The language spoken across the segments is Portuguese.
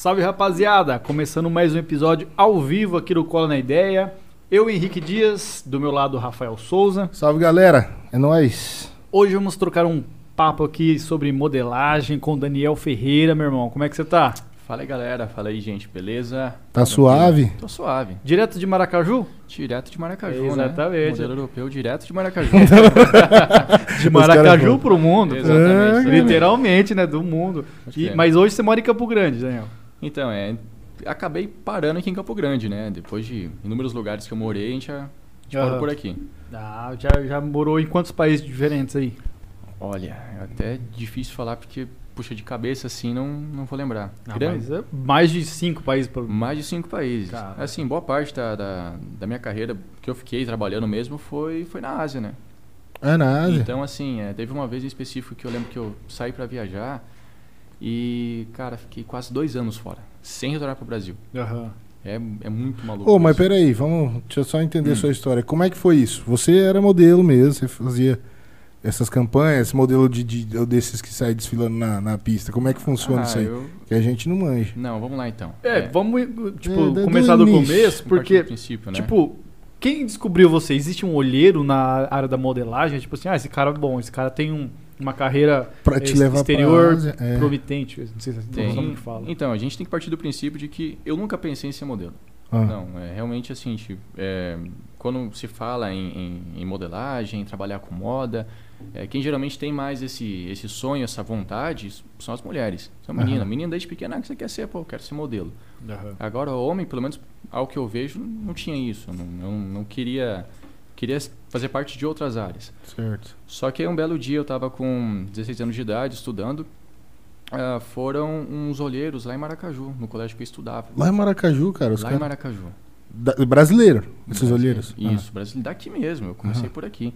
Salve rapaziada, começando mais um episódio ao vivo aqui do Cola na Ideia. Eu, Henrique Dias, do meu lado, Rafael Souza. Salve galera, é nóis. Hoje vamos trocar um papo aqui sobre modelagem com Daniel Ferreira, meu irmão. Como é que você tá? Fala aí galera, fala aí gente, beleza? Tá suave? Tô suave. Direto de Maracaju? Direto de Maracaju, Exatamente. né? Modelo europeu direto de Maracaju. De Maracaju pro mundo. Exatamente. É, Literalmente, né? Do mundo. Pode E- crer. mas hoje você mora em Campo Grande, Daniel. Então, é, acabei parando aqui em Campo Grande, né? Depois de inúmeros lugares que eu morei, a gente, já, gente Aham. parou por aqui. Ah, já, já morou em quantos países diferentes aí? Olha, é até difícil falar porque, puxa, de cabeça assim, não, não vou lembrar. Ah, é mais de cinco países. Pelo... Mais de cinco países. Cara. Assim, boa parte da, da, da minha carreira que eu fiquei trabalhando mesmo foi, foi na Ásia, né? É na Ásia. Então, assim, é, teve uma vez em específico que eu lembro que eu saí pra viajar e, cara, fiquei quase dois anos fora, sem retornar pro Brasil. Aham. É, é muito maluco. Ô, mas isso. peraí, vamos. Deixa eu só Hum. entender sua história. Como é que foi isso? Você era modelo mesmo, você fazia essas campanhas, esse modelo de, de- desses que saem desfilando na, na pista. Como é que funciona Ah, isso aí? eu- Que a gente não manja. Não, vamos lá então. É, vamos tipo, É, do começar do início. começo, porque, do princípio, né? tipo, quem descobriu você? Existe um olheiro na área da modelagem? Tipo assim, ah, esse cara é bom, esse cara tem um- uma carreira Pra te ex- levar exterior pra Ásia. É. promitente. Não sei se Tem- não como que fala. Então, a gente tem que partir do princípio de que eu nunca pensei em ser modelo. Ah. Não, é realmente assim, tipo, é, quando se fala em, em- em modelagem, em trabalhar com moda, é, quem geralmente tem mais esse, esse sonho, essa vontade, são as mulheres. São Aham. menina. Menina desde pequena, ah, que você quer ser? Pô, eu quero ser modelo. Aham. Agora, o homem, pelo menos ao que eu vejo, não tinha isso. Não, não, não queria, queria fazer parte de outras áreas. Certo. Só que aí um belo dia eu estava com 16 anos de idade, estudando, ah, foram uns olheiros lá em Maracaju, no colégio que eu estudava. Lá em Maracaju, cara, lá em caras. Maracaju. Da- Brasileiro, esses Brasileiro. olheiros. Ah. Isso, brasileiro daqui mesmo. Eu comecei por aqui.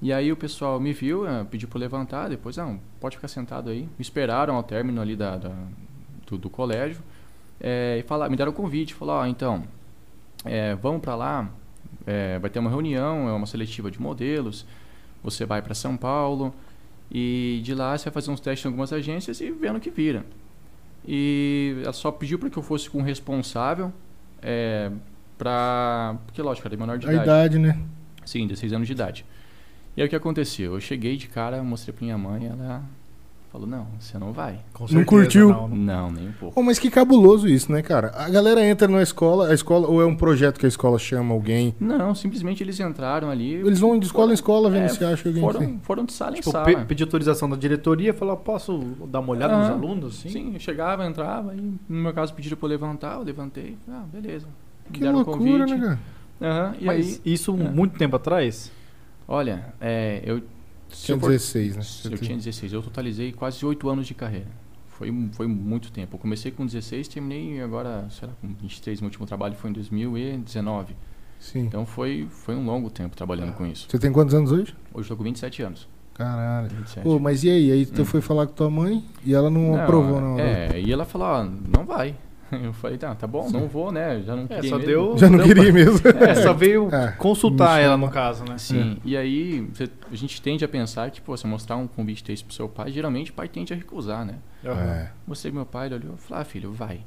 E aí o pessoal me viu, eh, pediu para levantar, depois, não, pode ficar sentado aí. Me esperaram ao término ali da, da- do, do colégio eh, e falaram, me deram o convite. Falaram, ó, então, eh, vamos para lá, eh, vai ter uma reunião, é uma seletiva de modelos, você vai para São Paulo e de lá você vai fazer uns testes em algumas agências e vendo o que vira. E ela só pediu para que eu fosse com um responsável eh, pra... Porque, lógico, era menor de A idade. idade, né? Sim, 16 anos de idade. E aí o que aconteceu? Eu cheguei de cara, mostrei pra minha mãe, ela falou, não, você não vai. Com Não certeza, curtiu? não, não. Não, nem um pouco. Pô, mas que cabuloso isso, né, cara? A galera entra na escola, a escola, ou é um projeto que a escola chama alguém? Não, simplesmente eles entraram ali. Eles vão de escola em escola vendo É, se acha alguém. que tem. foram, foram de sala em Tipo, sala. pe pedir autorização da diretoria, falar, posso dar uma olhada nos Ah, alunos? Sim. Sim, eu chegava, entrava, e no meu caso pediram pra eu levantar, eu levantei. Ah, beleza. Me Que deram o loucura, convite. né, cara? E Mas aí, isso é. muito tempo atrás? olha, é, eu... se Tinha eu for- 16, né? Eu tinha 16, eu totalizei quase 8 anos de carreira. Foi, foi muito tempo. Eu comecei com 16, terminei agora, sei lá, com 23. Meu último trabalho foi em 2019. Sim. Então foi, foi um longo tempo trabalhando com isso. Você tem quantos anos hoje? Hoje eu tô com 27 anos. Caralho. 27. Pô, mas e aí? Aí tu Hum. foi falar com tua mãe e ela não, aprovou, não. né? É, e ela falou, ó, não vai. Eu falei, tá, tá bom, não vou, né? Já não É, queria só mesmo. deu- Já não deu queria mesmo. É, só veio É, consultar ela no caso, né? Sim, e aí você- a gente tende a pensar que, pô, você mostrar um convite desse pro seu pai, geralmente o pai tende a recusar, né? É. Mostrei pro meu pai, ele olhou e falou, ah, filho, vai.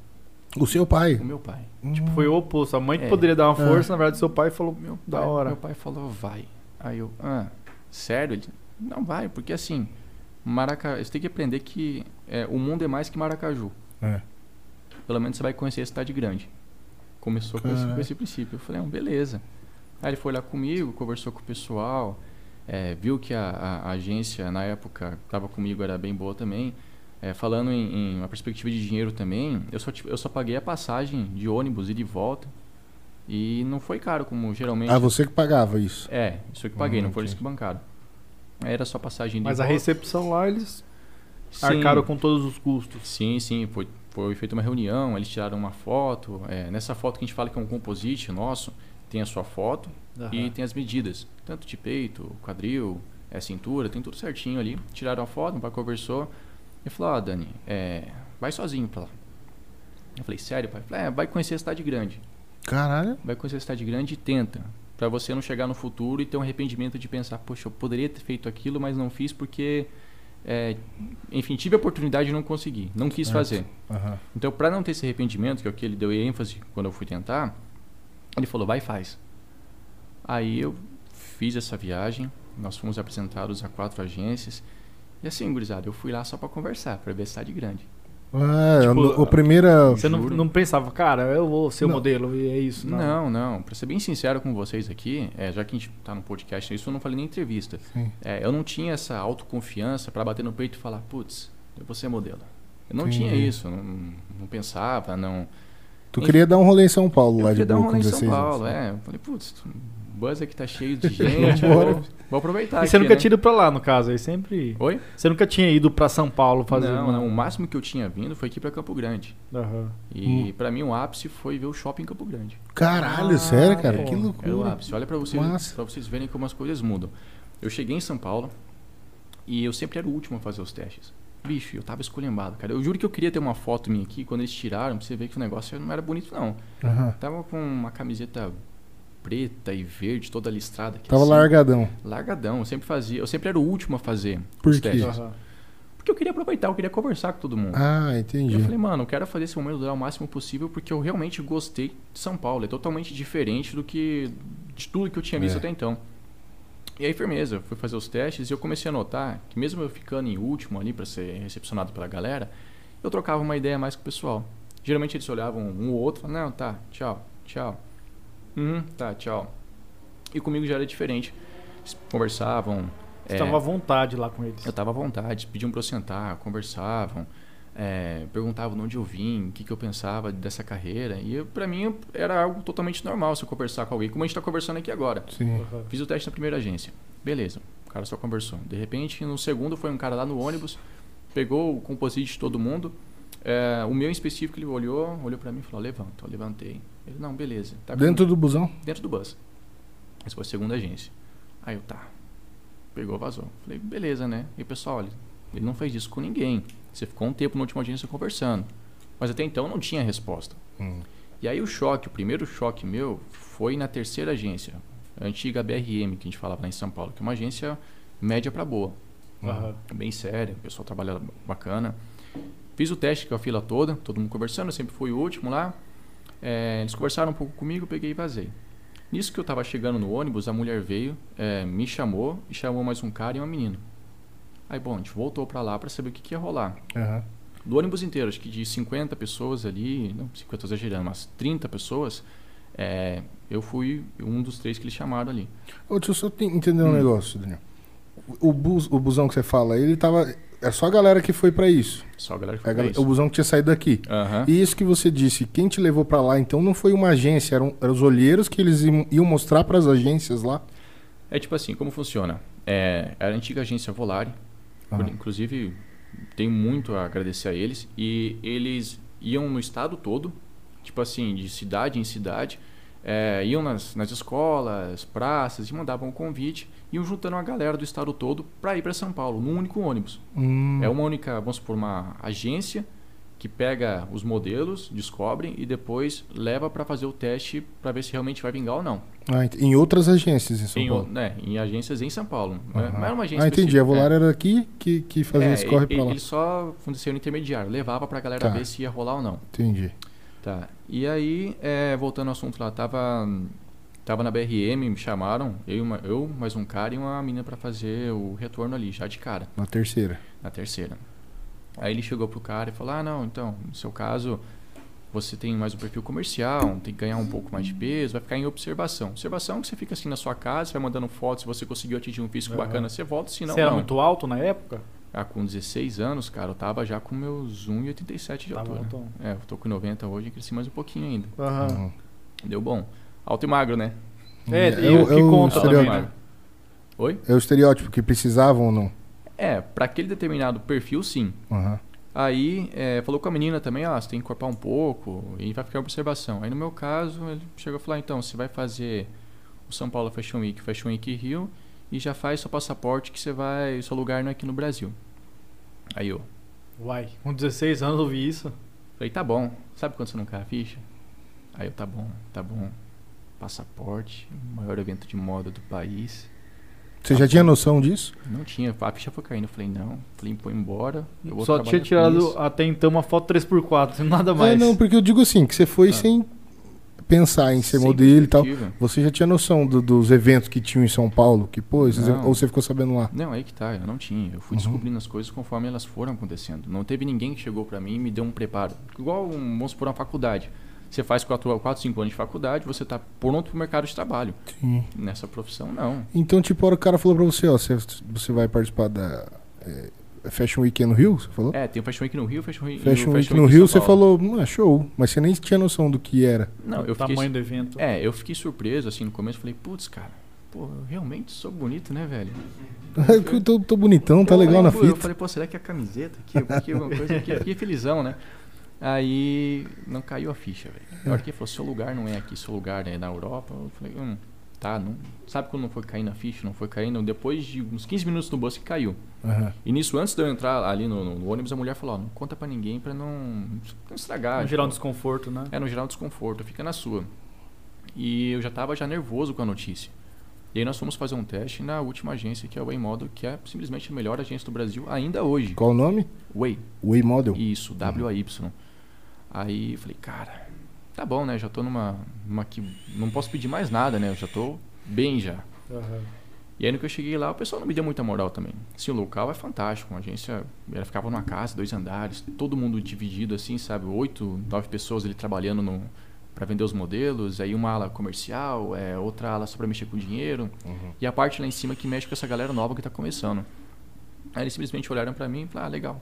O seu pai. O meu pai. Tipo, foi o oposto. A mãe que É. poderia dar uma É. força, na verdade, seu pai falou, meu, da pai- hora. Meu pai falou, vai. Aí eu, ah, sério? Ele, não vai, porque assim, Maraca, você tem que aprender que é, o mundo é mais que Maracaju. É. Pelo menos você vai conhecer a cidade grande. Começou com esse, Caraca. com esse princípio. Eu falei, não, beleza. Aí ele foi lá comigo, conversou com o pessoal, é, viu que a, a- a agência, na época, que estava comigo era bem boa também. É, falando em, em uma perspectiva de dinheiro também, eu só, eu só paguei a passagem de ônibus e de volta. E não foi caro, como geralmente. Ah, você que pagava isso. É, isso eu que paguei, Ah, não foi eles ok. que bancaram. Era só passagem de Mas a volta. recepção lá, eles Sim. arcaram com todos os custos. Sim, sim, foi, foi feita uma reunião, eles tiraram uma foto. é, nessa foto que a gente fala que é um composite nosso, tem a sua foto e Aham. tem as medidas, tanto de peito, quadril, é, cintura, tem tudo certinho ali. Tiraram a foto, o pai conversou e falou: Ó, Dani, é, vai sozinho pra lá. Eu falei: Sério, pai? Falei, é, vai conhecer a cidade grande. Caralho. Vai conhecer a cidade grande e tenta. Pra você não chegar no futuro e ter um arrependimento de pensar: Poxa, eu poderia ter feito aquilo, mas não fiz porque é, enfim, tive a oportunidade e não consegui, não quis Certo. fazer. Aham. Então, para não ter esse arrependimento, que é o que ele deu ênfase quando eu fui tentar, ele falou: vai e faz. Aí eu fiz essa viagem, nós fomos apresentados a quatro agências. E assim, gurizada, eu fui lá só para conversar, para ver se tá de grande. Ah, Tipo, o, o primeira. Você não, não pensava, cara, eu vou ser o modelo e é isso. Não. Não, não. Pra ser bem sincero com vocês aqui, é, já que a gente tá no podcast, isso eu não falei nem em entrevista. Sim. É, eu não tinha essa autoconfiança para bater no peito e falar, putz, eu vou ser modelo. Eu não Entendi. tinha isso, não, não pensava, não. Tu queria dar um rolê em São Paulo, Eu lá de um boa, com em São 16 Paulo, anos. é. Eu falei, putz, o buzz aqui tá cheio de gente, vou, vou aproveitar. E você aqui, nunca né? tinha ido pra lá, no caso, aí sempre. Oi? Você nunca tinha ido pra São Paulo fazer. não, uma- não, o máximo que eu tinha vindo foi aqui para Campo Grande. Aham. E pra mim o ápice foi ver o shopping em Campo Grande. Caralho, Ah, sério, cara? é. Que Era o loucura. ápice. Olha pra vocês, Massa. pra vocês verem como as coisas mudam. Eu cheguei em São Paulo e eu sempre era o último a fazer os testes. Bicho, eu tava esculhambado, cara. Eu juro que eu queria ter uma foto minha aqui, quando eles tiraram, pra você ver que o negócio não era bonito, não. Aham. Tava com uma camiseta preta e verde, toda listrada. aqui, Tava assim, largadão. Largadão. Eu sempre fazia. Eu sempre era o último a fazer Por os quê? testes. Aham. Porque eu queria aproveitar, eu queria conversar com todo mundo. Ah, E entendi. eu falei, mano, eu quero fazer esse momento durar o máximo possível porque eu realmente gostei de São Paulo. É totalmente diferente do que de tudo que eu tinha visto É. até então. E aí, firmeza, fui fazer os testes e eu comecei a notar que mesmo eu ficando em último ali para ser recepcionado pela galera, eu trocava uma ideia mais com o pessoal. Geralmente eles olhavam um ou outro, falavam, não, tá, tchau, tchau. Uhum, tá, tchau. E comigo já era diferente. Eles conversavam. Você é, tava à vontade lá com eles. eu tava à vontade, pediam pra eu sentar, conversavam, é, perguntavam de onde eu vim, o que, que eu pensava dessa carreira. E pra mim era algo totalmente normal se eu conversar com alguém, como a gente tá conversando aqui agora. Sim. Aham. Fiz o teste na primeira agência. Beleza, o cara só conversou. De repente, no segundo foi um cara lá no ônibus, pegou o composite de todo mundo. é, o meu em específico, ele olhou, olhou pra mim e falou, levanta. Eu levantei. Ele, não, beleza. Tá com- Dentro do busão? dentro do bus. Essa foi a segunda agência. Aí eu, tá. Pegou, vazou. Falei, beleza, né? E pessoal, olha, ele não fez isso com ninguém. Você ficou um tempo na última agência conversando. Mas até então não tinha resposta. Hum. E aí o choque, o primeiro choque meu foi na terceira agência, a antiga BRM, que a gente falava lá em São Paulo, que é uma agência média para boa. Aham. Bem séria, o pessoal trabalha bacana. Fiz o teste com a fila toda, todo mundo conversando, eu sempre fui o último lá. É, eles conversaram um pouco comigo, eu peguei e vazei. Nisso que eu tava chegando no ônibus, a mulher veio, é, me chamou e chamou mais um cara e uma menina. Aí, bom, a gente voltou pra lá pra saber o que, que ia rolar. Aham. Do ônibus inteiro, acho que de 50 pessoas ali, não, 50 tô exagerando, mas 30 pessoas, é, eu fui um dos três que eles chamaram ali. Ô, deixa eu só te- entender um Hum. negócio, Daniel. O, bus, o busão que você fala, ele tava. É só a galera que foi pra isso. Só a galera que É foi pra galera- isso. o busão que tinha saído daqui. Aham. E isso que você disse, quem te levou pra lá, então não foi uma agência, eram, eram os olheiros que eles iam, iam mostrar pras agências lá. É tipo assim, como funciona? É, era a antiga agência Volare, Aham. inclusive tenho muito a agradecer a eles, e eles iam no estado todo, tipo assim, de cidade em cidade, é, iam nas, nas escolas, praças, e mandavam um convite, iam juntando a galera do estado todo para ir para São Paulo, num único ônibus. Hum, É uma única, vamos supor, uma agência que pega os modelos, descobre e depois leva para fazer o teste para ver se realmente vai vingar ou não. ah, em outras agências em São Em, Paulo. né, em agências em São Paulo. né? Aham. Não era uma agência Ah, entendi. A Volar é. era aqui que, que fazia É, esse corre pra lá. Ele só funcionou intermediário, levava pra galera Tá. ver se ia rolar ou não. Entendi. Tá. E aí, é, voltando ao assunto lá, tava, tava na BRM, me chamaram, eu, uma- eu mais um cara e uma menina pra fazer o retorno ali, já de cara, Na terceira. na terceira. Aí ele chegou pro cara e falou: Ah, não, então, no seu caso, você tem mais um perfil comercial, tem que ganhar um pouco mais de peso, vai ficar em observação. Observação é que você fica assim na sua casa, você vai mandando fotos, se você conseguiu atingir um físico Aham. bacana, você volta, se não, Você era não. muito alto na época? Ah, com 16 anos, cara, eu tava já com meus 1,87 de Tava altura. altão. É, eu tô com 90 hoje, cresci mais um pouquinho ainda. Aham. Uhum. Deu bom. Alto e magro, né? É, É e o que conta também, né? Oi? É o estereótipo que precisavam ou não? É, pra aquele determinado perfil, sim. Aham. Aí, é, falou com a menina também, ah, você tem que encorpar um pouco e vai ficar observação. Aí, no meu caso, ele chegou a falar, então, você vai fazer o São Paulo Fashion Week, Fashion Week Rio e já faz seu passaporte que você vai, seu lugar não é aqui no Brasil. Aí eu Uai, com 16 anos eu vi isso. falei, tá bom, sabe quando você não cai a ficha? Aí eu, tá bom, tá bom. Passaporte, o maior evento de moda do país. Você já tinha noção disso? Não tinha. A ficha foi caindo. Eu falei, não. Falei, pô, embora. Eu vou Só tinha tirado até então uma foto 3x4, nada mais. É, não, porque eu digo assim, que você foi Ah. sem pensar em ser modelo e tal. Você já tinha noção do- dos eventos que tinham em São Paulo? Que, pô, esses- ou você ficou sabendo lá? Não, aí que tá, eu não tinha. Eu fui Uhum. descobrindo as coisas conforme elas foram acontecendo. Não teve ninguém que chegou pra mim e me deu um preparo. Igual, um, vamos supor, uma faculdade. Você faz 4, 4 5 anos de faculdade, você tá pronto pro mercado de trabalho. Sim. Nessa profissão, não. Então, tipo, a hora o cara falou pra você, ó, você, você vai participar da é, Fashion Week no Rio, você falou? É, tem o Fashion Week no Rio, Fashion Week, Fashion Week Fashion no Week em Rio, você falou, é show, mas você nem tinha noção do que era. Não, eu o fiquei, tamanho do evento. é, eu fiquei surpreso, assim, no começo. Falei, putz, cara, pô, eu realmente sou bonito, né, velho? eu tô, tô bonitão, tá Pô, legal na pô, Eu fita. falei, pô, será que é a camiseta aqui? Aqui, alguma coisa aqui? Fiquei felizão, né? Aí não caiu a ficha, velho. Na hora que ele falou, seu lugar não é aqui, seu lugar é na Europa. Eu falei, hum, tá, não. Sabe quando não foi caindo a ficha? Não foi caindo. Depois de uns 15 minutos no bus que caiu. Aham. E nisso, antes de eu entrar ali no, no ônibus, a mulher falou, ó, não conta pra ninguém pra não, não estragar. Não gerar um tipo, desconforto, né? é, no geral, desconforto, fica na sua. E eu já tava já nervoso com a notícia. E aí nós fomos fazer um teste na última agência, que é a Way Model, que é simplesmente a melhor agência do Brasil ainda hoje. Qual o nome? Way. Way Model. Isso, W-A-Y. Aí eu falei, cara, tá bom, né? Já tô numa, numa que não posso pedir mais nada, né? Eu já tô bem já. E aí no que eu cheguei lá, o pessoal não me deu muita moral também. Assim, o local é fantástico, uma agência, ela ficava numa casa, dois andares, todo mundo dividido assim, sabe? Oito, nove pessoas ali trabalhando no para vender os modelos, aí uma ala comercial, é, outra ala só para mexer com dinheiro, Uhum. e a parte lá em cima que mexe com essa galera nova que tá começando. Aí eles simplesmente olharam pra mim e falaram, ah, legal.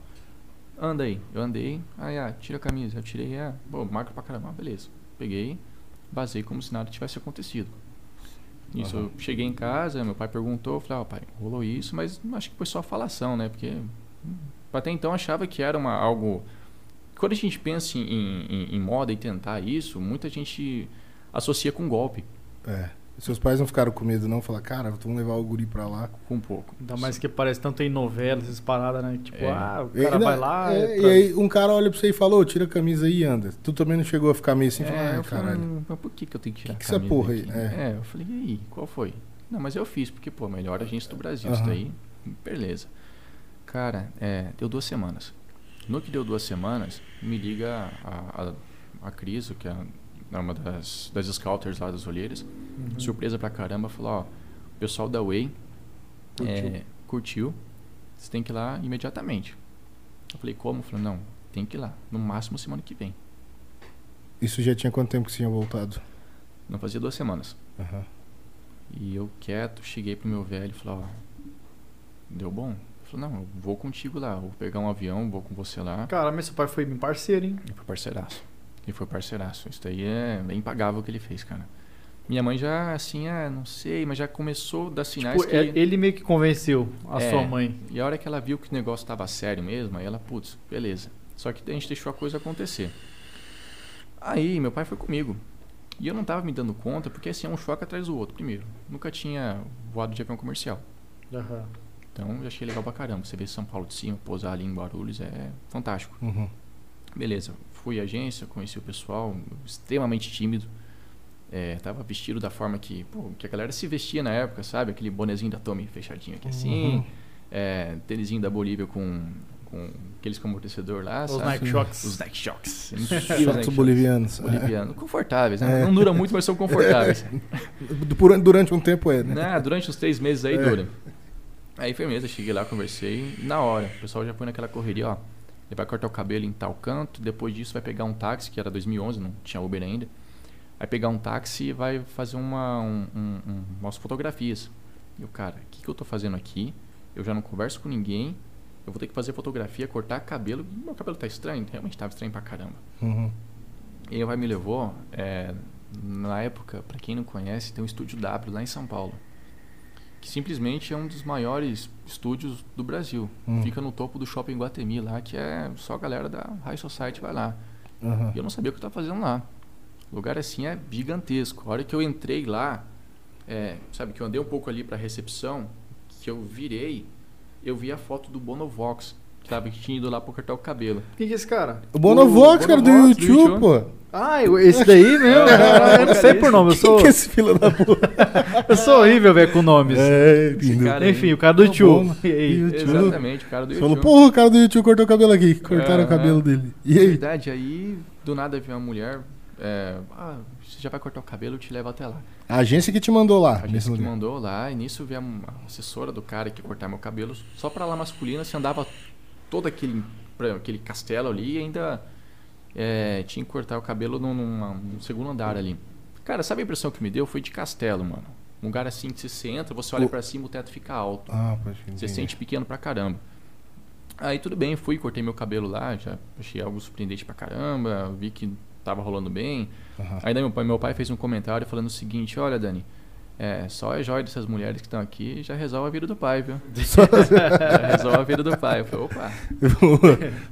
Anda aí. Eu andei, aí, ah, tira a camisa. Eu tirei, é, pô, marca pra caramba, beleza. Peguei, basei como se nada tivesse acontecido. Isso, Aham. eu cheguei em casa, meu pai perguntou, eu falei, ó, pai, rolou isso, mas acho que foi só falação, né? Porque hum, até então achava que era uma, algo. Quando a gente pensa em, em, em moda e tentar isso, muita gente associa com golpe, É. Seus pais não ficaram com medo, não? Falar, cara, vamos levar o guri pra lá. com um pouco. Ainda mais que parece tanto em novelas, essas paradas, né? Tipo, É. ah, o E- cara não, vai lá. é, é E pra- aí um cara olha pra você e falou, tira a camisa aí e anda. Tu também não chegou a ficar meio assim, É, falar, ah, eu falei, caralho. "Hum, mas por que, que eu tenho que tirar Que a que essa camisa porra aí? aqui?" É. É. eu falei, e aí, qual foi? Não, mas eu fiz, porque, pô, melhor agência do Brasil, isso Aham. daí, beleza. Cara, é, deu duas semanas. No que deu duas semanas, me liga a, a, a Cris, que é uma das, das scouters lá das olheiras, Uhum. surpresa pra caramba, falou, ó, o pessoal da Way Curtiu. é, curtiu, você tem que ir lá imediatamente. Eu falei, como? Falei, não, tem que ir lá, no máximo semana que vem. Isso já tinha quanto tempo que você tinha voltado? Não fazia duas semanas. Aham. E eu quieto, cheguei pro meu velho e falei, ó, deu bom? Ele falou, não, eu vou contigo lá, vou pegar um avião, vou com você lá. Cara, mas seu pai foi bem parceiro, hein? Foi parceiraço. E foi parceiraço. Isso daí é, é impagável o que ele fez, cara. Minha mãe já, assim, ah, não sei, mas já começou a dar sinais Tipo, que... é- ele meio que convenceu a É. sua mãe. E a hora que ela viu que o negócio tava sério mesmo, aí ela, putz, beleza. Só que a gente deixou a coisa acontecer. Aí, meu pai foi comigo. E eu não tava me dando conta, porque assim, é um choque atrás do outro. Primeiro, nunca tinha voado de avião comercial. Aham. Então, eu achei legal pra caramba. Você vê São Paulo de cima, pousar ali em Guarulhos, é fantástico. Uhum. Beleza, fui à agência, conheci o pessoal, extremamente tímido. É, tava vestido da forma que, pô, que a galera se vestia na época, sabe? Aquele bonezinho da Tommy fechadinho aqui assim. Uhum. É, tênisinho da Bolívia com, com aqueles com amortecedor lá, Os sabe? Nike Shocks. Os Nike Shocks. Shots bolivianos. Bolivianos. Confortáveis, né? É. Não dura muito, mas são confortáveis. Durante, durante um tempo é, né? né? Durante uns três meses aí É. dura. Aí firmeza, cheguei lá, conversei. Na hora, o pessoal já foi naquela correria, ó. Ele vai cortar o cabelo em tal canto, depois disso vai pegar um táxi, que era 2011, não tinha Uber ainda. Vai pegar um táxi e vai fazer uma, um, um- um- umas fotografias. E o cara, o que, que eu tô fazendo aqui? Eu já não converso com ninguém. Eu vou ter que fazer fotografia, cortar cabelo. Meu cabelo tá estranho? Realmente tava estranho pra caramba. Uhum. E aí vai me levou, é, na época, pra quem não conhece, tem um estúdio W lá em São Paulo. Que simplesmente é um dos maiores estúdios do Brasil. Hum. Fica no topo do shopping Guatemi lá, que é só a galera da High Society vai lá. Aham. E eu não sabia o que eu estava fazendo lá. O lugar assim é gigantesco. A hora que eu entrei lá, é, sabe, que eu andei um pouco ali pra recepção, que eu virei, eu vi a foto do Bonovox, que tinha ido lá pra cortar o cabelo. Quem que é esse cara? O Bonovox, O cara, do Bonovox, do YouTube, YouTube. pô. Ah, esse daí mesmo? É, eu não sei por nome, eu sou, Quem que é esse filho da puta? eu sou horrível, velho, com nomes. É, cara. Enfim, o cara do Tá? YouTube. Exatamente, o cara do Você falou, YouTube. porra, o cara do YouTube cortou o cabelo aqui. Cortaram o É, cabelo é. dele. E aí? Verdade, aí do nada veio uma mulher. é, ah, você já vai cortar o cabelo, eu te levo até lá. A agência que te mandou lá. A agência que lugar. mandou lá, e nisso veio a assessora do cara que ia cortar meu cabelo. Só pra lá masculina, você andava todo aquele, aquele castelo ali e ainda é, tinha que cortar o cabelo num, numa- num segundo andar ali. Cara, sabe a impressão que me deu? Foi de castelo, mano. Um lugar assim que você entra, você olha O- pra cima, o teto fica alto. Ah, Você sente pequeno pra caramba. Aí tudo bem, fui, cortei meu cabelo lá, já achei algo surpreendente pra caramba, vi que tava rolando bem. Aham. Aí meu pai, meu pai fez um comentário falando o seguinte, olha Dani, é, só a joia dessas mulheres que estão aqui já resolve a vida do pai, viu? já resolve a vida do pai. Eu falei, opa,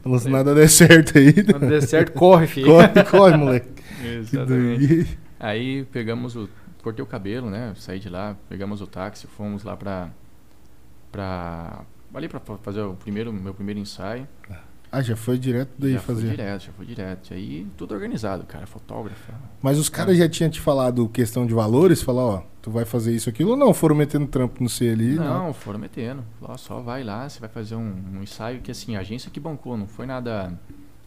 Falou, se nada der certo aí. Quando der certo, corre, filho. corre, corre, moleque. Que exatamente. Aí pegamos o. Cortei o cabelo, né? Saí de lá, pegamos o táxi, fomos lá pra. pra. ali pra fa- fazer o primeiro, meu primeiro ensaio. Ah, já foi direto daí já foi fazer. direto, já foi direto. Aí tudo organizado, cara. Fotógrafo. Mas os caras já tinham te falado questão de valores? Falar, ó, tu vai fazer isso, aquilo ou não? Foram metendo trampo no C ali? Não, foram metendo. Falou, ó, só vai lá, você vai fazer um, um ensaio que assim, a agência que bancou, não foi nada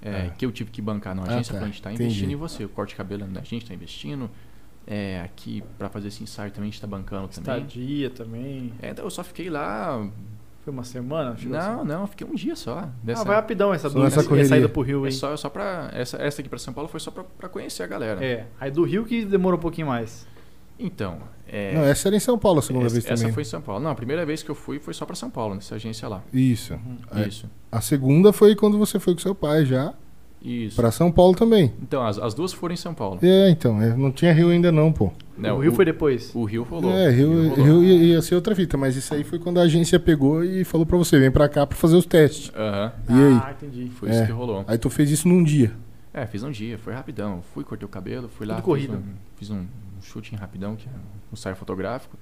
é, É. que eu tive que bancar, não. A Ah, agência tá. falou, a gente tá Entendi. investindo em você. O corte de cabelo da gente tá investindo. É, aqui, pra fazer esse ensaio também, a gente tá bancando também. Estadia também. É, então eu só fiquei lá. Foi uma semana? Não, assim? não, eu fiquei um dia só. Ah, Dessa, vai rapidão essa, Só do, essa, correria. saída pro Rio é aí. só, só pra. Essa, essa aqui pra São Paulo foi só pra, pra conhecer a galera. É, aí do Rio que demorou um pouquinho mais. Então. É, Não, essa era em São Paulo a segunda essa, vez essa também. foi em São Paulo. Não, a primeira vez que eu fui foi só pra São Paulo, nessa agência lá. Isso. É. Isso. A segunda foi quando você foi com seu pai já, Isso. pra São Paulo também. Então, as, as duas foram em São Paulo. É, então, é, não tinha Rio ainda não, pô. Né, o Rio foi depois. O Rio rolou. É, Rio, O rolou. Rio ia, ia ser outra fita, mas isso aí foi quando a agência pegou e falou pra você, vem pra cá pra fazer os testes. Aham. E aí? Ah, entendi. Foi É. isso que rolou. Aí tu fez isso num dia. É, fiz um dia, foi rapidão. Fui, cortei o cabelo, fui lá, Tudo fiz, corrido. um, fiz um, um shooting rapidão, que é um ensaio fotográfico.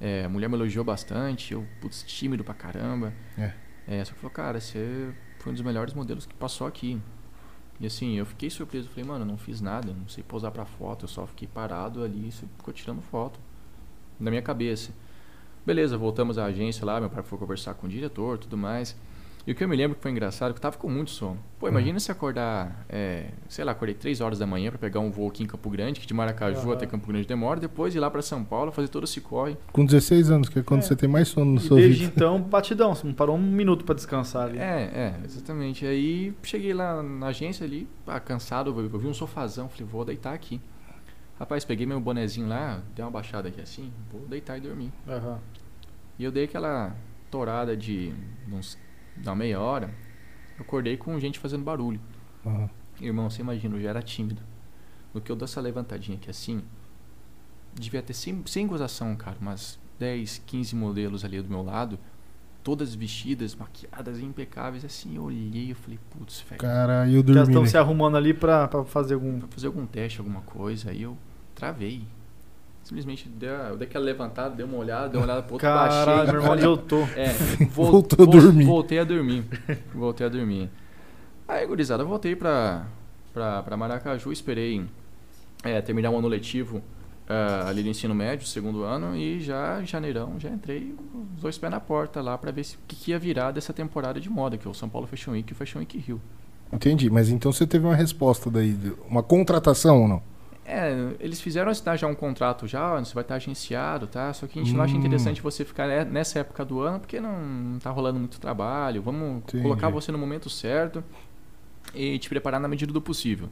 É, a mulher me elogiou bastante, eu, putz, tímido pra caramba. É. É, só que falou, cara, você foi um dos melhores modelos que passou aqui. E assim, eu fiquei surpreso, falei, mano, eu não fiz nada, não sei posar pra foto, eu só fiquei parado ali e ficou tirando foto. Na minha cabeça. Beleza, voltamos à agência lá, meu pai foi conversar com o diretor tudo mais. E o que eu me lembro que foi engraçado, que eu tava com muito sono. Pô, imagina se acordar, é, sei lá, acordei 3 horas da manhã pra pegar um voo aqui em Campo Grande, que de Maracaju Aham. até Campo Grande demora, depois ir lá pra São Paulo, fazer todo esse corre. Com 16 anos, que é quando É. você tem mais sono na E sua desde vida. então, batidão. Você não parou um minuto pra descansar ali. É, é, exatamente. Aí cheguei lá na agência ali, ah, cansado, eu vi um sofazão, falei, vou deitar aqui. Rapaz, peguei meu bonezinho lá, dei uma baixada aqui assim, vou deitar e dormir. Aham. E eu dei aquela torada de uns, da meia hora, eu acordei com gente fazendo barulho. Aham. Irmão, você imagina, eu já era tímido. No que eu dou essa levantadinha aqui assim, devia ter sem, sem gozação, cara, umas 10, 15 modelos ali do meu lado, todas vestidas, maquiadas, impecáveis, assim, eu olhei e falei, putz, velho, Caralho, eu Já dormi, estão né? se arrumando ali pra, pra fazer algum. pra fazer algum teste, alguma coisa, aí eu travei. Simplesmente dei, a- eu dei aquela levantada, dei uma olhada, dei uma olhada pro outro, Caralho, baixei. meu irmão, onde eu tô? É, vol- Voltou a vol- dormir. Voltei a dormir. Voltei a dormir. Aí, gurizada, eu voltei pra, pra, pra Maracaju, esperei é, terminar o ano letivo ah, ali do ensino médio, segundo ano, e já em janeirão já entrei com os dois pés na porta lá pra ver se- o que, que ia virar dessa temporada de moda, que é o São Paulo Fashion Week e o Fashion Week Rio. Entendi, mas então você teve uma resposta daí, uma contratação ou não? É, eles fizeram assinar já um contrato já, você vai estar agenciado, tá? Só que a gente não acha Hum. interessante você ficar ne- nessa época do ano, porque não, não tá rolando muito trabalho. Vamos Entendi. colocar você no momento certo e te preparar na medida do possível.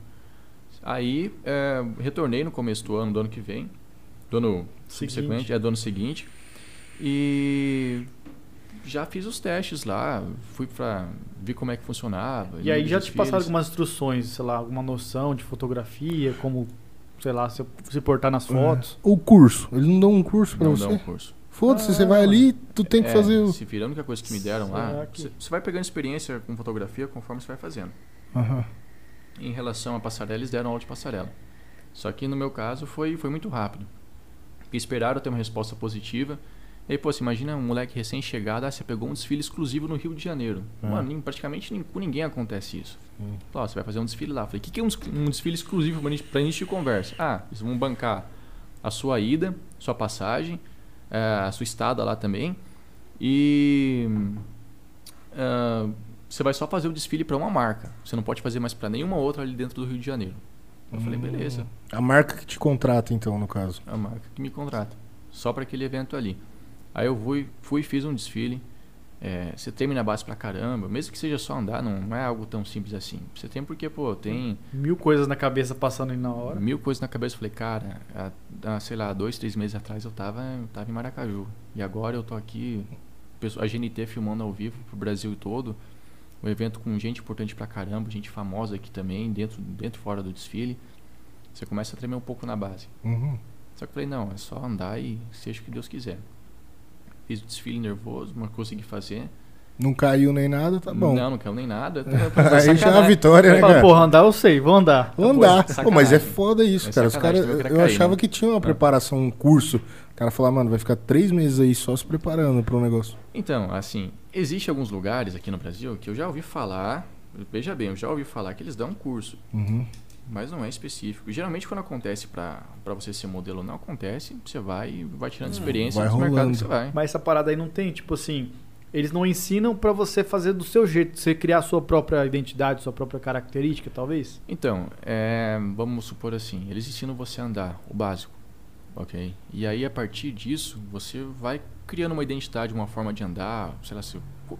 Aí, é, retornei no começo do ano, do ano que vem, do ano Seguinte. subsequente, é do ano seguinte, e já fiz os testes lá, fui pra ver como é que funcionava. E aí já te passaram algumas instruções, sei lá, alguma noção de fotografia, como, sei lá, se, se portar nas fotos. O curso, eles não dão um curso pra Não você? dá um curso. Foda-se, Ah, você vai ali, tu tem que É, fazer o... Se vira, a única coisa que me deram lá. Será que- Você vai pegando experiência com fotografia conforme você vai fazendo. Aham. Em relação à passarela, eles deram aula de passarela. Só que no meu caso foi, foi muito rápido. Porque esperaram ter uma resposta positiva. E aí, pô, você imagina um moleque recém-chegado, ah, você pegou um desfile exclusivo no Rio de Janeiro. É. Mano, praticamente nem, com ninguém acontece isso. Hum. Ó, você vai fazer um desfile lá. Falei, o que, que é um, um desfile exclusivo pra, gente- pra início de conversa? Ah, eles vão bancar a sua ida, sua passagem, eh, a sua estada lá também. E ah, você vai só fazer o desfile para uma marca. Você não pode fazer mais para nenhuma outra ali dentro do Rio de Janeiro. Eu falei, Hum. beleza. A marca que te contrata, então, no caso. A marca que me contrata. Só para aquele evento ali. Aí eu fui, fui e fiz um desfile. É, você termina a base pra caramba. Mesmo que seja só andar, não, não é algo tão simples assim. Você tem porque, pô, tem Mil coisas na cabeça passando aí na hora. mil coisas na cabeça. Eu falei, cara, há, sei lá, dois, três meses atrás eu tava, eu tava em Maracaju. E agora eu tô aqui, pessoa- a GNT filmando ao vivo pro Brasil todo. Um evento com gente importante pra caramba, gente famosa aqui também, dentro, dentro e fora do desfile. Você começa a tremer um pouco na base. Uhum. Só que eu falei, não, é só andar e seja o que Deus quiser. Fiz o desfile nervoso, mas consegui fazer. Não caiu nem nada, tá bom. Não, não caiu nem nada. Tá, Aí já é uma vitória, né, Fala, cara? porra, andar eu sei, vou andar. Vou andar. sacanagem. Pô, mas é foda isso, É cara. Os cara, eu cair, achava né? que tinha uma É. preparação, um curso. O cara falava, mano, vai ficar três meses aí só se preparando para um negócio. Então, assim, existe alguns lugares aqui no Brasil que eu já ouvi falar, veja bem, eu já ouvi falar que eles dão um curso, Uhum. Mas não é específico. Geralmente quando acontece pra pra você ser modelo, não acontece, você vai e vai tirando experiência Hum, vai rolando. que você vai. Mas essa parada aí não tem, tipo assim, eles não ensinam pra você fazer do seu jeito, você criar sua própria identidade, sua própria característica, talvez? Então, é, vamos supor assim, eles ensinam você a andar, o básico, ok? E aí a partir disso, você vai criando uma identidade, uma forma de andar, sei lá,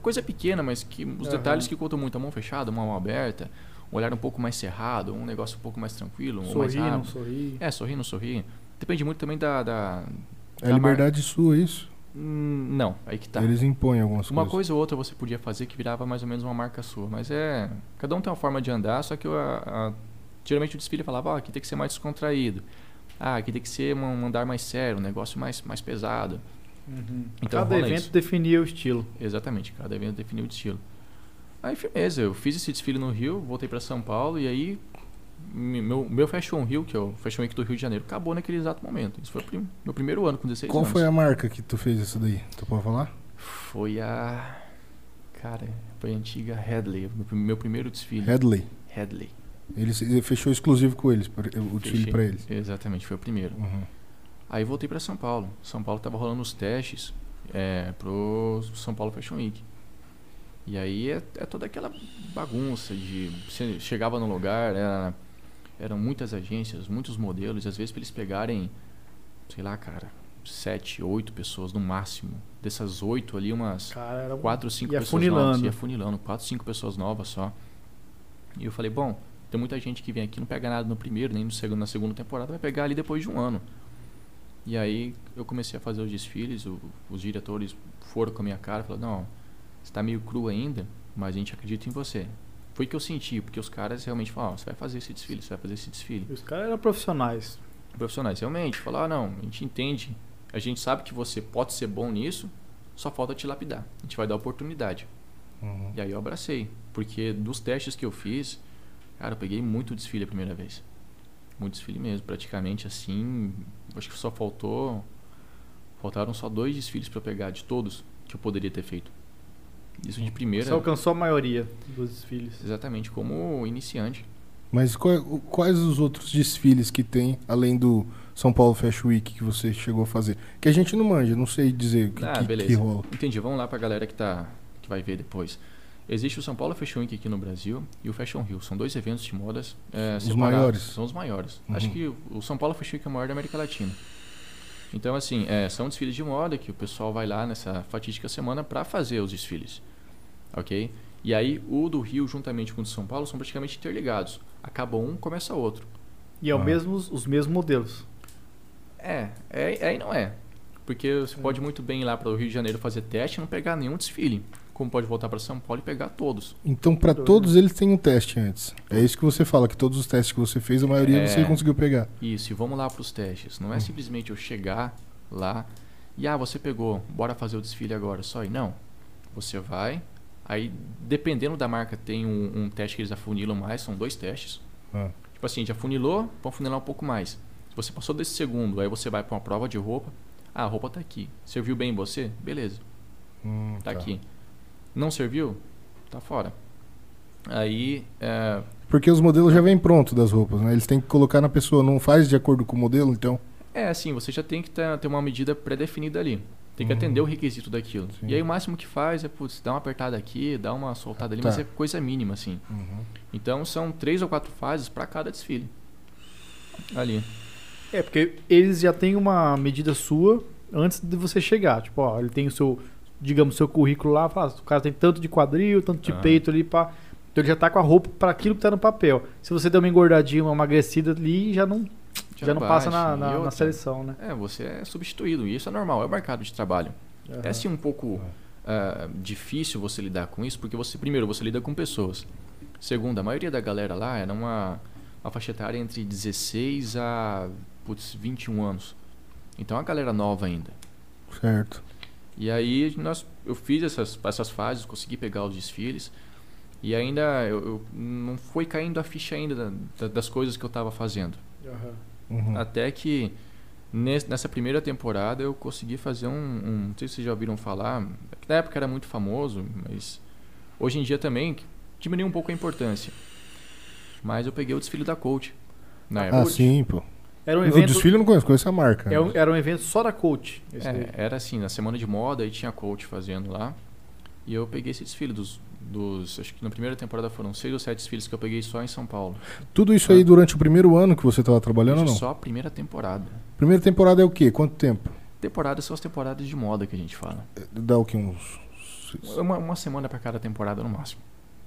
coisa pequena, mas que os Aham. detalhes que contam muito, a mão fechada, a mão aberta, um olhar um pouco mais cerrado, um negócio um pouco mais tranquilo, ou mais Sorrir, não sorrir. É, sorrir, não sorrir. Depende muito também da... da É da liberdade sua, isso. mar- Hum, não, aí que tá. Eles impõem algumas Uma coisas. coisa ou outra você podia fazer que virava mais ou menos uma marca sua, mas é. Cada um tem uma forma de andar, só que o- a- a- geralmente o desfile falava, ó, aqui tem que ser mais descontraído. Ah, aqui tem que ser um um andar mais sério, um negócio mais, mais pesado. Uhum. Então Cada evento isso. definia o estilo. Exatamente, cada evento definiu o estilo. Aí, firmeza, eu fiz esse desfile no Rio, voltei para São Paulo e aí me- meu, meu Fashion Rio, que é o Fashion Week do Rio de Janeiro, acabou naquele exato momento. Isso foi o prim- meu primeiro ano com 16 Qual anos. foi a marca que tu fez isso daí? Tu pode falar? Foi a. Cara, foi a antiga Headley, meu, prim- meu primeiro desfile. Headley. Headley. Ele, fechou exclusivo com eles, o desfile pra eles. Exatamente, foi o primeiro. Uhum. Aí voltei para São Paulo. São Paulo tava rolando os testes é, pro São Paulo Fashion Week. E aí é, é toda aquela bagunça de você chegava no lugar, era, eram muitas agências, muitos modelos, e às vezes para eles pegarem, sei lá, cara, sete, oito pessoas no máximo. Dessas oito ali, umas Cara, um- quatro, cinco ia pessoas funilando. novas. Ia funilando, quatro, cinco pessoas novas só. E eu falei, bom, tem muita gente que vem aqui não pega nada no primeiro, nem no segundo, na segunda temporada, vai pegar ali depois de um ano. E aí eu comecei a fazer os desfiles, o- os diretores foram com a minha cara, falaram, não, você tá meio cru ainda, mas a gente acredita em você. Foi o que eu senti, porque os caras realmente falaram, ó, você vai fazer esse desfile, você vai fazer esse desfile. Os caras eram profissionais. profissionais realmente. Falar ah, não a gente entende. A gente sabe que você pode ser bom nisso só falta te lapidar. A gente vai dar oportunidade. Uhum. e aí eu abracei porque dos testes que eu fiz cara eu peguei muito desfile a primeira vez. Muito desfile mesmo praticamente assim acho que só faltou faltaram só dois desfiles para eu pegar de todos que eu poderia ter feito isso de primeira Você alcançou a maioria dos desfiles. exatamente como iniciante Mas quais os outros desfiles que tem, além do São Paulo Fashion Week que você chegou a fazer? Que a gente não manja, não sei dizer o que, Ah, que- beleza. que rola. Entendi. Vamos lá pra galera que, tá, que vai ver depois. Existe o São Paulo Fashion Week aqui no Brasil e o Fashion Rio. São dois eventos de modas é, Os separados. maiores. São os maiores. Uhum. Acho que o São Paulo Fashion Week é o maior da América Latina. Então, assim, é, são desfiles de moda que o pessoal vai lá nessa fatídica semana para fazer os desfiles. Ok? E aí, o do Rio, juntamente com o de São Paulo, são praticamente interligados. Acaba um, começa outro. E é o Ah. mesmo, os mesmos modelos. É, é, é e não é. Porque você pode muito bem ir lá para o Rio de Janeiro fazer teste e não pegar nenhum desfile. Como pode voltar para São Paulo e pegar todos. Então, pra Doido. todos eles tem um teste antes. É isso que você fala, que todos os testes que você fez, a maioria É. você conseguiu pegar. Isso, e vamos lá para os testes. Não é simplesmente eu chegar lá e, ah, você pegou, bora fazer o desfile agora. Só aí. Não. Você vai, aí dependendo da marca, tem um, um teste que eles afunilam mais, são dois testes. Ah. Tipo assim, já funilou, vão funilar um pouco mais. Se você passou desse segundo, aí você vai para uma prova de roupa. Ah, a roupa tá aqui. Serviu bem em você? Beleza, Hum, tá, aqui. Não serviu? Tá fora. Aí, é, Porque os modelos já vêm prontos das roupas, né? Eles têm que colocar na pessoa, não faz de acordo com o modelo, então. é assim, você já tem que ter, ter uma medida pré-definida ali. Tem que Uhum. atender o requisito daquilo. Sim. E aí o máximo que faz é, putz, dá uma apertada aqui, dá uma soltada ali, Tá. mas é coisa mínima, assim. Então são três ou quatro fases para cada desfile. Ali. É, porque eles já têm uma medida sua antes de você chegar. Tipo, ó, ele tem o seu, digamos, seu currículo lá, fala, o cara tem tanto de quadril, tanto de Ah. peito ali, pá. Então ele já tá com a roupa para aquilo que tá no papel. Se você der uma engordadinha, uma emagrecida ali, já não, já não passa na, na, na seleção, né? É, você é substituído. E isso é normal, é o mercado de trabalho. É sim um pouco ah, difícil você lidar com isso, porque você, primeiro, você lida com pessoas. Segundo, a maioria da galera lá era uma, uma faixa etária entre 16 a putz, 21 anos. Então é uma galera nova ainda. Certo. E aí nós, eu fiz essas, essas fases, consegui pegar os desfiles. E ainda eu, eu- não foi caindo a ficha ainda da- da- das coisas que eu estava fazendo. Uhum. Até que nes- nessa primeira temporada eu consegui fazer um, um- Não sei se vocês já ouviram falar. que Na época era muito famoso, mas hoje em dia também diminuiu um pouco a importância. Mas eu peguei o desfile da Coach. Na Ah, época. sim, pô. Era um O evento, desfile eu não conheço, conheço a marca. é um- era um evento só da coach. É, era assim, na semana de moda e tinha coach fazendo lá. E eu peguei esse desfile dos, dos. Acho que na primeira temporada foram seis ou sete desfiles que eu peguei só em São Paulo. Tudo isso aí durante o primeiro ano que você estava trabalhando ou não? Só a primeira temporada. Primeira temporada é o quê? Quanto tempo? Temporadas são as temporadas de moda que a gente fala. Dá o quê? Uns. Uma, uma semana pra cada temporada no máximo.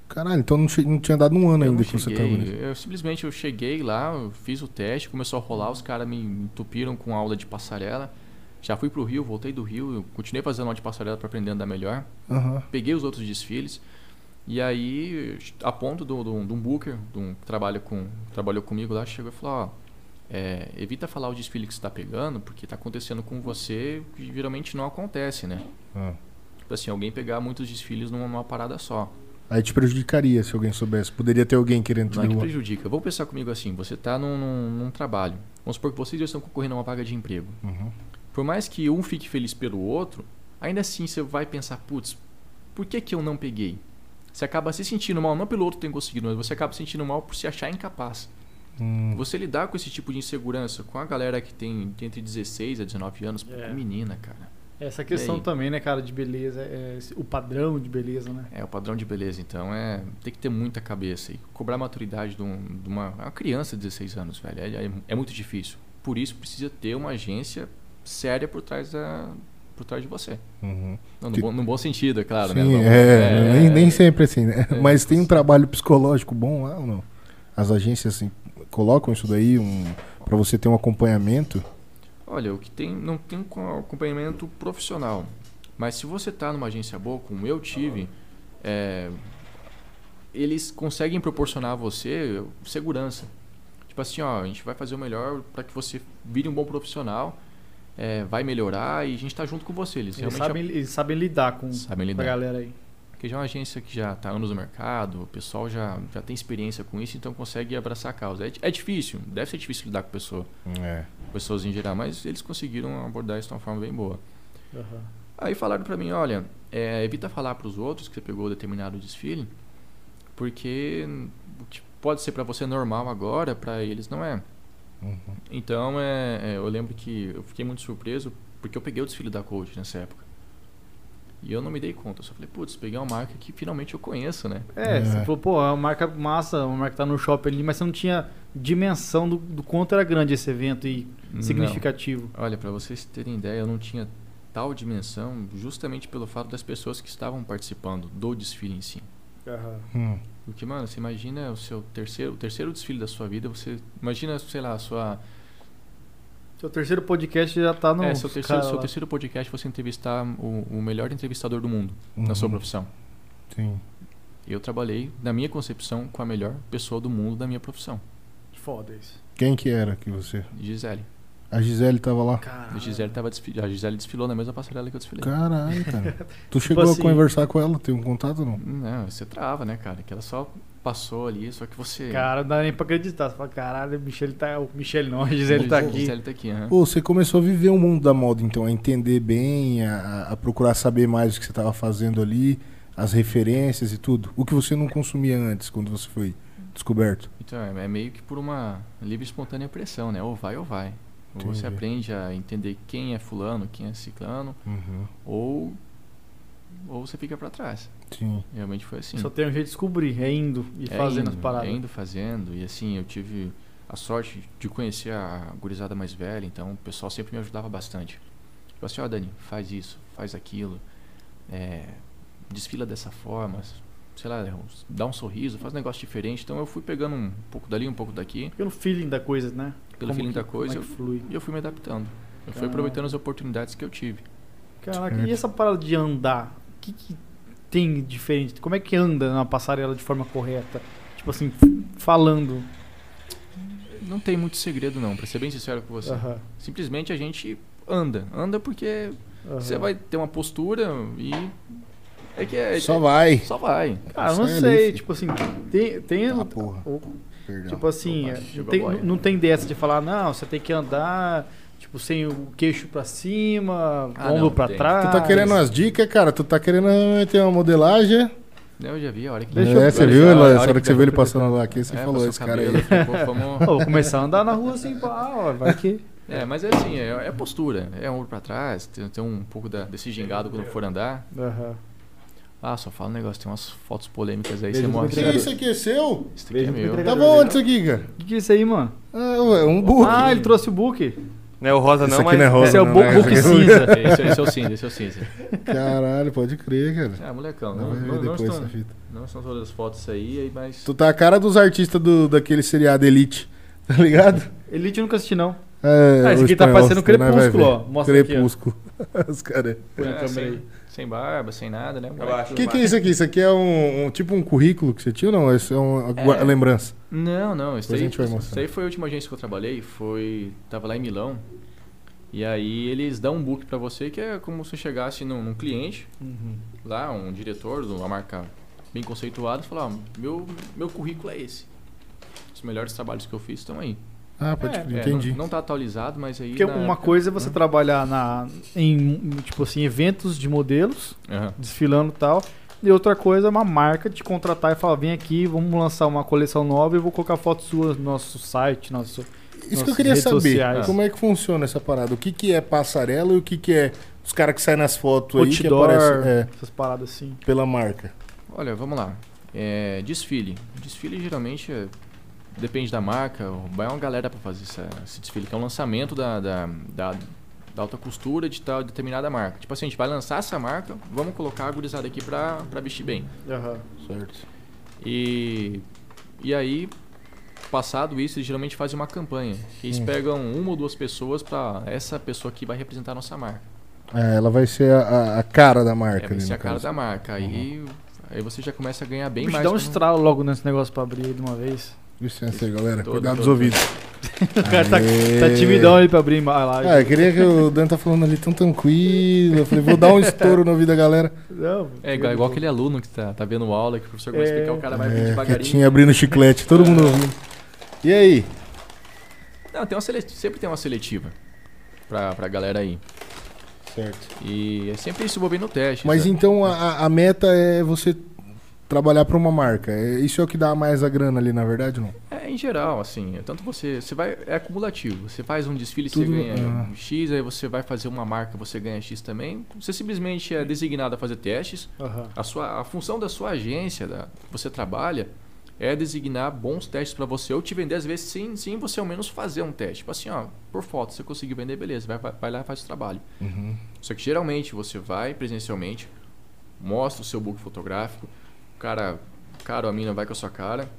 Caralho, então não, não tinha dado um ano Eu ainda que você cheguei, tava nisso. eu simplesmente eu cheguei lá, eu fiz o teste, começou a rolar, os caras me entupiram com aula de passarela. Já fui pro Rio, voltei do Rio, continuei fazendo aula de passarela para aprender a andar melhor. Aham. Peguei os outros desfiles. E aí, a ponto de um booker, de um que trabalha com, trabalhou comigo lá, chegou e falou, ó, é, evita falar o desfile que você está pegando, porque está acontecendo com você que geralmente não acontece, né? Ah. Tipo assim, alguém pegar muitos desfiles numa, numa parada só. Aí te prejudicaria se alguém soubesse. Poderia ter alguém querendo te Não é que prejudica. Vamos pensar comigo assim, você está num, num, num trabalho. Vamos supor que vocês dois estão concorrendo a uma vaga de emprego. Uhum. Por mais que um fique feliz pelo outro, ainda assim você vai pensar, putz, por que, que eu não peguei? Você acaba se sentindo mal, não pelo outro ter conseguido, mas você acaba se sentindo mal por se achar incapaz. Hum. Você lidar com esse tipo de insegurança com a galera que tem, entre 16 a 19 anos, É. que menina, cara. Essa questão também, né, cara, de beleza, é o padrão de beleza, né? É o padrão de beleza, então é tem que ter muita cabeça e cobrar a maturidade de, um- de uma, uma criança de 16 anos, velho, é, é- é muito difícil. Por isso precisa ter uma agência séria por trás da por trás de você. Uhum. Não, no, bom, no bom sentido, é claro, Sim, né? Vamos- é, nem, nem sempre assim, né? É. Mas tem um trabalho psicológico bom lá ou não? As agências assim, colocam isso daí um, para você ter um acompanhamento? Olha, o que tem não tem um co- acompanhamento profissional. Mas se você está numa agência boa, como eu tive, é, eles conseguem proporcionar a você segurança. Tipo assim, ó, a gente vai fazer o melhor para que você vire um bom profissional, é, vai melhorar e a gente está junto com você. Eles, Eles realmente sabem, eles sabem lidar com, sabem com a lidar. galera aí. Porque já é uma agência que já está anos no mercado, o pessoal já, já tem experiência com isso, então consegue abraçar a causa. É, é difícil, deve ser difícil lidar com pessoa, É. pessoas em geral, mas eles conseguiram abordar isso de uma forma bem boa. Aham. Aí falaram pra mim, olha, é, evita falar pros outros que você pegou determinado desfile, porque o que pode ser pra você normal agora, pra eles não é. Uhum. Então, é, é, eu lembro que eu fiquei muito surpreso, porque eu peguei o desfile da Coach nessa época. E eu não me dei conta, eu só falei, putz, peguei uma marca que finalmente eu conheço, né? É, É. você falou, pô, é uma marca massa, uma marca que tá no shopping ali, mas você não tinha dimensão do, do quanto era grande esse evento e Não. significativo. Olha, pra vocês terem ideia, eu não tinha tal dimensão justamente pelo fato das pessoas que estavam participando do desfile em si. Hum. Porque, mano, você imagina o seu terceiro, o terceiro desfile da sua vida, você imagina, sei lá, a sua Seu terceiro podcast já tá no. é, seu terceiro, seu terceiro podcast você entrevistar o, o melhor entrevistador do mundo na sua Uhum. profissão. Sim. Eu trabalhei, na minha concepção, com a melhor pessoa do mundo da minha profissão, Foda isso. Quem que era que você? Gisele. A Gisele tava lá. A Gisele, tava desfi- a Gisele desfilou na mesma passarela que eu desfilei. Caralho, cara. Tu chegou assim- a conversar com ela? Tem um contato ou não? Não, você trava, né, cara? Que ela só passou ali, só que você. Cara, não dá nem pra acreditar. Você fala, caralho, o Michele tá. O Michele não, a Gisele tá aqui. Gisele tá aqui, aham. Pô, você começou a viver o mundo da moda, então, a entender bem, a, a procurar saber mais o que você tava fazendo ali, as referências e tudo. O que você não consumia antes, quando você foi descoberto. Então, é é meio que por uma livre e espontânea pressão, né? Ou vai ou vai. Ou você Entendi. aprende a entender quem é fulano, quem é ciclano, ou, ou você fica pra trás. Sim. Realmente foi assim. Só tem um jeito de descobrir, é indo e É fazendo indo, as paradas. É indo fazendo. E assim, eu tive a sorte de conhecer a gurizada mais velha, então o pessoal sempre me ajudava bastante. Tipo assim, ó Dani, faz isso, faz aquilo, é, desfila dessa forma, sei lá, dá um sorriso, faz um negócio diferente. Então eu fui pegando um pouco dali, um pouco daqui, Pelo feeling da coisa, né? Pelo Como feeling que- da coisa, é flui. e eu fui me adaptando. Eu fui aproveitando as oportunidades que eu tive. Caraca, e essa parada de andar? O que, que tem diferente? Como é que anda na passarela de forma correta? Tipo assim, falando. Não tem muito segredo não, pra ser bem sincero com você. Aham, Simplesmente a gente anda. Anda porque aham. você vai ter uma postura e. É que é. Só vai. Só vai. Cara, não ali, sei, tipo assim, tem. tem Ah, porra. o- Perdão. tipo assim, Opa, não, tem, boia. não tem dessa de falar, não, você tem que andar, tipo, sem o queixo pra cima, Ah, ombro não, pra tem. trás. Tu tá querendo umas dicas, cara? Tu tá querendo ter uma modelagem? Eu já vi a hora que. Deixa é, eu- você viu? Essa hora que você der- viu ele passando lá aqui, você É, falou, esse cara aí. cabelo, falei, pô, vamos- vou começar a andar na rua assim, pá, ó, vai que. É, mas é assim, é, é postura. É ombro pra trás, tem, tem um pouco da- desse gingado quando for andar. Aham. Ah, só fala um negócio, tem umas fotos polêmicas aí, Beijo você mostra. Que isso aqui é seu? Isso aqui é Beijo pro meu. Tava onde isso aqui, cara? O que, que é isso aí, mano? Ah, ué, um book. Ah, ele trouxe o book. Não é o rosa Isso não, aqui mas... não é rosa. Esse é o não, né? book Esse aqui- cinza. Esse, esse é o cinza, esse é o cinza. Caralho, pode crer, cara. Ah, molecão, Não, não, não, não, depois estão, essa fita. não são todas as fotos aí, aí, mas... Tu tá a cara dos artistas do, daquele seriado Elite, tá ligado? Elite eu nunca assisti, não. É, Ah, esse aqui tá parecendo Crepúsculo, ó. Mostra aqui, ó. Crepúsculo. Os caras. Põe É, aí. Sem barba, sem nada, né? O que, que é isso aqui? Isso aqui é um, um- tipo um currículo que você tinha ou não? Isso é uma É. lembrança. Não, não, isso aí, gente vai isso mostrar. aí foi a última agência que eu trabalhei, foi... Tava lá em Milão, e aí eles dão um book pra você que é como se chegasse num, num cliente, Uhum. lá, um diretor de uma marca bem conceituada, e falar, ó, meu, meu currículo é esse. Os melhores trabalhos que eu fiz estão aí. Ah, pode É, É, entendi. Não, não tá atualizado, mas aí... Porque uma época- coisa é você trabalhar na, em, tipo assim, eventos de modelos, Aham. desfilando e tal. E outra coisa é uma marca te contratar e falar, vem aqui, vamos lançar uma coleção nova e vou colocar fotos suas no nosso site, nosso... Isso que eu queria saber. sociais. Como é que funciona essa parada? O que, que é passarela e o que, que é os caras que saem nas fotos aí que Outdoor, aparecem é, essas paradas assim. pela marca? Olha, vamos lá. É, desfile. Desfile geralmente é- depende da marca. Vai uma galera para fazer essa- esse desfile, que é um lançamento da, da, da, da alta costura de tal determinada marca. Tipo assim, a gente vai lançar essa marca, vamos colocar a gurizada aqui pra, pra vestir bem. Certo. E, e aí, passado isso, eles geralmente fazem uma campanha. Que eles Hum. pegam uma ou duas pessoas pra essa pessoa aqui vai representar a nossa marca. É, ela vai ser a, a- cara da marca. É, vai ser a cara caso. da marca. Aí, aí você já começa a ganhar bem Bicho, mais. dá um como- estralo logo nesse negócio pra abrir ele de uma vez. Licença aí, galera. Todo, Cuidado dos todo, ouvidos. O cara tá, tá timidão ali pra abrir a live. Ah, eu queria que o Dan tá falando ali tão tranquilo. Eu falei, vou dar um estouro no ouvido da galera. Não, É igual, igual aquele aluno que tá, tá vendo aula, que o professor a É. explicar, o cara vai É, devagarinho. quietinho abrindo chiclete, todo mundo ouvindo. E aí? Não, tem uma seletiva, sempre tem uma seletiva pra, pra galera aí. Certo. E é sempre isso bem no teste. Mas sabe? então a- a meta é você trabalhar pra uma marca. É, isso é o que dá mais a grana ali, na verdade, não? É, em geral, assim, é tanto você, você vai, é acumulativo. Você faz um desfile, Tudo- você ganha ah. um X, aí você vai fazer uma marca, você ganha X também. Você simplesmente é designado a fazer testes. Aham. A, sua, a função da sua agência, da, que você trabalha, é designar bons testes pra você ou te vender às vezes sem, sem você ao menos fazer um teste. Tipo assim, ó, por foto, você conseguiu vender, beleza, vai, vai, vai lá e faz o trabalho. Uhum. Só que geralmente você vai presencialmente, mostra o seu book fotográfico, cara, o cara ou a mina vai com a sua cara,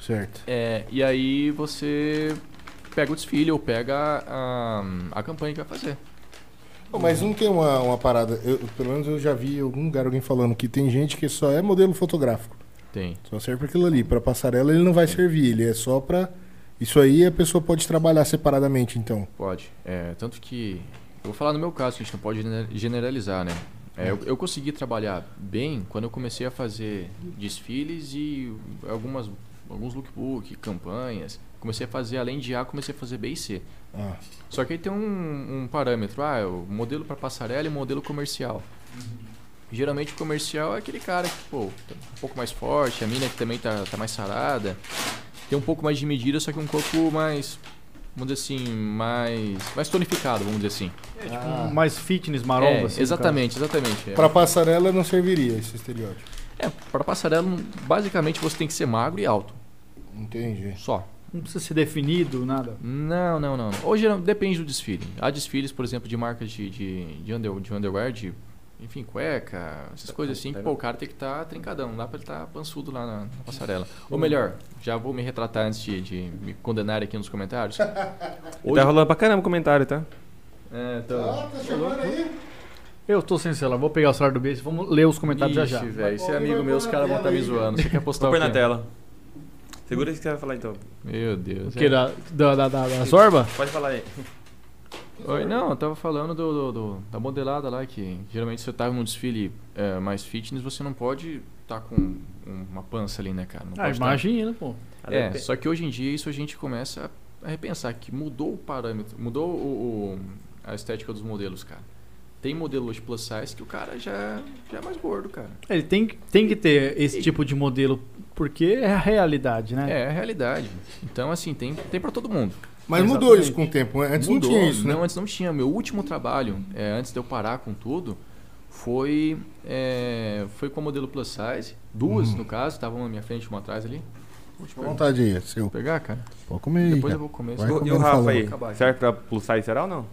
Certo. é, e aí você pega o desfile ou pega a, a campanha que vai fazer. Pô, Mas não tem uma, uma parada. eu- pelo menos eu já vi em algum lugar alguém falando que tem gente que só é modelo fotográfico. Tem. Só serve pra aquilo ali. Pra passarela ele não vai servir. Ele é só pra Isso aí a pessoa pode trabalhar separadamente, então. Pode. É, tanto que. Eu vou falar no meu caso, que a gente não pode gener- generalizar, né? É, eu, eu consegui trabalhar bem quando eu comecei a fazer desfiles e algumas, alguns lookbook, campanhas. Comecei a fazer, além de A, comecei a fazer B e C. Ah, Só que aí tem um, um parâmetro, ah, o modelo para passarela e modelo comercial. Geralmente o comercial é aquele cara que, pô, tá um pouco mais forte, a mina que também tá, tá mais sarada, tem um pouco mais de medida, só que um corpo mais, vamos dizer assim, mais, mais tonificado, vamos dizer assim. É, tipo, Ah. mais fitness, maromba, É, assim. exatamente, exatamente. É, Pra passarela não serviria esse estereótipo. é, para passarela, basicamente você tem que ser magro e alto, Entendi. só. cara. Não precisa ser definido, nada. Não, não, não. Hoje não- depende do desfile. Há desfiles, por exemplo, de marcas de, de, de, under, de underwear, de, enfim, cueca, essas coisas assim, que pô, o cara tem que estar trincadão, não dá pra ele estar pançudo lá na, na passarela. Ou melhor, já vou me retratar antes de, de me condenar aqui nos comentários. E Tá rolando pra caramba o comentário, tá? É, então... tá chamando aí? Eu tô sem celular, vou pegar o celular do beijo, vamos ler os comentários já já. Ixi, velho, esse é amigo meu, os caras vão estar me zoando. Você quer postar Vou o quê? na tela. Segura o que você vai falar então. Meu Deus. O que? é. Da, da, da, da, da Zorba? Pode falar aí. Oi, não, eu tava falando do, do- do- da modelada lá, que geralmente você tá num desfile é, mais fitness, você não pode tá com um- uma pança ali, né, cara? Não Ah, pode tá- imagina, pô. É, só que hoje em dia isso a gente começa a repensar, que mudou o parâmetro, mudou o, o- a estética dos modelos, cara. Tem modelo hoje plus size que o cara já, já é mais gordo, cara. Ele tem, que- tem que ter esse tipo de modelo, porque é a realidade, né? É, é a realidade. Então, assim, tem, tem para todo mundo. Mas mudou Exatamente. isso com o tempo. né? Antes Mudou. não tinha isso, né? Não, antes não tinha. Meu último trabalho, é, antes de eu parar com tudo, foi, é, foi com o modelo plus size. Duas, Uhum. no caso, estavam na minha frente, uma atrás ali. Vou vontade aí, é seu. Vou pegar, cara? Pode comer Depois cara. eu vou comer. Vai E o- Rafa aí? Serve pra plus size será ou não?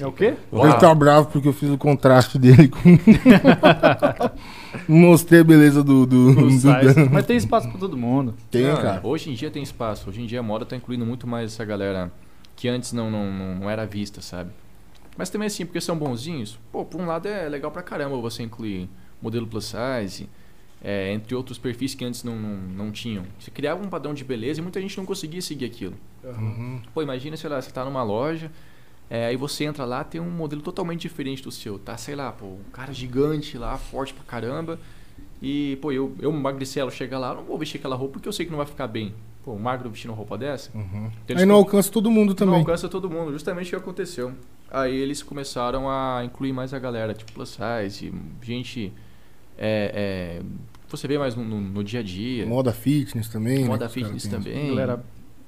É o quê? Ele tá bravo porque eu fiz o contraste dele com. Mostrei a beleza do. do, do- size. Mas tem espaço pra todo mundo. Tem, Não, cara. Hoje em dia tem espaço. Hoje em dia a moda tá incluindo muito mais essa galera que antes não, não, não, não era vista, sabe? Mas também assim, porque são bonzinhos, pô, por um lado é legal pra caramba você incluir modelo plus size, é, entre outros perfis que antes não, não, não tinham. Você criava um padrão de beleza e muita gente não conseguia seguir aquilo. Uhum. Pô, imagina, sei lá, você tá numa loja, é, aí você entra lá, tem um modelo totalmente diferente do seu. Tá, sei lá, pô, um cara gigante lá, forte pra caramba. E, pô, eu, eu emagreci ela, chega lá, eu não vou vestir aquela roupa porque eu sei que não vai ficar bem. Pô, um magro vestindo uma roupa dessa? Uhum. Então, Aí não alcança todo mundo não também. alcança todo mundo, justamente o que aconteceu. Aí eles começaram a incluir mais a galera, tipo plus size, gente. É, é, você vê mais no, no- no dia a dia. Moda fitness também. Moda né, que os fitness também. Galera,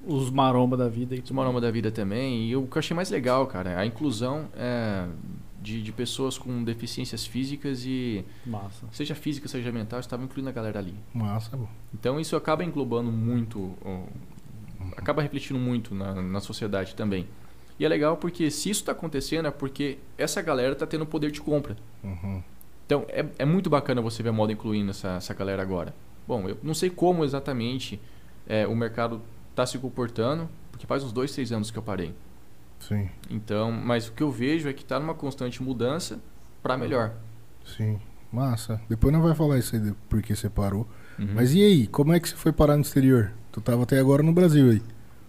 os maromba da vida. e Os maromba da vida também. E o que eu achei mais legal, cara, é a inclusão é, de, de pessoas com deficiências físicas e. Massa. Seja física, seja mental, estavam incluindo a galera ali. Massa, pô. Então isso acaba englobando muito, acaba refletindo muito na, na sociedade também. E é legal porque se isso está acontecendo é porque essa galera está tendo poder de compra. Uhum. Então é, é muito bacana você ver a moda incluindo essa, essa galera agora. Bom, eu não sei como exatamente é, o mercado está se comportando, porque faz uns dois, três anos que eu parei. Sim, Então, mas o que eu vejo é que está numa constante mudança para melhor. sim. Massa. Depois não vai falar isso aí de porque você parou. Uhum. Mas e aí? Como é que você foi parar no exterior? Tu tava até agora no Brasil aí.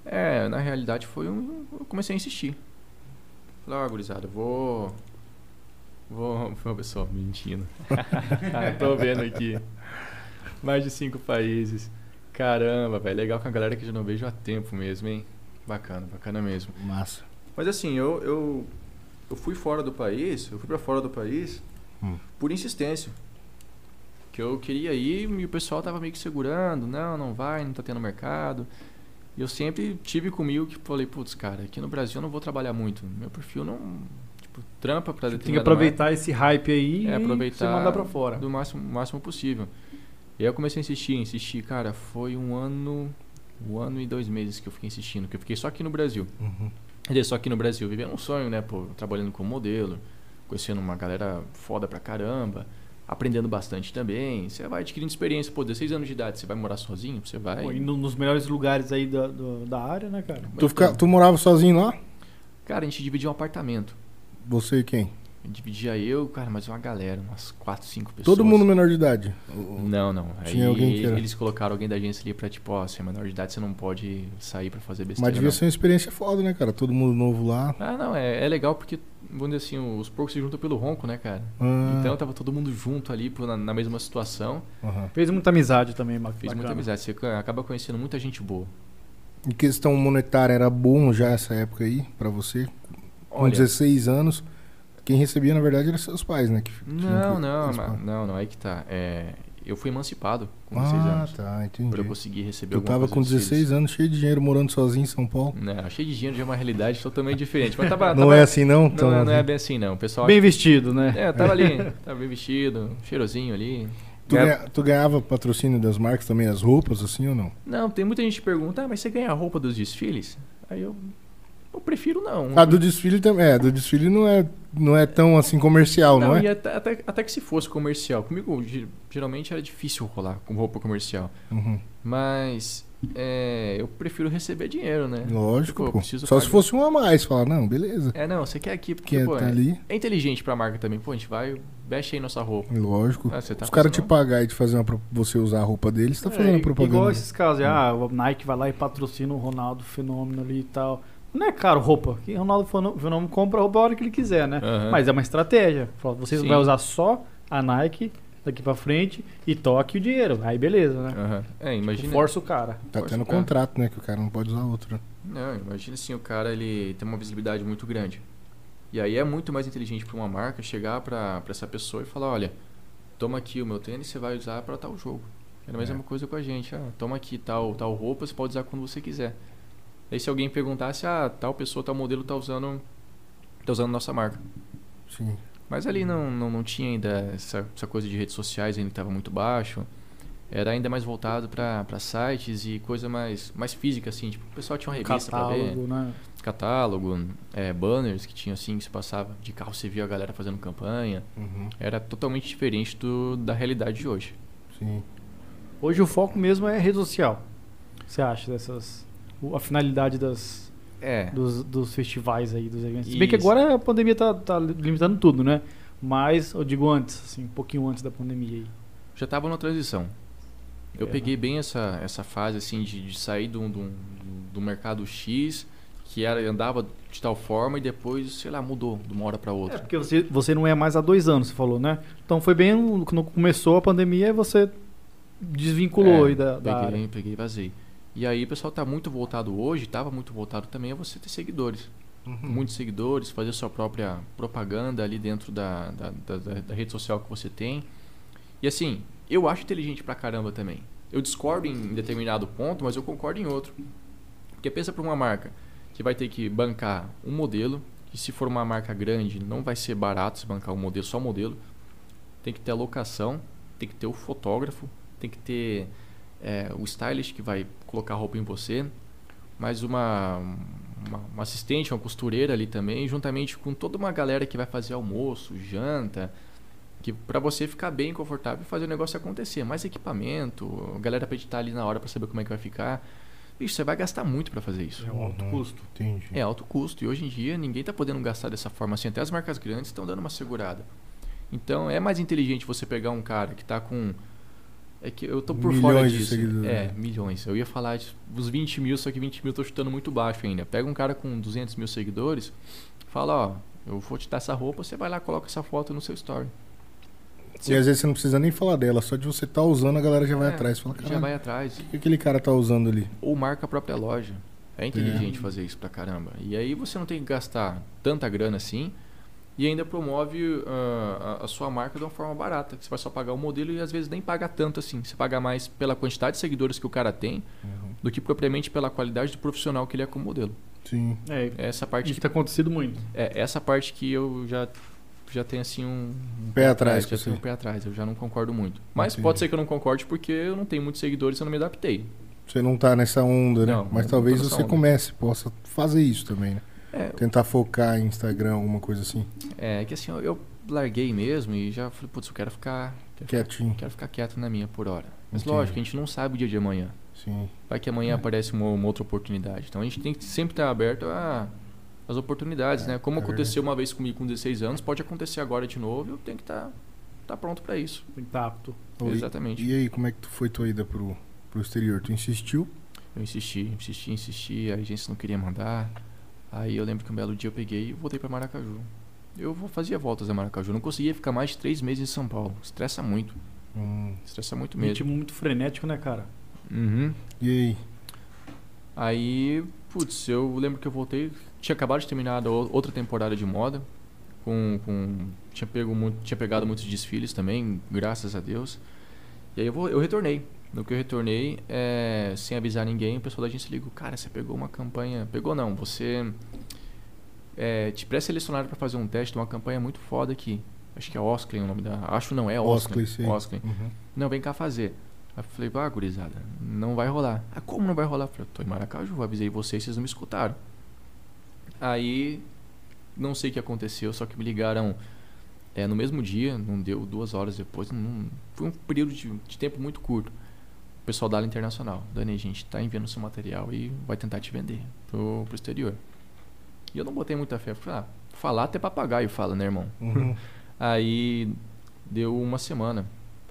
É, na realidade foi um. Eu comecei a insistir. Falei, ó, gurizada, eu vou. Vou. Ô, pessoal, mentindo. Tô vendo aqui. Mais de cinco países. Caramba, velho. Legal com a galera que eu já não vejo há tempo mesmo, hein? Bacana, bacana mesmo. Massa. Mas assim, eu, eu, eu fui fora do país, eu fui pra fora do país Hum. por insistência. Que eu queria ir e o pessoal tava meio que segurando, não, não vai, não tá tendo mercado. E eu sempre tive comigo que falei, putz, cara, aqui no Brasil eu não vou trabalhar muito. Meu perfil não, tipo, trampa pra Tem que aproveitar esse hype aí É, e aproveitar você mandar pra fora. do máximo, máximo possível. E aí eu comecei a insistir, insistir, cara, foi um ano, um ano e dois meses que eu fiquei insistindo, que eu fiquei só aqui no Brasil. Uhum. Quer dizer, só aqui no Brasil, vivendo um sonho, né, pô, trabalhando como modelo, conhecendo uma galera foda pra caramba, aprendendo bastante também. Você vai adquirindo experiência, pô, 16 anos de idade, você vai morar sozinho, você vai... Pô, no- nos melhores lugares aí da, do- da área, né, cara? Tu, fica, tu morava sozinho lá? Cara, a gente dividiu um apartamento. Você e quem? Dividia eu, cara, mas uma galera, umas 4, 5 pessoas. Todo mundo menor de idade. Não, não. Aí Tinha alguém que era- eles colocaram alguém da agência ali pra, tipo, ó, você é menor de idade, você não pode sair pra fazer besteira. Mas devia não. ser uma experiência foda, né, cara? Todo mundo novo lá. Ah, não, é, é legal porque, vamos dizer assim, os porcos se juntam pelo ronco, né, cara? Ah, Então tava todo mundo junto ali na, na mesma situação. aham. Fez muita amizade também, ba- Fez bacana. muita amizade. Você ca- acaba conhecendo muita gente boa. Em questão monetária, era bom já essa época aí pra você? Com Olha, 16 anos, quem recebia, na verdade, eram seus pais, né? Que não, que- não, mas- não, não, aí que tá. É, eu fui emancipado com 16 Ah, anos. tá, entendi. Pra eu conseguir receber Eu alguma tava com dos 16 filhos. anos, cheio de dinheiro, morando sozinho em São Paulo. Não, cheio de dinheiro já é uma realidade totalmente diferente. Mas tava, Não tava- é assim, não? Então, Não, é- não é bem assim, não. O pessoal. Bem vestido, né? É, tava ali, tava bem vestido, cheirosinho ali. Tu, É. ganha- tu ganhava patrocínio das marcas também, as roupas, assim ou não? Não, tem muita gente que pergunta, ah, mas você ganha a roupa dos desfiles? Aí eu. Eu prefiro não. A do desfile também. É, do desfile não é, não é tão assim comercial, não, Não, é? e até, até, até que se fosse comercial. Comigo, ge- geralmente era difícil rolar com roupa comercial. Uhum. Mas é, eu prefiro receber dinheiro, né? Lógico, Tipo, Só se pagar. fosse um a mais, falar, não, beleza. É, não, você quer aqui porque, Quem pô, tá é, ali, é inteligente pra marca também. Pô, a gente vai, veste aí nossa roupa. lógico. Ah, tá Os caras te pagar e te fazer uma, você usar a roupa deles, tá É, fazendo i- propaganda. Igual esses casos, ah, o Nike vai lá e patrocina o Ronaldo Fenômeno ali e tal. Não é caro roupa. Que Ronaldo Fenô- Fenômeno compra a roupa a hora que ele quiser, né? Aham. Mas é uma estratégia. Você Sim. vai usar só a Nike daqui pra frente e toque o dinheiro. Aí beleza, né? Aham. É, imagina. Força o cara. Tá Força tendo cara. contrato, né? Que o cara não pode usar outro. Não, imagina assim, o cara ele tem uma visibilidade muito grande. E aí é muito mais inteligente para uma marca chegar para essa pessoa e falar, olha, toma aqui o meu tênis, você vai usar para tal jogo. É a mesma É. coisa com a gente, ah, toma aqui tal tal roupa, você pode usar quando você quiser. Aí se alguém perguntasse, ah, tal pessoa, tal modelo tá usando tá usando nossa marca. Sim. Mas ali não, não, não tinha ainda essa, essa coisa de redes sociais, ainda estava muito baixo. Era ainda mais voltado para sites e coisa mais, mais física, assim. Tipo, o pessoal tinha uma revista para ver Catálogo, né? catálogo, é, banners que tinha assim, que se passava de carro, você via a galera fazendo campanha. Uhum. Era totalmente diferente do, da realidade de hoje. Sim. Hoje o foco mesmo é rede social. O que você acha dessas. A finalidade das, É. dos, dos festivais aí, dos eventos. Se bem que Isso. agora a pandemia tá, tá limitando tudo, né? Mas eu digo antes, assim, um pouquinho antes da pandemia aí. Já tava na transição. Eu É. peguei bem essa, essa fase assim de, de sair do, do, do mercado X, que era, andava de tal forma e depois, sei lá, mudou de uma hora para É, outra. porque você, você não é mais há dois anos, você falou, né? Então foi bem quando começou a pandemia você desvinculou É, aí da, da área. peguei, peguei e vazei. E aí o pessoal tá muito voltado hoje, tava muito voltado também a você ter seguidores. Uhum. muitos seguidores, fazer sua própria propaganda ali dentro da, da, da- da- rede social que você tem. E assim, eu acho inteligente pra caramba também. Eu discordo em determinado ponto, mas eu concordo em outro. Porque pensa pra uma marca que vai ter que bancar um modelo, que se for uma marca grande, não vai ser barato se bancar um modelo, só um modelo. Tem que ter a locação, tem que ter o fotógrafo, tem que ter é, o stylist que vai colocar a roupa em você, mais uma, uma, uma assistente, uma costureira ali também, juntamente com toda uma galera que vai fazer almoço, janta, que para você ficar bem confortável e fazer o negócio acontecer. Mais equipamento, galera pra editar ali na hora para saber como é que vai ficar. Bicho, você vai gastar muito para fazer isso. É um alto Uhum. custo. Entendi. É alto custo e hoje em dia ninguém está podendo gastar dessa forma assim. Até as marcas grandes estão dando uma segurada. Então é mais inteligente você pegar um cara que está com. É que eu tô por fora Milhões de disso. seguidores, É, milhões. Eu ia falar de uns 20 mil, só que 20 mil eu tô chutando muito baixo ainda. Pega um cara com 200 mil seguidores, fala: Ó, eu vou te dar essa roupa, você vai lá coloca essa foto no seu story. E às vezes você não precisa nem falar dela, só de você estar usando, a galera já vai É, atrás. Fala, Já vai atrás. o que aquele cara tá usando ali? Ou marca a própria loja. É inteligente fazer isso pra caramba. E aí você não tem que gastar tanta grana assim e ainda promove ah, a, a sua marca de uma forma barata. que Você vai só pagar o modelo e às vezes nem paga tanto assim. Você paga mais pela quantidade de seguidores que o cara tem do que propriamente pela qualidade do profissional que ele é como modelo. Sim. É, É essa parte isso que, tem acontecido muito. é essa parte que eu já já tenho assim um, um Pé atrás já tenho um pé atrás, eu já não concordo muito. Mas Entendi. pode ser que eu não concorde porque eu não tenho muitos seguidores e eu não me adaptei. Você não tá nessa onda, né? Não, Mas não talvez você onda. comece, possa fazer isso também, né? É, Tentar focar em Instagram, alguma coisa assim. É, que assim, eu, eu larguei mesmo e já falei, putz, eu quero ficar, quero, Quietinho. quero ficar quieto na minha por hora. Mas Entendi. lógico, a gente não sabe o dia de amanhã. Sim. Vai que amanhã aparece uma, uma outra oportunidade. Então a gente tem que sempre estar aberto a, as oportunidades, né? Como é aconteceu uma vez comigo com 16 anos, pode acontecer agora de novo, eu tenho que estar tá, pronto para isso. Tem que tá apto. Oi. Exatamente. E aí, como é que tu foi tua ida pro, pro exterior? Tu insistiu? Eu insisti, insisti, insisti, a agência não queria mandar. Aí eu lembro que um belo dia eu peguei e voltei para Maracaju. Eu vou- fazia voltas a Maracaju, não conseguia ficar mais de três meses em São Paulo. Estressa muito, Hum. estressa muito Um mesmo. ritmo muito frenético, né, cara? Uhum. E aí? Aí, putz, eu lembro que eu voltei, tinha acabado de terminar outra temporada de moda, com, com tinha pego muito, tinha pegado muitos desfiles também, graças a Deus. E aí eu, vou, eu retornei. No que eu retornei, é, sem avisar ninguém, o pessoal da agência ligou, cara, você pegou uma campanha, pegou não, você é, te pré-selecionaram para fazer um teste de uma campanha muito foda aqui. Acho que é Osclen o nome da, acho não é. Osclen, sim. Osclen. Uhum. Não, vem cá fazer. Aí eu falei, ah, gurizada, não vai rolar. Ah, como não vai rolar? Eu falei, tô em Maracaju, avisei vocês, vocês não me escutaram. Aí, não sei o que aconteceu, só que me ligaram é, no mesmo dia, não deu duas horas depois, não, foi um período de, de tempo muito curto. O pessoal da área internacional, Dani, a gente tá enviando seu material e vai tentar te vender pro, pro exterior. E eu não botei muita fé, falei, ah, falar até papagaio fala, né, irmão? Uhum. Aí deu uma semana.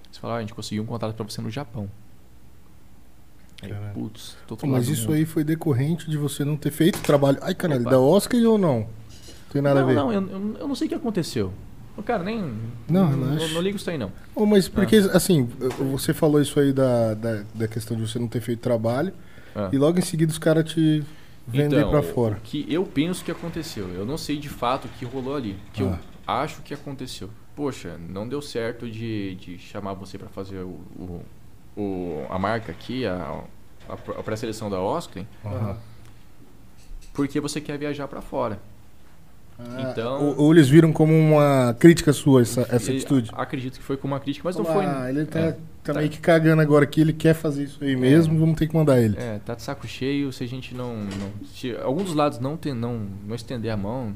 Eles falaram, ah, a gente conseguiu um contrato pra você no Japão. Aí, putz, tô Pô, mas isso aí foi decorrente de você não ter feito trabalho. Ai, caralho, da Oscar ou não? Não tem nada não, a ver. Não, eu, eu não sei o que aconteceu. Cara, nem. Não, não, relaxa. não ligo isso aí, não. Ô, mas porque, Ah. assim, você falou isso aí da, da, da questão de você não ter feito trabalho Ah. e logo em seguida os caras te vender Então, pra o fora. que eu penso que aconteceu. Eu não sei de fato o que rolou ali. O que eu Ah. acho que aconteceu. Poxa, não deu certo de, de chamar você pra fazer o, o, o- a marca aqui, a, a, a pré-seleção da Oscar, Aham. porque você quer viajar pra fora. Ah, Então- ou, ou eles viram como uma crítica sua essa, essa E atitude? Acredito que foi com uma crítica, mas não Ah, foi. ele tá, é, tá tá- meio que cagando agora que ele quer fazer isso aí mesmo, vamos ter que mandar ele. É, tá de saco cheio, se a gente não. não se algum dos lados não, tem, não, não estender a mão,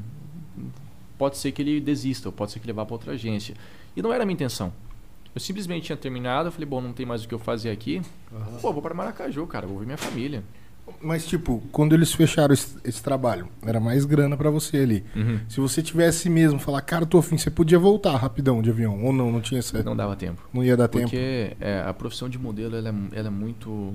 pode ser que ele desista, ou pode ser que ele vá para outra agência. E não era a minha intenção. Eu simplesmente tinha terminado, eu falei, bom, não tem mais o que eu fazer aqui. Pô, vou para Maracaju, cara, vou ver minha família. Mas, tipo, quando eles fecharam esse, esse trabalho, era mais grana pra você ali. Se você tivesse mesmo falar, cara, tô afim, você podia voltar rapidão de avião. Ou não, não tinha essa. Não, Não dava tempo. ia dar tempo. Porque é, a profissão de modelo, ela é, ela é muito.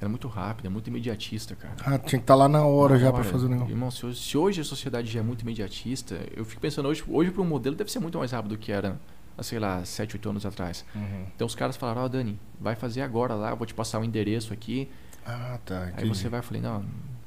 Ela é muito rápida, é muito imediatista, cara. Ah, tinha que estar lá na hora já Na pra hora. fazer o negócio. Irmão, se hoje, se hoje a sociedade já é muito imediatista, eu fico pensando, hoje, hoje para um modelo deve ser muito mais rápido do que era, sei lá, 7, 8 anos atrás. Uhum. Então os caras falaram, ó, Dani, vai fazer agora lá, eu vou te passar o endereço aqui. Ah, tá. Aí entendi. você vai, eu falei, não.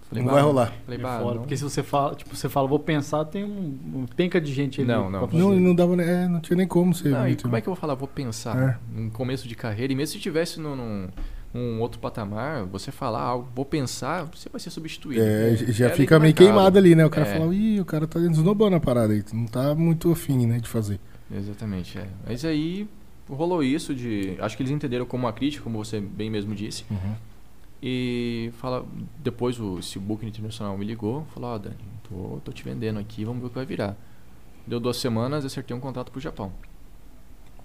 Falei, Não "Bah, vai rolar. Falei, É bah, foda, não. Porque se você fala, tipo, você fala, vou pensar, tem um, um penca de gente ali. Não, não. Não, não dava, nem- é, não tinha nem como ser. Não, e muito- como é que eu vou falar? Vou pensar É. num começo de carreira. E mesmo se estivesse num, num, num outro patamar, você falar algo, vou pensar, você vai ser substituído. É, já É fica meio mercado. queimado ali, né? O cara É. fala, ih, o cara tá desnobando a parada aí. Tu não tá muito afim, né, de fazer. Exatamente, é. Mas aí rolou isso de. Acho que eles entenderam como uma crítica, como você bem mesmo disse. E fala, depois o, esse Booking Internacional me ligou, falou, ó Dani, tô, tô te vendendo aqui, vamos ver o que vai virar. Deu duas semanas, acertei um contrato pro Japão.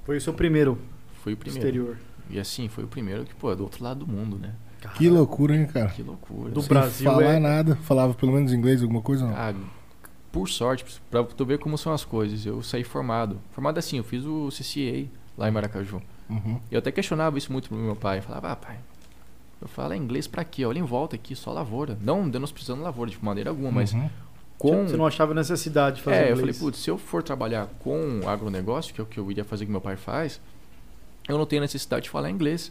Foi o seu primeiro, Fui o primeiro. exterior. E assim, foi o primeiro que, pô, é do outro lado do mundo, né? Que loucura, hein, cara? Que loucura. Do Sem Brasil falar é- nada. Falava pelo menos inglês, alguma coisa? Não. Ah, por sorte, pra tu ver como são as coisas, eu saí formado. Formado assim, eu fiz o CCA lá em Maracaju. Uhum. Eu até questionava isso muito pro meu pai. Eu falava, ah, pai, eu falo inglês pra quê? Olha em volta aqui, só lavoura. Não menosprezando lavoura de maneira alguma, mas Uhum. com. Você não achava necessidade de fazer É, eu inglês. falei, putz, se eu for trabalhar com agronegócio, que é o que eu iria fazer que meu pai faz, eu não tenho necessidade de falar inglês.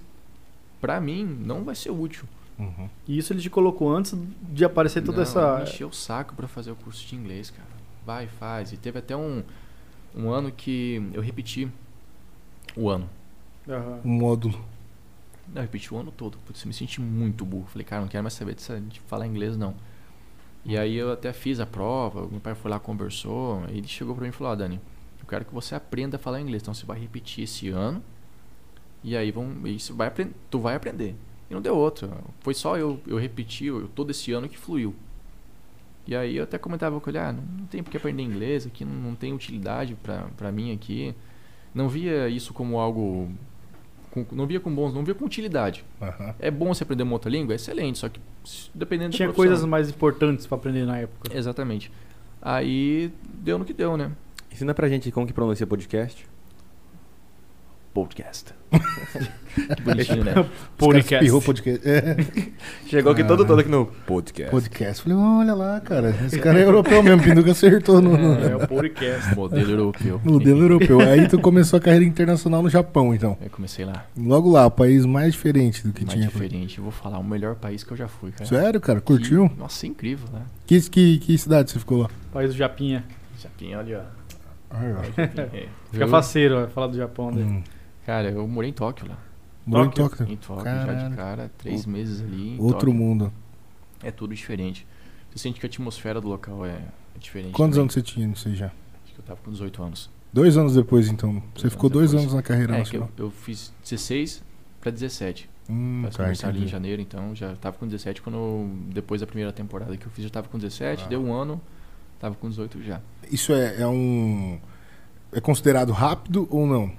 Pra mim, não vai ser útil. Uhum. E isso ele te colocou antes de aparecer toda não, essa... Encheu o saco pra fazer o curso de inglês, cara. Vai, faz. E teve até um, um ano que eu repeti o ano. Aham. Um módulo. Não, repeti o ano todo. Putz, eu me senti muito burro. Falei, cara, não quero mais saber de falar inglês, não. E aí eu até fiz a prova, meu pai foi lá, conversou, ele chegou pra mim e falou, ó, Dani, eu quero que você aprenda a falar inglês. Então você vai repetir esse ano, e aí e você vai tu vai aprender. E não deu outro. Foi só eu, eu repetir eu- todo esse ano que fluiu. E aí eu até comentava com ele, ah, não, não tem por que aprender inglês aqui, não, não tem utilidade pra, pra mim aqui. Não via isso como algo com- não via com bons, não via com utilidade. Aham. É bom você aprender uma outra língua? Excelente, só que dependendo Tinha coisas mais importantes pra aprender na época. Exatamente. Aí deu no que deu, né? Ensina pra gente como que pronuncia podcast. Podcast. que bonitinho, né? Podcast. espirrou podcast. É, Chegou aqui todo todo aqui no podcast. podcast. Falei, olha lá, cara. Esse cara é europeu mesmo. Pinduca acertou no, no É o podcast. Modelo europeu. modelo europeu. Aí tu começou a carreira internacional no Japão, então. Eu comecei lá. Logo lá, o país mais diferente do que mais tinha. diferente. Eu vou falar, o melhor país que eu já fui, cara. Sério, cara? Curtiu? Que- nossa, incrível, né? Que, que, que cidade você ficou lá? País do Japinha. Japinha, ali, ó. É. Fica faceiro, ó, falar do Japão. Né? Hum. Cara, eu morei em Tóquio lá. Morou em Tóquio? Tóquio. Em Tóquio, já Caralho. de cara, três meses ali. em Outro Tóquio. mundo. É tudo diferente. Você sente que a atmosfera do local é, é diferente. Quantos também. anos você tinha nisso aí já? Acho que eu tava com 18 anos. Dois anos depois, então. Você Dois ficou anos dois depois. anos na carreira É, que eu, nacional. eu fiz 16 pra 17. Hum, tá, começar ali em janeiro, então já tava com 17 quando eu- depois da primeira temporada que eu fiz, eu tava com 17, Ah. deu um ano, tava com 18 já. Isso é, é um. É considerado rápido ou não?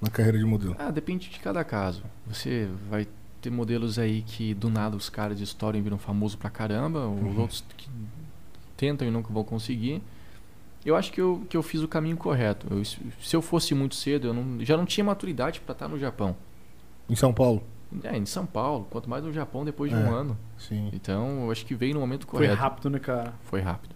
Na carreira de modelo? Ah, depende de cada caso. Você vai ter modelos aí que do nada os caras estouram e viram famoso pra caramba, os Uhum. outros que tentam e nunca vão conseguir. Eu acho que eu, que eu fiz o caminho correto. Eu- se eu fosse muito cedo, eu não- já não tinha maturidade pra estar no Japão. Em São Paulo? É, em São Paulo, quanto mais no Japão depois de É. um ano. Sim. Então, eu acho que veio no momento Foi correto. rápido, né, cara? Foi rápido.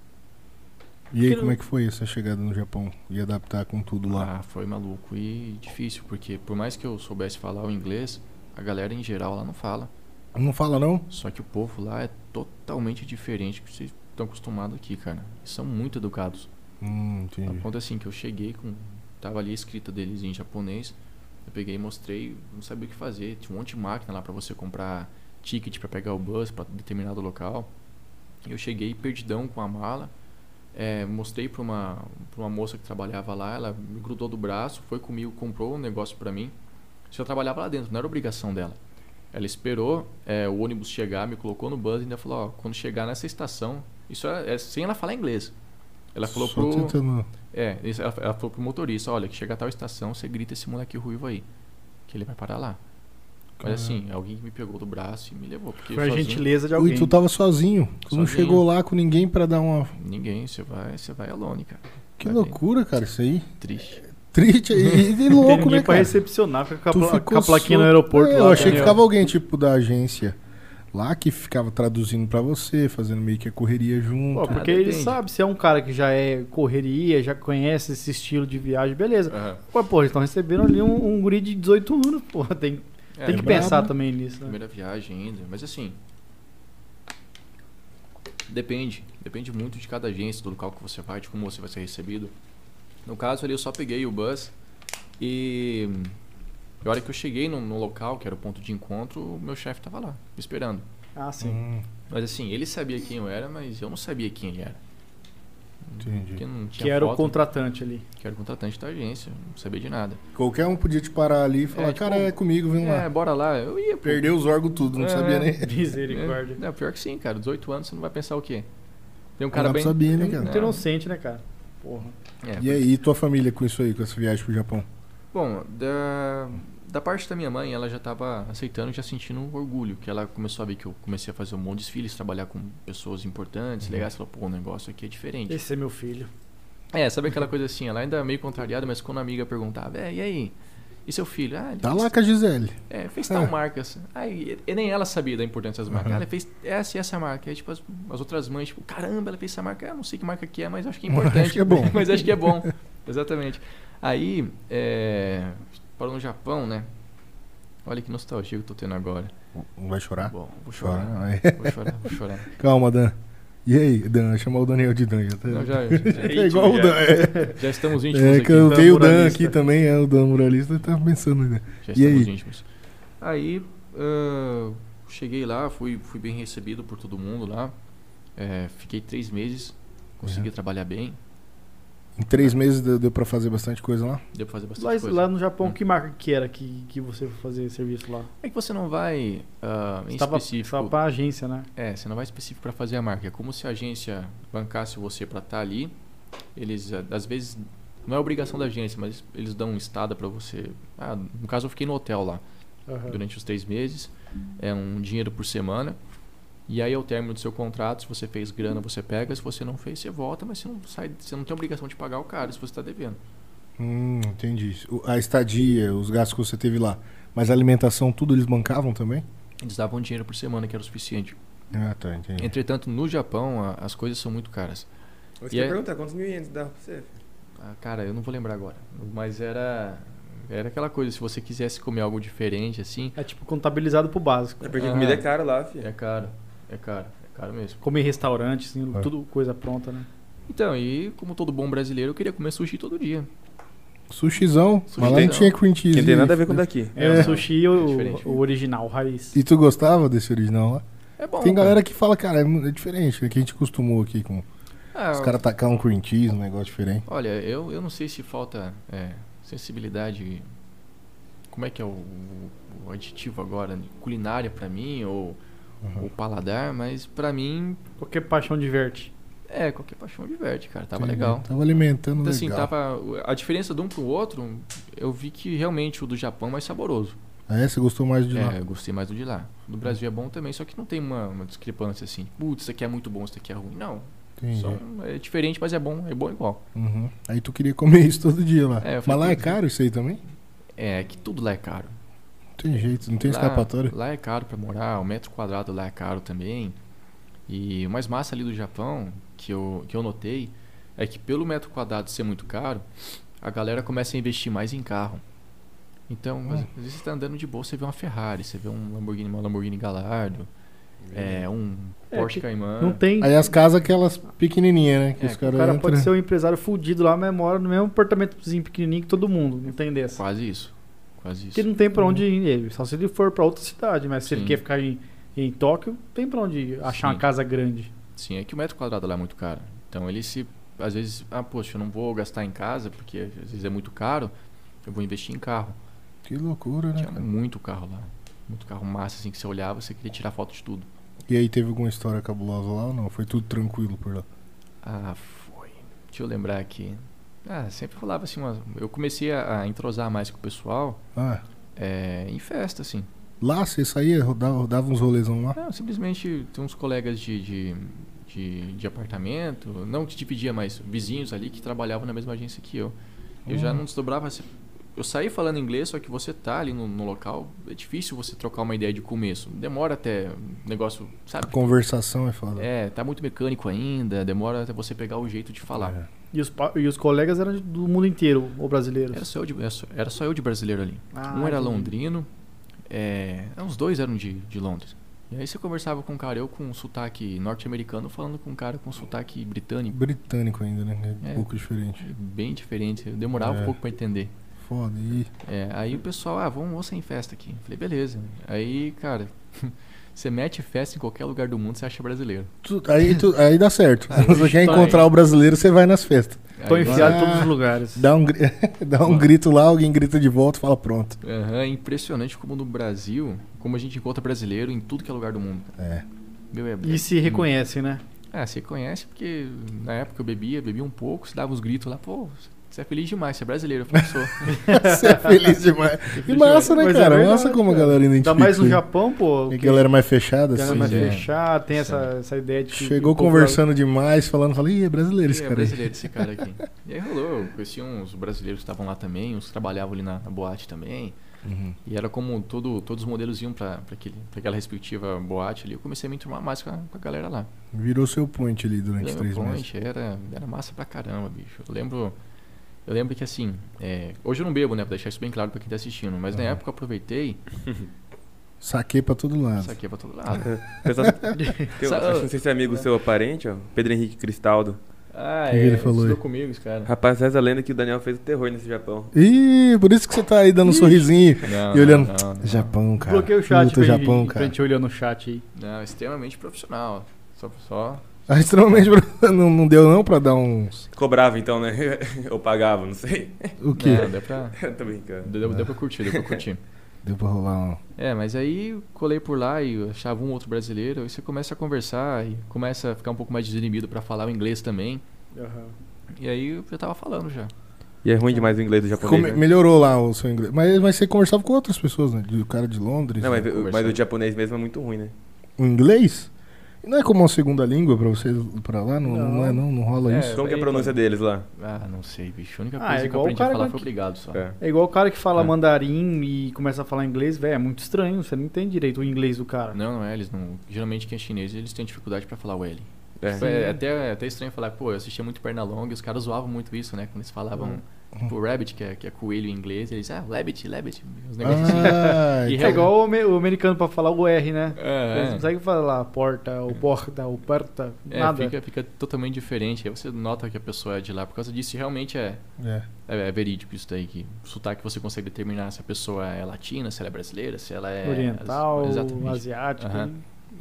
E aí, como é que foi essa chegada no Japão? E adaptar com tudo lá? Ah, foi maluco e difícil, porque por mais que eu soubesse falar o inglês, a galera em geral lá não fala. Não fala, não? Só que o povo lá é totalmente diferente do que vocês estão acostumados aqui, cara. Eles são muito educados. Hum, A entendi. ponto assim que eu cheguei com. Tava ali a escrita deles em japonês. Eu peguei e mostrei, não sabia o que fazer. Tinha um monte de máquina lá pra você comprar ticket pra pegar o bus pra determinado local. E eu cheguei perdidão com a mala. É, mostrei pra uma, pra uma moça que trabalhava lá, ela me grudou do braço, foi comigo, comprou um negócio pra mim. Só trabalhava lá dentro, não era obrigação dela. Ela esperou é, o ônibus chegar, me colocou no bus e ainda falou: ó, quando chegar nessa estação, isso é, é sem ela falar inglês. Ela falou Só pro. tentando... É, ela, ela falou pro motorista, olha, que chega a tal estação, você grita esse moleque ruivo aí. Que ele vai parar lá. Mas assim, alguém que me pegou do braço e me levou. Porque Foi a sozinho, gentileza de Ui, alguém. tu tava sozinho. Tu não Sozinho. chegou lá com ninguém pra dar uma. Ninguém, você vai, você vai alone, cara. Que Vai loucura, cara, isso aí. bem Triste. Triste e, e tem louco, ninguém né, pra cara? recepcionar com a, Tu pla- ficou com a plaquinha no aeroporto. É, lá, eu achei que entendeu? ficava alguém, tipo, da agência lá que ficava traduzindo pra você, fazendo meio que a correria junto. Pô, porque Ah, ele depende. sabe, se é um cara que já é correria, já conhece esse estilo de viagem, beleza. Pô, pô, eles estão recebendo ali um, um guri de 18 anos, pô. Tem, É, tem que brabo. pensar também nisso, né? Primeira viagem ainda. Mas assim. Depende. Depende muito de cada agência, do local que você vai, de como você vai ser recebido. No caso ali, eu só peguei o bus e. A hora que eu cheguei no, no local, que era o ponto de encontro, o meu chefe tava lá, me esperando. Ah, sim. Hum, Mas assim, ele sabia quem eu era, mas eu não sabia quem ele era. Entendi. Porque não tinha Que era o foto, contratante ali. que era o contratante da agência, não sabia de nada. Qualquer um podia te parar ali e falar, tipo, cara, é comigo, vem É, lá. bora lá. Eu ia, pô. Perdeu os órgãos tudo, não É. sabia nem. Misericórdia. É, não, pior que sim, cara. 18 anos você não vai pensar o quê? Tem um Cara cara bem. sabia, né, cara? Muito inocente, né, cara? Porra. É, E aí, e tua família com isso aí, com essa viagem pro Japão? Bom, da, da parte da minha mãe, ela já estava aceitando, já sentindo um orgulho, que ela começou a ver que eu comecei a fazer um monte de desfiles, trabalhar com pessoas importantes, Uhum. legais, falou, pô, o negócio aqui é diferente. Esse é meu filho. É, sabe aquela coisa assim, ela ainda é meio contrariada, mas quando a amiga perguntava, é, e aí? E seu filho? Ah, ele Tá fez, lá com a Gisele. é, fez tal É. marcas. Aí, e nem ela sabia da importância das marcas. Uhum. Ela fez essa e essa marca. Aí, tipo, as, as outras mães, tipo, caramba, ela fez essa marca. Eu não sei que marca que é, mas acho que é Mas acho importante. que é bom. mas acho que é bom. Exatamente. Aí, é, parou no Japão, né? Olha que nostalgia que eu tô tendo agora. Não vai chorar? Bom, vou chorar. Chora. Vou chorar, vou chorar. Calma, Dan. E aí, Dan? Chamar o Daniel de Dan. Já tá... Não, já, já, é igual o já- Dan. É, já estamos íntimos é aqui. eu tenho o Dan Muralista. aqui também, é o Dan Muralista, tá pensando ainda. Já E estamos aí? íntimos. Aí, ah, cheguei lá, fui, fui bem recebido por todo mundo lá. É, fiquei três meses, consegui Uhum. trabalhar bem, Em três meses deu, deu pra fazer bastante coisa lá? deu pra fazer bastante Lá, coisa. lá no Japão, Hum. que marca que era que, que você foi fazer serviço lá? É que você não vai ah, em específico. tava pra agência, né? É, você não vai específico para fazer a marca. É como se a agência bancasse você para estar ali. Eles, ah, às vezes, Não é obrigação da agência, mas eles dão um estada pra você. Ah, no caso, eu fiquei no hotel lá Aham. durante os três meses. É um dinheiro por semana. E aí, ao término do seu contrato, se você fez grana, você pega. Se você não fez, você volta, mas você não, sai, você não tem obrigação de pagar o cara se você está devendo. Hum, entendi. A estadia, os gastos que você teve lá. Mas a alimentação, tudo eles bancavam também? Eles davam dinheiro por semana, que era o suficiente. Ah, tá, entendi. Entretanto, no Japão, a- as coisas são muito caras. Você E quer é- perguntar quantos mil ienes dá pra você? Ah, cara, eu não vou lembrar agora. Mas era. Era aquela coisa, se você quisesse comer algo diferente, assim, É tipo contabilizado pro básico. É porque Ah. comida é caro lá, filho. é caro. É caro. É caro mesmo. Comer em restaurante, assim, É. tudo coisa pronta, né? Então, e como todo bom brasileiro, eu queria comer sushi todo dia. Sushizão, mas lá não tinha cream cheese. Que não tem nada a ver com daqui. É, É. o sushi o, o original, o raiz. E tu gostava desse original lá? É bom. Tem cara. galera que fala, cara, é é diferente, né? Que a gente acostumou aqui com Ah, os caras tacar um cream cheese, um negócio diferente. Olha, eu, eu não sei se falta é, sensibilidade. Como é que é o, o aditivo agora? Culinária pra mim, ou Uhum. o paladar, mas pra mim, Qualquer paixão diverte. é, qualquer paixão diverte, cara. Tava Entendi. legal. Tava alimentando Então, assim, legal. tava. A diferença de um pro outro, eu vi que realmente o do Japão é mais saboroso. Ah, é? Você gostou mais de lá? É, eu gostei mais do de lá. O do Brasil é bom também, só que não tem uma, uma discrepância assim. Putz, isso aqui é muito bom, isso aqui é ruim. Não. Só, é diferente, mas é bom, é bom igual. Uhum. Aí tu queria comer isso todo dia lá. É, Mas lá é caro isso aí também? É que tudo lá é caro. Não tem jeito, não tem lá, escapatória. Lá é caro pra morar, o metro quadrado lá é caro também. E o mais massa ali do Japão, que eu, que eu notei, é que pelo metro quadrado ser muito caro, a galera começa a investir mais em carro. Então, às, às vezes você tá andando de boa, você vê uma Ferrari, você vê um Lamborghini, uma Lamborghini Gallardo, é, um É, Porsche Cayman. Não tem. Aí as casas aquelas pequenininhas, né? Que É, os o caras O cara entram. pode ser um empresário fudido lá, mas mora no mesmo apartamentozinho pequenininho que todo mundo. Não tem dessa. Quase isso. Quase isso. Porque não tem pra onde ir ele. Só se ele for pra outra cidade. Mas se ele quer ficar em, em Tóquio, tem pra onde ir achar Sim. uma casa grande. Sim, é que o metro quadrado lá é muito caro. Então ele se. Às vezes, ah, poxa, eu não vou gastar em casa porque às vezes é muito caro, eu vou investir em carro. Que loucura, né? Tinha cara? muito carro lá. Muito carro massa, assim, que você olhava, você queria tirar foto de tudo. E aí teve alguma história cabulosa lá ou não? Foi tudo tranquilo por lá? Ah, foi. Deixa eu lembrar aqui. Ah, sempre rolava assim umas. Eu comecei a, a entrosar mais com o pessoal Ah, é, em festa, assim. lá você saía, rodava, dava uns rolezão lá? Não, simplesmente tem uns colegas de, de, de, de apartamento, não que dividia, mas vizinhos ali que trabalhavam na mesma agência que eu. Eu já Hum. não desdobrava. assim, Eu saí falando inglês, só que você tá ali no, no local, é difícil você trocar uma ideia de começo. Demora até o negócio, sabe? Conversação é foda. É, tá muito mecânico ainda, demora até você pegar o jeito de falar. É. E os, e os colegas eram do mundo inteiro, ou brasileiros. Era, só eu de, era só- era só eu de brasileiro ali. Ah, um era entendi. londrino, é, os dois eram de, de Londres. E aí você conversava com um cara, eu com um sotaque norte-americano, falando com um cara com sotaque britânico. Britânico ainda, né? É um É. pouco diferente. Bem diferente, eu demorava É. um pouco pra entender. Foda. E É, aí o pessoal, ah, vamos, vamos sem festa aqui. Falei, beleza. Aí, cara, você mete festa em qualquer lugar do mundo, você acha brasileiro. tu- aí, tu- aí dá certo. Aí Se você quer tá encontrar o brasileiro, você vai nas festas. Tô enfiado em todos os lugares. Dá um, dá um grito lá, alguém grita de volta e fala pronto. Aham, é impressionante como no Brasil, como a gente encontra brasileiro em tudo que é lugar do mundo. É. Meu, é, E se reconhece, né? Ah, você conhece porque na época eu bebia, bebia um pouco, você dava uns gritos lá, pô, você é feliz demais, você é brasileiro. Eu falei, sou. Você é feliz demais. Que massa, né, Mas é cara? verdade, massa como a galera identifica. Ainda mais no. Japão, pô. E que galera mais fechada, a galera assim. mais é. fechada, tem essa, Sim. essa ideia de que. Chegou o povo conversando demais, falando, falei, ih, é brasileiro esse é cara aí. brasileiro esse cara aqui. E aí rolou, eu conheci uns brasileiros que estavam lá também, uns que trabalhavam ali na, na boate também. Uhum. E era como todo, todos os modelos iam pra, pra, aquele, pra aquela respectiva boate ali. Eu comecei a me enturmar mais com a, com a galera lá. Virou seu point ali durante três meses. point, era, era massa pra caramba, bicho. Eu lembro, eu lembro que assim, é, hoje eu não bebo, né? Pra deixar isso bem claro pra quem tá assistindo. Mas na Aham. época eu aproveitei, Saquei pra todo lado. saquei pra todo lado. Acho que não sei se é amigo seu ou parente, ó. Pedro Henrique Cristaldo. Ah, que ele falou estudou aí? comigo, esse cara. Rapaz, reza a lenda que o Daniel fez o terror nesse Japão. Ih, por isso que você tá aí dando um sorrisinho Não, e olhando. não, não. Japão, cara. Bloqueei o chat Puta, pra, Japão, pra cara. gente olhando no chat aí. Não, extremamente profissional. Só, só Ah, extremamente. não, não deu não pra dar uns. Cobrava então, né? Ou pagava, não sei. O quê? Não, deu pra, Tô brincando. deu, deu pra curtir, deu pra curtir. Deu pra rolar um. É, mas aí colei por lá e eu achava um outro brasileiro, aí você começa a conversar e começa a ficar um pouco mais desinibido pra falar o inglês também. E aí eu já tava falando já. E é ruim demais o inglês do japonês. Come- né? Melhorou lá o seu inglês. Mas, mas você conversava com outras pessoas, né? O cara de Londres. Não, né? mas, mas o japonês mesmo é muito ruim, né? O inglês? Não é como uma segunda língua pra vocês pra lá? Não, não. Não. é, não? Não rola É, isso? Como que é a aí, pronúncia deles lá? Ah, não sei, bicho. A única Ah, coisa é que eu igual o aprendi a cara falar que- foi obrigado só. É. É igual o cara que fala É. mandarim e começa a falar inglês, velho, é muito estranho, você não entende direito o inglês do cara. Não, não é, eles não. Geralmente quem é chinês, eles têm dificuldade pra falar o L. É. É, até, é até estranho falar, pô, eu assistia muito Pernalonga e os caras zoavam muito isso, né? Quando eles falavam, tipo, rabbit, que é, que é coelho em inglês, eles, ah, rabbit, rabbit, uns negócios assim. Ah, E É real- igual o, o americano pra falar o R, né? Eles É, não conseguem falar porta, ou porta, ou porta, é, nada. fica, fica totalmente diferente. Aí você nota que a pessoa é de lá por causa disso. E realmente é, é. é, é verídico isso daí. Que o sotaque você consegue determinar se a pessoa é latina, se ela é brasileira, se ela é. Oriental, Exatamente. asiático. Aham.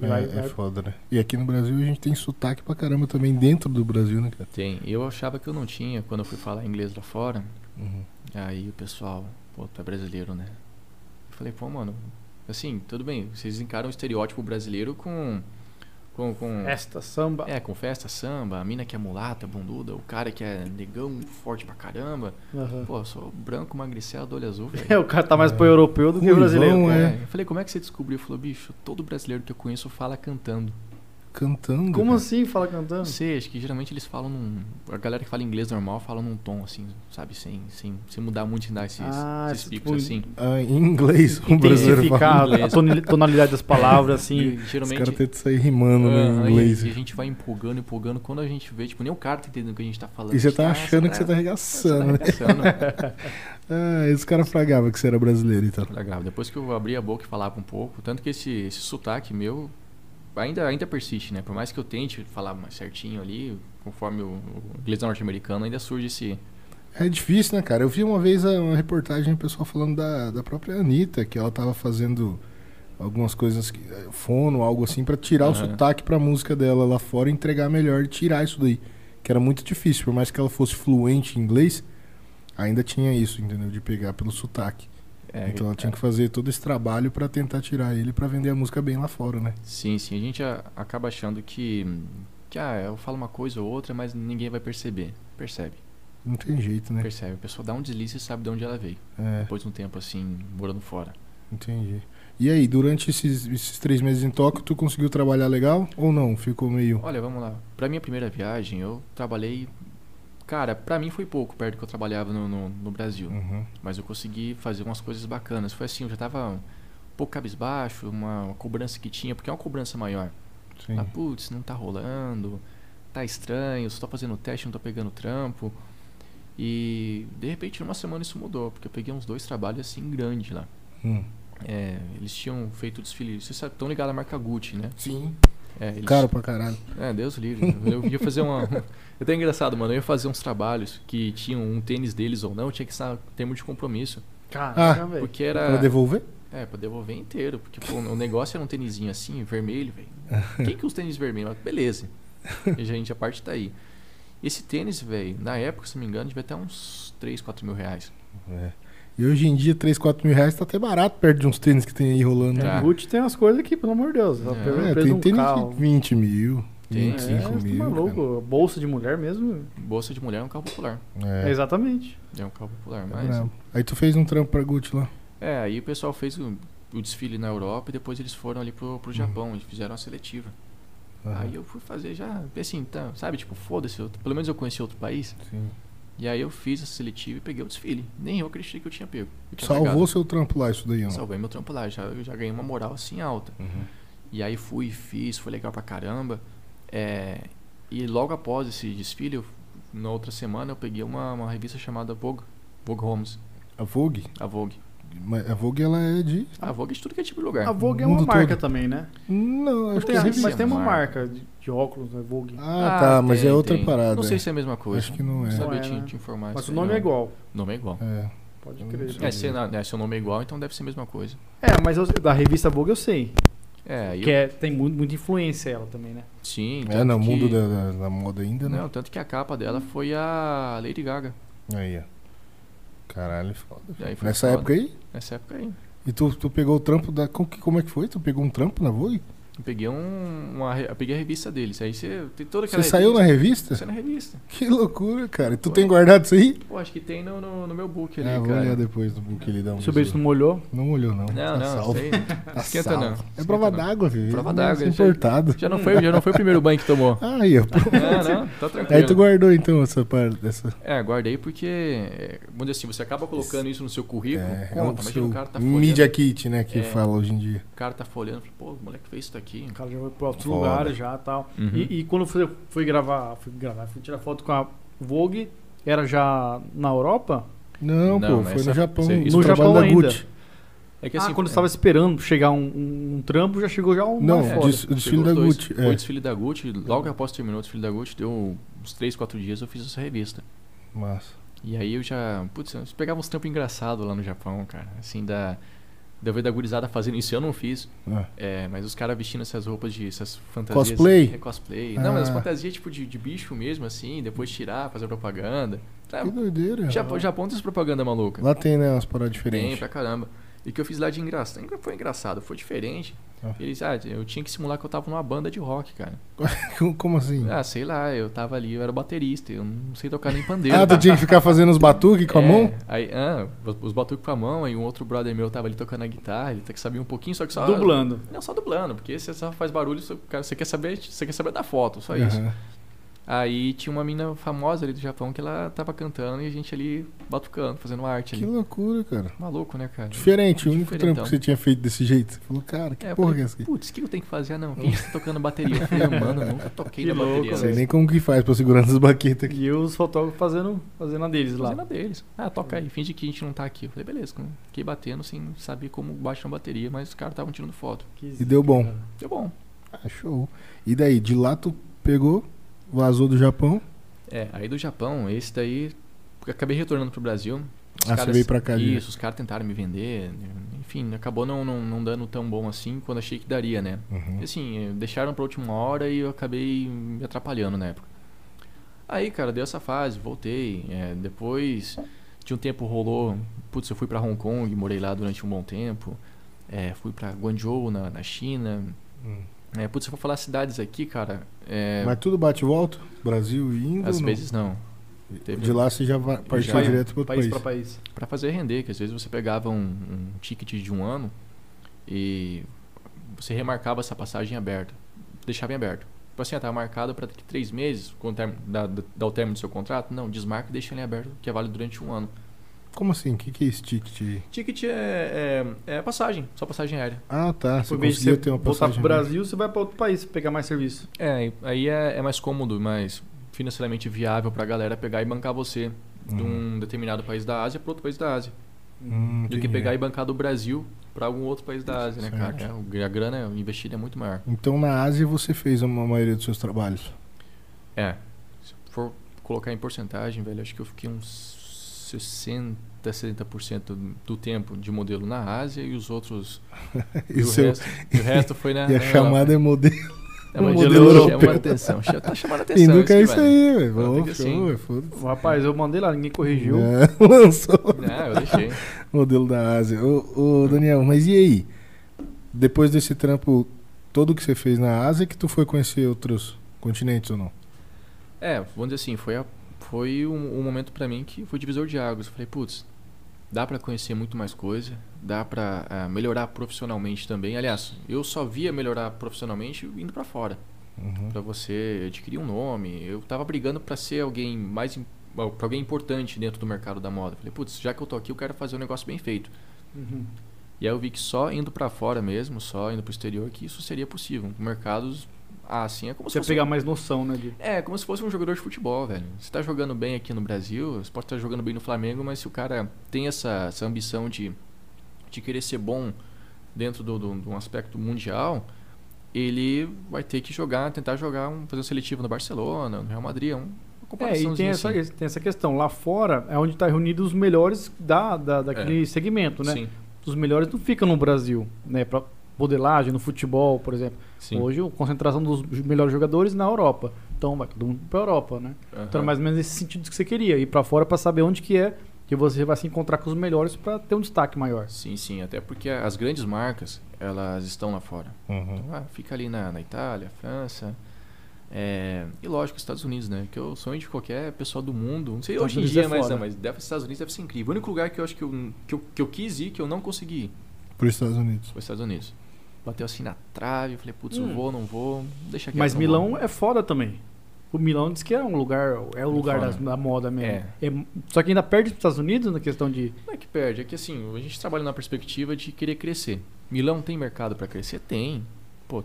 É, vai- é vai- foda, né? E aqui no Brasil a gente tem sotaque pra caramba também dentro do Brasil, né, cara? Tem. Eu achava que eu não tinha quando eu fui falar inglês lá fora. Uhum. Aí o pessoal, pô, tu é brasileiro, né? Eu falei, pô, mano, assim, tudo bem, vocês encaram o estereótipo brasileiro com. Com, com Esta samba. é, com festa, samba, a mina que é mulata, bunduda, o cara que é negão, forte pra caramba. Aham. Pô, eu sou branco, magricelo, olho azul, velho. É, o cara tá mais pro europeu do que o Ruivão, brasileiro. é. É, Eu falei, como é que você descobriu? Ele falou, bicho, todo brasileiro que eu conheço fala cantando. Cantando. Como cara. assim fala Não cantando? sei, acho que geralmente eles falam num. A galera que fala inglês normal fala num tom assim, sabe? Sem, sem, sem mudar muito em dar esses, Ah, esses tipo, picos assim. Ah, em inglês, o brasileiro Intensificar fala. a tonalidade das palavras, assim. E, Os geralmente. caras tentam sair rimando Ah, no e- inglês. E, a gente vai empolgando, empolgando. Quando a gente vê, tipo, nem o cara tá entendendo o que a gente tá falando. E você gente tá achando que você tá arregaçando, né? arregaçando. Ah, esse cara fragava que você era brasileiro então. Legal. Depois que eu abri a boca e falava um pouco, tanto que esse, esse sotaque meu ainda, ainda persiste, né? Por mais que eu tente falar mais certinho ali, conforme o, o inglês norte-americano, ainda surge esse. É difícil, né, cara? Eu vi uma vez uma reportagem, o pessoal falando da, da própria Anitta, que ela tava fazendo algumas coisas, que- eh, fono, algo assim, pra tirar o Aham. sotaque pra música dela lá fora e entregar melhor e tirar isso daí. Que era muito difícil, por mais que ela fosse fluente em inglês, ainda tinha isso, entendeu? De pegar pelo sotaque. É, então ela tinha que fazer todo esse trabalho pra tentar tirar ele pra vender a música bem lá fora, né? Sim, sim. A gente acaba achando que. Que ah, eu falo uma coisa ou outra, mas ninguém vai perceber. Percebe, Não tem jeito, né? percebe. A pessoa dá um deslize e sabe de onde ela veio. É, Depois de um tempo assim, morando fora. entendi. E aí, durante esses, esses três meses em Tóquio, tu conseguiu trabalhar legal ou não? Ficou meio. Olha, vamos lá. Pra minha primeira viagem, eu trabalhei. Cara, pra mim foi pouco perto do que eu trabalhava no, no, no Brasil. Uhum. Mas eu consegui fazer umas coisas bacanas. Foi assim, eu já tava um pouco cabisbaixo, uma, uma cobrança que tinha, porque é uma cobrança maior. Sim. Ah, putz, não tá rolando, tá estranho, só tô fazendo teste, não tô pegando trampo. E de repente, numa semana isso mudou, porque eu peguei uns dois trabalhos assim grandes lá. Hum. É, eles tinham feito desfile. Vocês estão ligados à marca Gucci, né? Sim. É, eles, Caro pra caralho. É, Deus livre. Eu ia fazer uma. É até engraçado, mano. Eu ia fazer uns trabalhos que tinham um tênis deles ou não, tinha que estar termo de compromisso. Caraca, Ah, velho. Porque Pra era. devolver? É, pra devolver inteiro. Porque pô, o negócio era um tênisinho assim, vermelho, velho. Quem que usa tênis vermelho? Mas Beleza. E, gente, a parte tá aí. Esse tênis, velho, na época, se não me engano, devia até uns 3, 4 mil reais. É. E hoje em dia, 3, 4 mil reais tá até barato perto de uns tênis que tem aí rolando. É, né? Gucci tem umas coisas aqui, pelo amor de Deus. É. É, tem um tênis carro. de 20 mil, Tem, 25 é, mil. tá maluco. Bolsa de mulher mesmo. Bolsa de mulher é um carro popular. cara. É, Exatamente. É um carro popular, é mas. Aí tu fez um trampo pra Gucci lá. É, aí o pessoal fez o, o desfile na Europa e depois eles foram ali pro, pro Japão, eles fizeram a seletiva. Aham. Aí eu fui fazer já, assim, tá, sabe, tipo, foda-se, pelo menos eu conheci outro país. Sim. E aí eu fiz a seletiva e peguei o desfile. Nem eu acreditei que eu tinha pego. Eu tinha Salvou pegado. seu trampo lá, isso daí, ó. Salvei meu trampo lá, já, eu já ganhei uma moral assim alta. Uhum. E aí fui e fiz, foi legal pra caramba. É, e logo após esse desfile, eu- na outra semana, eu peguei uma, uma revista chamada Vogue, Vogue Homes, A Vogue? a Vogue. Mas A Vogue, ela é de... A Vogue é de tudo que é tipo de lugar. A Vogue é uma marca todo. também, né? Não, Mas acho tem, que é mas tem é uma marca. de, de óculos, né? Vogue. Ah, tá, mas tem, é outra tem. parada. Não sei é. se é a mesma coisa. Acho que não é. Não Não sabia é, te, né? te informar. Mas o nome não. é igual. O nome é igual. É. Pode crer. sei. É, se, na- né, se o nome é igual, então deve ser a mesma coisa. É, mas eu- da revista Vogue eu sei. É, Que eu- é, tem muito, muita influência ela também, né? sim. É, no que- mundo da, da, da moda ainda, né? Não, tanto que a capa dela foi a Lady Gaga. Aí, ó. Caralho, foda. Nessa foda. época aí? Nessa época aí. E tu, tu pegou o trampo da. Como, que- como é que foi? Tu pegou um trampo na Vogue? Eu peguei um, uma, eu peguei a revista deles. Aí você tem toda Você aquela saiu na revista? Você na revista. Que loucura, cara. E tu Foi. tem guardado isso aí? Pô, acho que tem no, no, no meu book ali, Ah, vou cara. olhar depois no book ele dá um Deixa eu ver se não molhou. Não olhou, não. Não, Tá não, salvo. sei. Tá Esquenta salvo. não. É prova d'água, filho. Prova d'água, é importado. Já não, foi, já não foi o primeiro banho que tomou. Aí, ó. Não, não, tá tranquilo. Aí tu guardou então essa parte dessa. É, guardei porque, é, vamos dizer assim, você acaba colocando isso no seu currículo, É, é conta, o imagina seu o cara tá folhando, Media Kit, né? Que É. fala hoje em dia. o cara tá folhando, fala, pô, o moleque fez isso aqui. O cara já foi pra outros Foda. lugares já e tal. Uhum. E, e quando foi, foi gravar, fui gravar, fui tirar foto com a Vogue, era já na Europa? Não, Não, pô, foi no Japão. isso no Japão da ainda. Gucci. É que ah, assim, quando é, você tava esperando chegar um, um, um trampo, já chegou já um Não, uma foto. des- o desfile da dois. Gucci. Foi É. o desfile da Gucci, logo após terminou o desfile da Gucci, deu uns 3, 4 dias eu fiz essa revista. Massa. E aí eu já, putz, eu pegava uns trampos engraçados lá no Japão, cara, assim, da... Da ver da gurizada fazendo isso, eu não fiz. Ah. É, mas os caras vestindo essas roupas de. essas fantasias. Cosplay? É, cosplay. Não, mas as Ah. fantasias tipo de, de bicho mesmo, assim, depois tirar, fazer propaganda. É, Que doideira. Japão, Japão tem essa propaganda maluca. Lá tem, né, umas paradas Tem diferentes. pra caramba. E o que eu fiz lá de engraçado. Foi engraçado, foi diferente. Ah. Eles, ah, eu tinha que simular que eu tava numa banda de rock, cara. Como assim? Ah, sei lá, eu tava ali, eu era baterista, eu não sei tocar nem pandeiro. Ah, tu tinha que ficar fazendo os batuques com a É, mão? Aí, ah, os batuques com a mão, aí um outro brother meu tava ali tocando a guitarra, ele que sabia um pouquinho, só que só. Dublando. Não, só dublando, porque você só faz barulho, você, cara, você quer saber, você quer saber da foto, só isso. Aí tinha uma mina famosa ali do Japão que ela tava cantando e a gente ali batucando, fazendo arte Que ali. loucura, cara. Maluco, né, cara? Diferente, o único trampo que você tinha feito desse jeito. Você falou, cara, que É, porra que é essa aqui? Putz, o que eu tenho que fazer? Ah, não, quem está tocando bateria? Eu falei, mano, eu nunca toquei Que na louco, bateria. Não sei nem como que faz pra segurar nas baquetas aqui. E os fotógrafos fazendo, fazendo a deles lá. Fazendo a deles. Ah, toca aí, finge que a gente não tá aqui. Eu falei, beleza, fiquei batendo sem saber como baixa uma bateria, mas os caras estavam tirando foto. Que E deu bom. cara. Deu bom. Ah, show. E daí, de lá tu pegou, vazou do Japão. É, aí do Japão, esse daí, acabei retornando pro Brasil. Os Ah, você veio pra cá Isso, os caras tentaram me vender, enfim, acabou não, não, não dando tão bom assim quando achei que daria, né? Uhum. E assim, eh, deixaram pra última hora e eu acabei me atrapalhando na época. Aí, cara, deu essa fase, voltei. eh, depois de um tempo rolou. Putz, eu fui pra Hong Kong, morei lá durante um bom tempo. eh, fui pra Guangzhou, na, na China. Hum. Eh, putz, se eu for falar cidades aqui, cara. eh, Mas tudo bate e volta? Brasil e indo? às vezes não. teve- De lá você já partiu Já. direto pro outro país pra país. Pra fazer render, que às vezes você pegava um, um ticket de um ano e você remarcava essa passagem aberta, deixava em aberto. Tipo assim, ah, tá marcado para daqui três meses, quando term- dá, dá, dá o término do seu contrato. Não, desmarca e deixa ele aberto, que é válido durante um ano. Como assim? O que, que é esse ticket? Ticket é, é, é passagem, só passagem aérea. Ah, tá. Você vez de conseguiu você ter uma voltar passagem. pro Brasil, você vai pra outro país pegar mais serviço. É, aí é, é mais cômodo, mais financeiramente viável pra galera pegar e bancar você de Uhum. um determinado país da Ásia para outro país da Ásia. Hum, Do que pegar e bancar do Brasil para algum outro país da Ásia, né, Certo. cara? É, a grana investida é muito maior. Então na Ásia você fez a ma- maioria dos seus trabalhos. É. Se for colocar em porcentagem, velho, acho que eu fiquei uns 60, 70% do tempo de modelo na Ásia e os outros. e, E, o seu- resto, e o resto foi na. e a na chamada é modelo. É, mas modelo chama europeu. atenção. cha- Tá chamando atenção. E nunca é isso, isso velho. aí, velho. Vamos, que show, sim. velho, foda-se. Rapaz, eu mandei lá, ninguém corrigiu. É, lançou Não, eu deixei. modelo da Ásia. Ô, ô, Daniel, mas e aí? Depois desse trampo todo que você fez na Ásia, que tu foi conhecer outros continentes ou não? É, vamos dizer assim, foi, a- foi um, um momento pra mim que foi divisor de águas. Eu falei, putz, dá pra conhecer muito mais coisa, dá pra ah, melhorar profissionalmente também. Aliás, eu só via melhorar profissionalmente indo pra fora. Uhum. Pra você adquirir um nome. Eu tava brigando pra ser alguém mais pra alguém importante dentro do mercado da moda. Falei, putz, já que eu tô aqui, eu quero fazer um negócio bem feito. Uhum. E aí eu vi que só indo pra fora mesmo, só indo pro exterior, que isso seria possível. Mercados, ah, assim, é como se Você fosse pegar mais noção, né? De... é, como se fosse um jogador de futebol, velho. Você tá jogando bem aqui no Brasil, você pode estar jogando bem no Flamengo, mas se o cara tem essa, essa ambição de, de querer ser bom dentro do, do, de um aspecto mundial, ele vai ter que jogar, tentar jogar, um, fazer um seletivo no Barcelona, no Real Madrid, é um- É, e tem essa, assim. tem essa questão. Lá fora é onde está reunido os melhores da, da, daquele segmento, né? Sim, Os melhores não ficam no Brasil, né? Pra modelagem, no futebol, por exemplo. sim. Hoje, a concentração dos melhores jogadores na Europa. Então, vai todo mundo pra Europa, né? Aham. Então, é mais ou menos nesse sentido que você queria. Ir pra fora pra saber onde que é que você vai se encontrar com os melhores para ter um destaque maior. Sim, sim, até porque as grandes marcas, elas estão lá fora. Uhum. Então, ah, fica ali na, na Itália, França, é, e lógico, Estados Unidos, né? Que é o sonho de qualquer pessoa do mundo. Não sei Estados hoje em dia, é mas, não, mas deve, Estados Unidos deve ser incrível. O único lugar que eu acho que eu, que eu, que eu quis ir, que eu não consegui ir, Para os Estados Unidos. foi Estados Unidos. Bateu assim na trave, eu falei, putz, eu Hum. vou, não vou, deixa quieto. Mas Milão é foda também. O Milão diz que é um lugar, é o lugar Foda. das- da moda mesmo. É. É, só que ainda perde os Estados Unidos na questão de. Não é que perde, é que assim, a gente trabalha na perspectiva de querer crescer. Milão tem mercado pra crescer? Tem. Pô,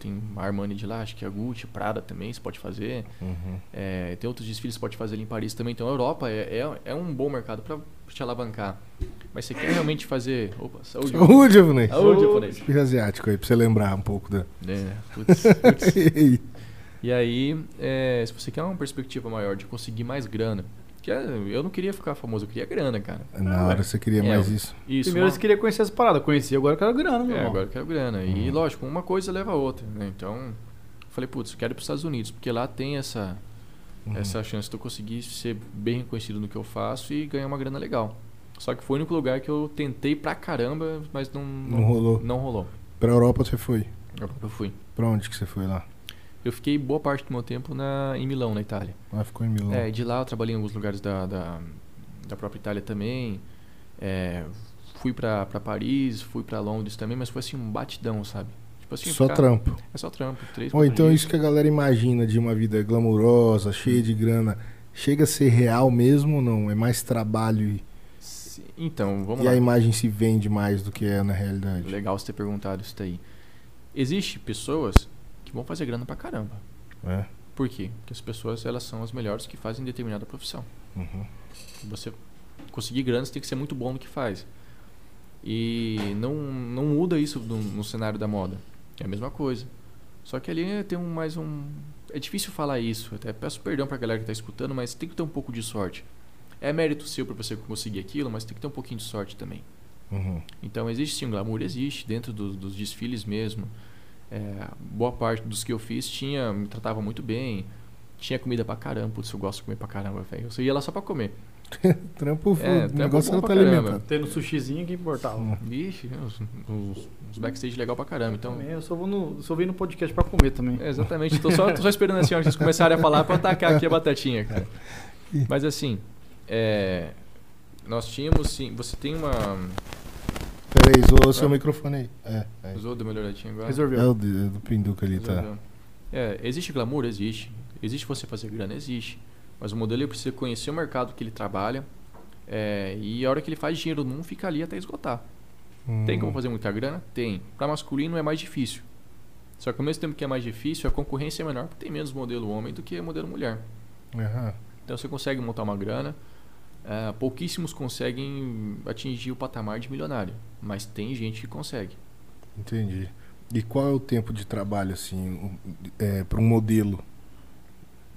tem a Armani de lá, acho que a Gucci, Prada também você pode fazer. Uhum. É, tem outros desfiles que você pode fazer ali em Paris também. Então a Europa é, é, é um bom mercado pra te alavancar. Mas você quer realmente fazer. Opa, saúde. Saúde, japonês. Saúde, japonês. Espirro asiático aí, pra você lembrar um pouco da. É, putz, putz. E aí, é, se você quer uma perspectiva maior de conseguir mais grana, que é- eu não queria ficar famoso, eu queria grana, cara. Na hora você queria É, mais isso. Isso. Primeiro uma- você queria conhecer as paradas. Conheci, agora eu quero grana, meu É, irmão. agora eu quero grana. E Uhum. lógico, uma coisa leva a outra, né? Então, eu falei, putz, eu quero ir para os Estados Unidos, porque lá tem essa, Uhum. essa chance de eu conseguir ser bem reconhecido no que eu faço e ganhar uma grana legal. Só que foi o único lugar que eu tentei pra caramba, mas não, Não rolou. Não rolou. Pra Europa você foi. Eu fui. Pra onde que você foi lá? Eu fiquei boa parte do meu tempo na, em Milão, na Itália. Lá ficou em Milão. É, de lá eu trabalhei em alguns lugares da, da, da própria Itália também. É, fui pra, pra Paris, fui pra Londres também, mas foi assim um batidão, sabe? Tipo assim, Só ficar- trampo. É só trampo. Três, Ou então dias. isso que a galera imagina de uma vida glamurosa, cheia de grana, chega a ser real mesmo ou não? É mais trabalho e, Então, vamos e lá. a imagem se vende mais do que é na realidade. Legal você ter perguntado isso daí. Existe pessoas vão fazer grana pra caramba. É. Por quê? Porque as pessoas elas são as melhores que fazem determinada profissão. Uhum. Você conseguir grana, você tem que ser muito bom no que faz. E não, não muda isso no, no cenário da moda. É a mesma coisa. Só que ali tem um, mais um. É difícil falar isso. Até peço perdão pra galera que tá escutando, mas tem que ter um pouco de sorte. É mérito seu pra você conseguir aquilo, mas tem que ter um pouquinho de sorte também. Uhum. Então existe sim, o glamour existe dentro dos, dos desfiles mesmo. É, boa parte dos que eu fiz tinha, me tratava muito bem. Tinha comida pra caramba, putz, eu gosto de comer pra caramba, velho. Eu ia lá só pra comer. Trampo, É, o trampo negócio é tá alimentado. Tendo sushizinho que importava. Vixe, os, os, os backstage legal pra caramba. Então, Também, eu só vou no, só vim no podcast pra comer também. é, exatamente. Tô só, tô só esperando assim, ó, vocês começarem a falar pra atacar aqui a batatinha, cara. Mas assim, é, nós tínhamos sim. Você tem uma. Peraí, zoou o seu microfone aí. É, é. Usou da melhoradinha agora? Resolveu. É o de- do Pinduca ali, tá? Resolveu. É, existe glamour? Existe. Existe você fazer grana? Existe. Mas o modelo ele precisa conhecer o mercado que ele trabalha. é, e a hora que ele faz dinheiro num, fica ali até esgotar. Tem Hum. como fazer muita grana? Tem. Para masculino é mais difícil. Só que ao mesmo tempo que é mais difícil, a concorrência é menor porque tem menos modelo homem do que modelo mulher. Aham. Então você consegue montar uma grana. É, pouquíssimos conseguem atingir o patamar de milionário. Mas tem gente que consegue. Entendi. E qual é o tempo de trabalho, assim, é, para um modelo?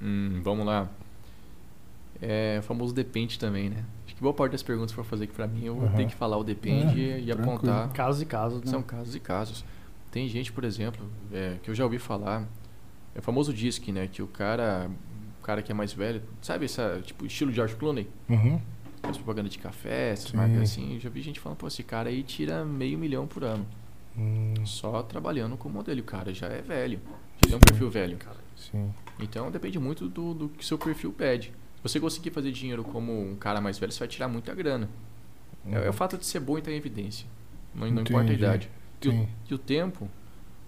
Hum, vamos lá. É o famoso depende também, né? Acho que boa parte das perguntas que for fazer aqui pra mim, eu vou Aham. ter que falar o depende É, e tranquilo. apontar. Casos e casos, né? São casos e casos. Tem gente, por exemplo, é, que eu já ouvi falar, é o famoso disque, né? Que o cara, cara que é mais velho, sabe essa, tipo, estilo George Clooney? Uhum. As propagandas de café, essas Sim. marcas assim. Eu já vi gente falando, pô, esse cara aí tira meio milhão por ano. Hum, Só trabalhando com modelo. E o cara já é velho. Já tem um perfil velho. sim. Então depende muito do, do que seu perfil pede. Se você conseguir fazer dinheiro como um cara mais velho, você vai tirar muita grana. É, é o fato de ser bom e estar em evidência. Não, não importa a idade. E o, e o tempo,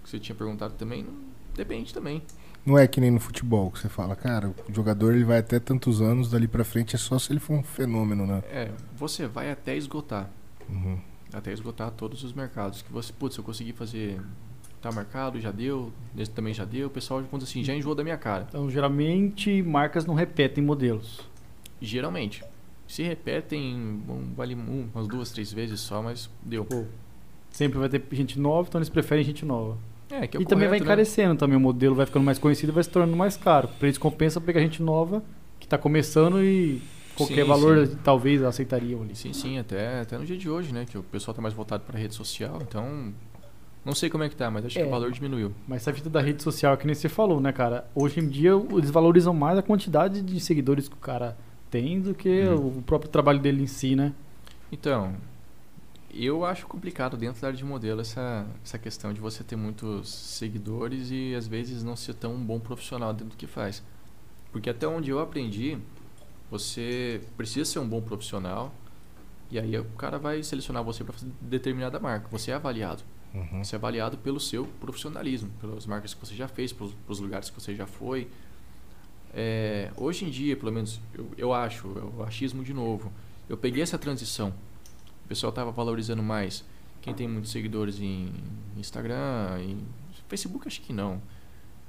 que você tinha perguntado também, depende também. Não é que nem no futebol, que você fala, cara, o jogador ele vai até tantos anos, dali pra frente é só se ele for um fenômeno, né? É, você vai até esgotar. Uhum. Até esgotar todos os mercados. Que você, putz, eu consegui fazer tal mercado, já deu, esse também já deu. O pessoal, quando assim, já enjoou da minha cara. Então, geralmente, marcas não repetem modelos. Geralmente. Se repetem, um, vale um, umas duas, três vezes só, mas deu. Pô, sempre vai ter gente nova, então eles preferem gente nova. É, que é e também vai correto, né? encarecendo também, o modelo vai ficando mais conhecido e vai se tornando mais caro. Pra eles compensa pegar gente nova que tá começando e qualquer Sim, valor sim. talvez aceitariam ali. Sim, sim, até, até no dia de hoje, né? Que o pessoal tá mais voltado pra rede social, então. Não sei como é que tá, mas acho que É. o valor diminuiu. Mas essa fita da rede social, que nem você falou, né, cara? Hoje em dia eles valorizam mais a quantidade de seguidores que o cara tem do que Hum. o próprio trabalho dele em si, né? Então, eu acho complicado dentro da área de modelo essa, essa questão de você ter muitos seguidores e às vezes não ser tão um bom profissional dentro do que faz. Porque até onde eu aprendi, você precisa ser um bom profissional e aí o cara vai selecionar você para fazer determinada marca. Você é avaliado. Uhum. Você é avaliado pelo seu profissionalismo, pelas marcas que você já fez, pelos, pelos lugares que você já foi. É, hoje em dia, pelo menos, eu, eu acho, eu achismo de novo. Eu peguei essa transição. O pessoal estava valorizando mais quem tem muitos seguidores em Instagram, em Facebook acho que não.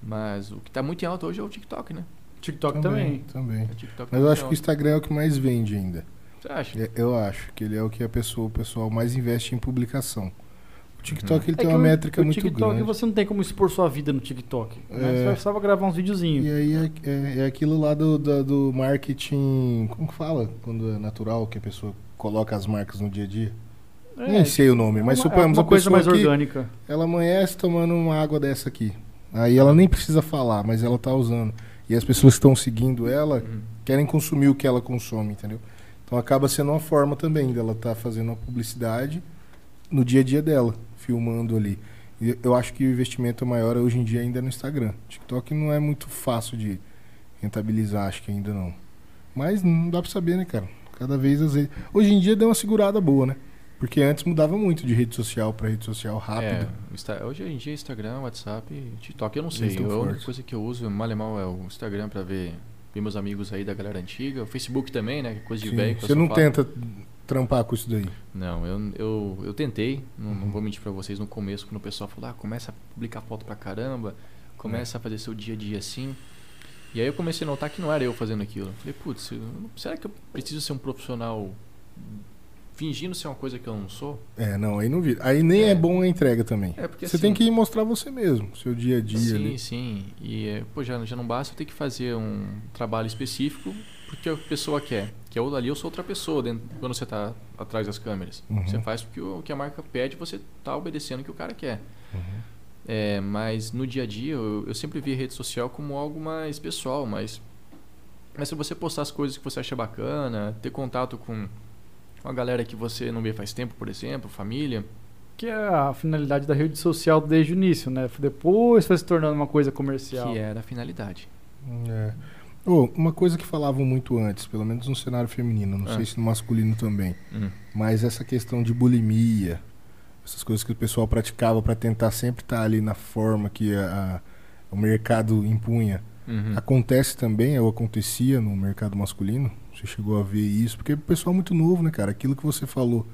Mas o que está muito em alta hoje é o TikTok, né? TikTok também. também. O TikTok Mas tá eu muito acho que o. Instagram é o que mais vende ainda. Você acha? É, Eu acho que ele é o que a pessoa, o pessoal mais investe em publicação. O TikTok ele É tem que uma o- métrica o muito TikTok grande. você não tem como expor sua vida no TikTok. Né? É. Você vai precisava gravar uns videozinhos. E aí é, é- é aquilo lá do, do, do marketing. Como que fala? Quando é natural, que a pessoa coloca as marcas no dia a dia. É, Nem sei o nome, mas é uma- suponhamos é uma a coisa mais orgânica. ela amanhece tomando uma água dessa aqui. Aí ela nem precisa falar, mas ela tá usando. E as pessoas que estão seguindo ela Uhum. querem consumir o que ela consome, entendeu? Então acaba sendo uma forma também dela estar fazendo uma publicidade no dia a dia dela, filmando ali. E eu acho que o investimento maior hoje em dia ainda é no Instagram. TikTok não é muito fácil de rentabilizar, acho que ainda não. Mas não dá pra saber, né, cara? Cada vez às vezes. Hoje em dia deu uma segurada boa, né? Porque antes mudava muito de rede social pra rede social rápido. É, hoje em dia Instagram, WhatsApp, TikTok eu não sei. Eu, a única coisa que eu uso, mal e mal, é o Instagram pra ver, ver meus amigos aí da galera antiga. O Facebook também, né? que é Coisa de Sim. velho. Você não falo. tenta trampar com isso daí. Não, eu, eu, eu tentei, não, não Uhum. vou mentir pra vocês, no começo, quando o pessoal falou, ah, começa a publicar foto pra caramba, começa a fazer seu dia a dia assim. E aí eu comecei a notar que não era eu fazendo aquilo. Falei, putz, será que eu preciso ser um profissional fingindo ser uma coisa que eu não sou? É, não, aí não vira. Aí nem é, É. bom a entrega também. É, porque você assim, tem que mostrar você mesmo, seu dia a dia Sim, ali. sim. E é, pô, já, já não basta eu ter que fazer um trabalho específico porque a pessoa quer. Que eu, ali eu sou outra pessoa dentro, quando você está atrás das câmeras. Uhum. Você faz o que, o que a marca pede você está obedecendo o que o cara quer. Uhum. É, mas no dia a dia eu, eu sempre vi a rede social como algo mais pessoal, mas, mas se você postar as coisas que você acha bacana, ter contato com uma galera que você não vê faz tempo, por exemplo, família, Que é a finalidade da rede social desde o início, né? Depois foi se tornando uma coisa comercial. que era a finalidade. É. Ô, uma coisa que falavam muito antes, pelo menos no cenário feminino, não Ah. sei se no masculino também, Hum. mas essa questão de bulimia, essas coisas que o pessoal praticava pra tentar sempre estar ali na forma que a- a- o mercado impunha. Uhum. Acontece também, ou acontecia no mercado masculino? Você chegou a ver isso? Porque o pessoal é muito novo, né, cara? Aquilo que você falou.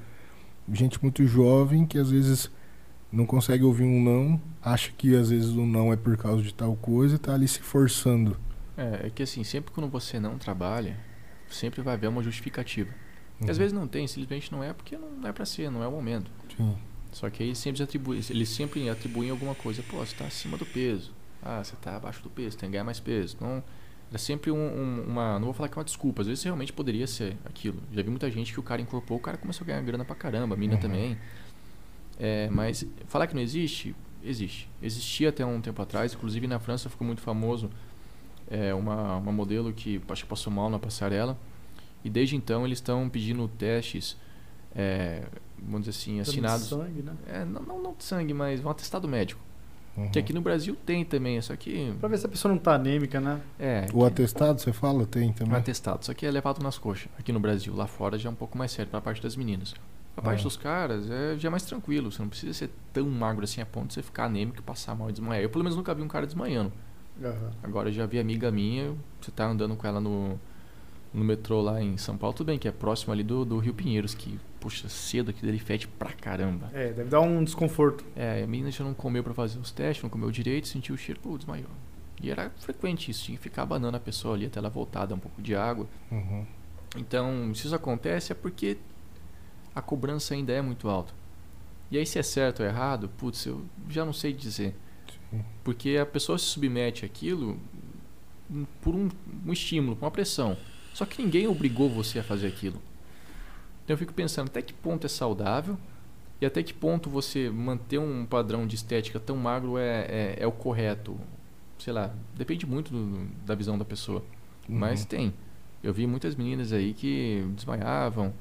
Gente muito jovem que às vezes não consegue ouvir um não, acha que às vezes o não é por causa de tal coisa e tá ali se forçando. É, é que assim, sempre quando você não trabalha, sempre vai haver uma justificativa. Uhum. às vezes não tem, simplesmente não é porque não é pra ser, não é o momento. Sim. Só que aí sempre atribui, eles sempre atribuem alguma coisa. Pô, você tá acima do peso. Ah, você tá abaixo do peso, tem que ganhar mais peso. Então, era sempre um- um- uma. Não vou falar que é uma desculpa, às vezes realmente poderia ser aquilo. Já vi muita gente que o cara incorporou, o cara começou a ganhar grana pra caramba, a mina Uhum. também. É, mas falar que não existe, existe. Existia até um tempo atrás, inclusive na França ficou muito famoso é, uma, uma modelo que acho que passou mal na passarela. E desde então eles estão pedindo testes, é, vamos dizer assim, assinados. Sangue, né? É, não, não, não de sangue, mas um atestado médico. Uhum. Que aqui no Brasil tem também, só que. Pra ver se a pessoa não tá anêmica, né? É, O aqui- atestado, você fala? Tem também. atestado, só que é levado nas coxas aqui no Brasil. Lá fora já é um pouco mais sério, pra parte das meninas. Pra parte Ah. dos caras é, já é mais tranquilo, você não precisa ser tão magro assim a ponto de você ficar anêmico e passar mal e desmaiar. Eu pelo menos nunca vi um cara desmaiando. Agora eu já vi amiga minha, você tá andando com ela no, no metrô lá em São Paulo, tudo bem que é próximo ali do, do Rio Pinheiros, que, puxa, cedo aqui dele fede pra caramba. É, deve dar um desconforto. É, a menina já não comeu pra fazer os testes, não comeu direito, sentiu o cheiro, pô, desmaiou. E era frequente isso, tinha que ficar abanando a pessoa ali até ela voltar, dar um pouco de água. Uhum. Então, se isso acontece é porque a cobrança ainda é muito alta. E aí, se é certo ou errado, putz, eu já não sei dizer. Sim. Porque a pessoa se submete àquilo por um, um estímulo, por uma pressão. Só que ninguém obrigou você a fazer aquilo. Então eu fico pensando até que ponto é saudável e até que ponto você manter um padrão de estética tão magro é, é, é o correto. Sei lá, depende muito do- da visão da pessoa. Mas Uhum. tem. Eu vi muitas meninas aí que desmaiavam,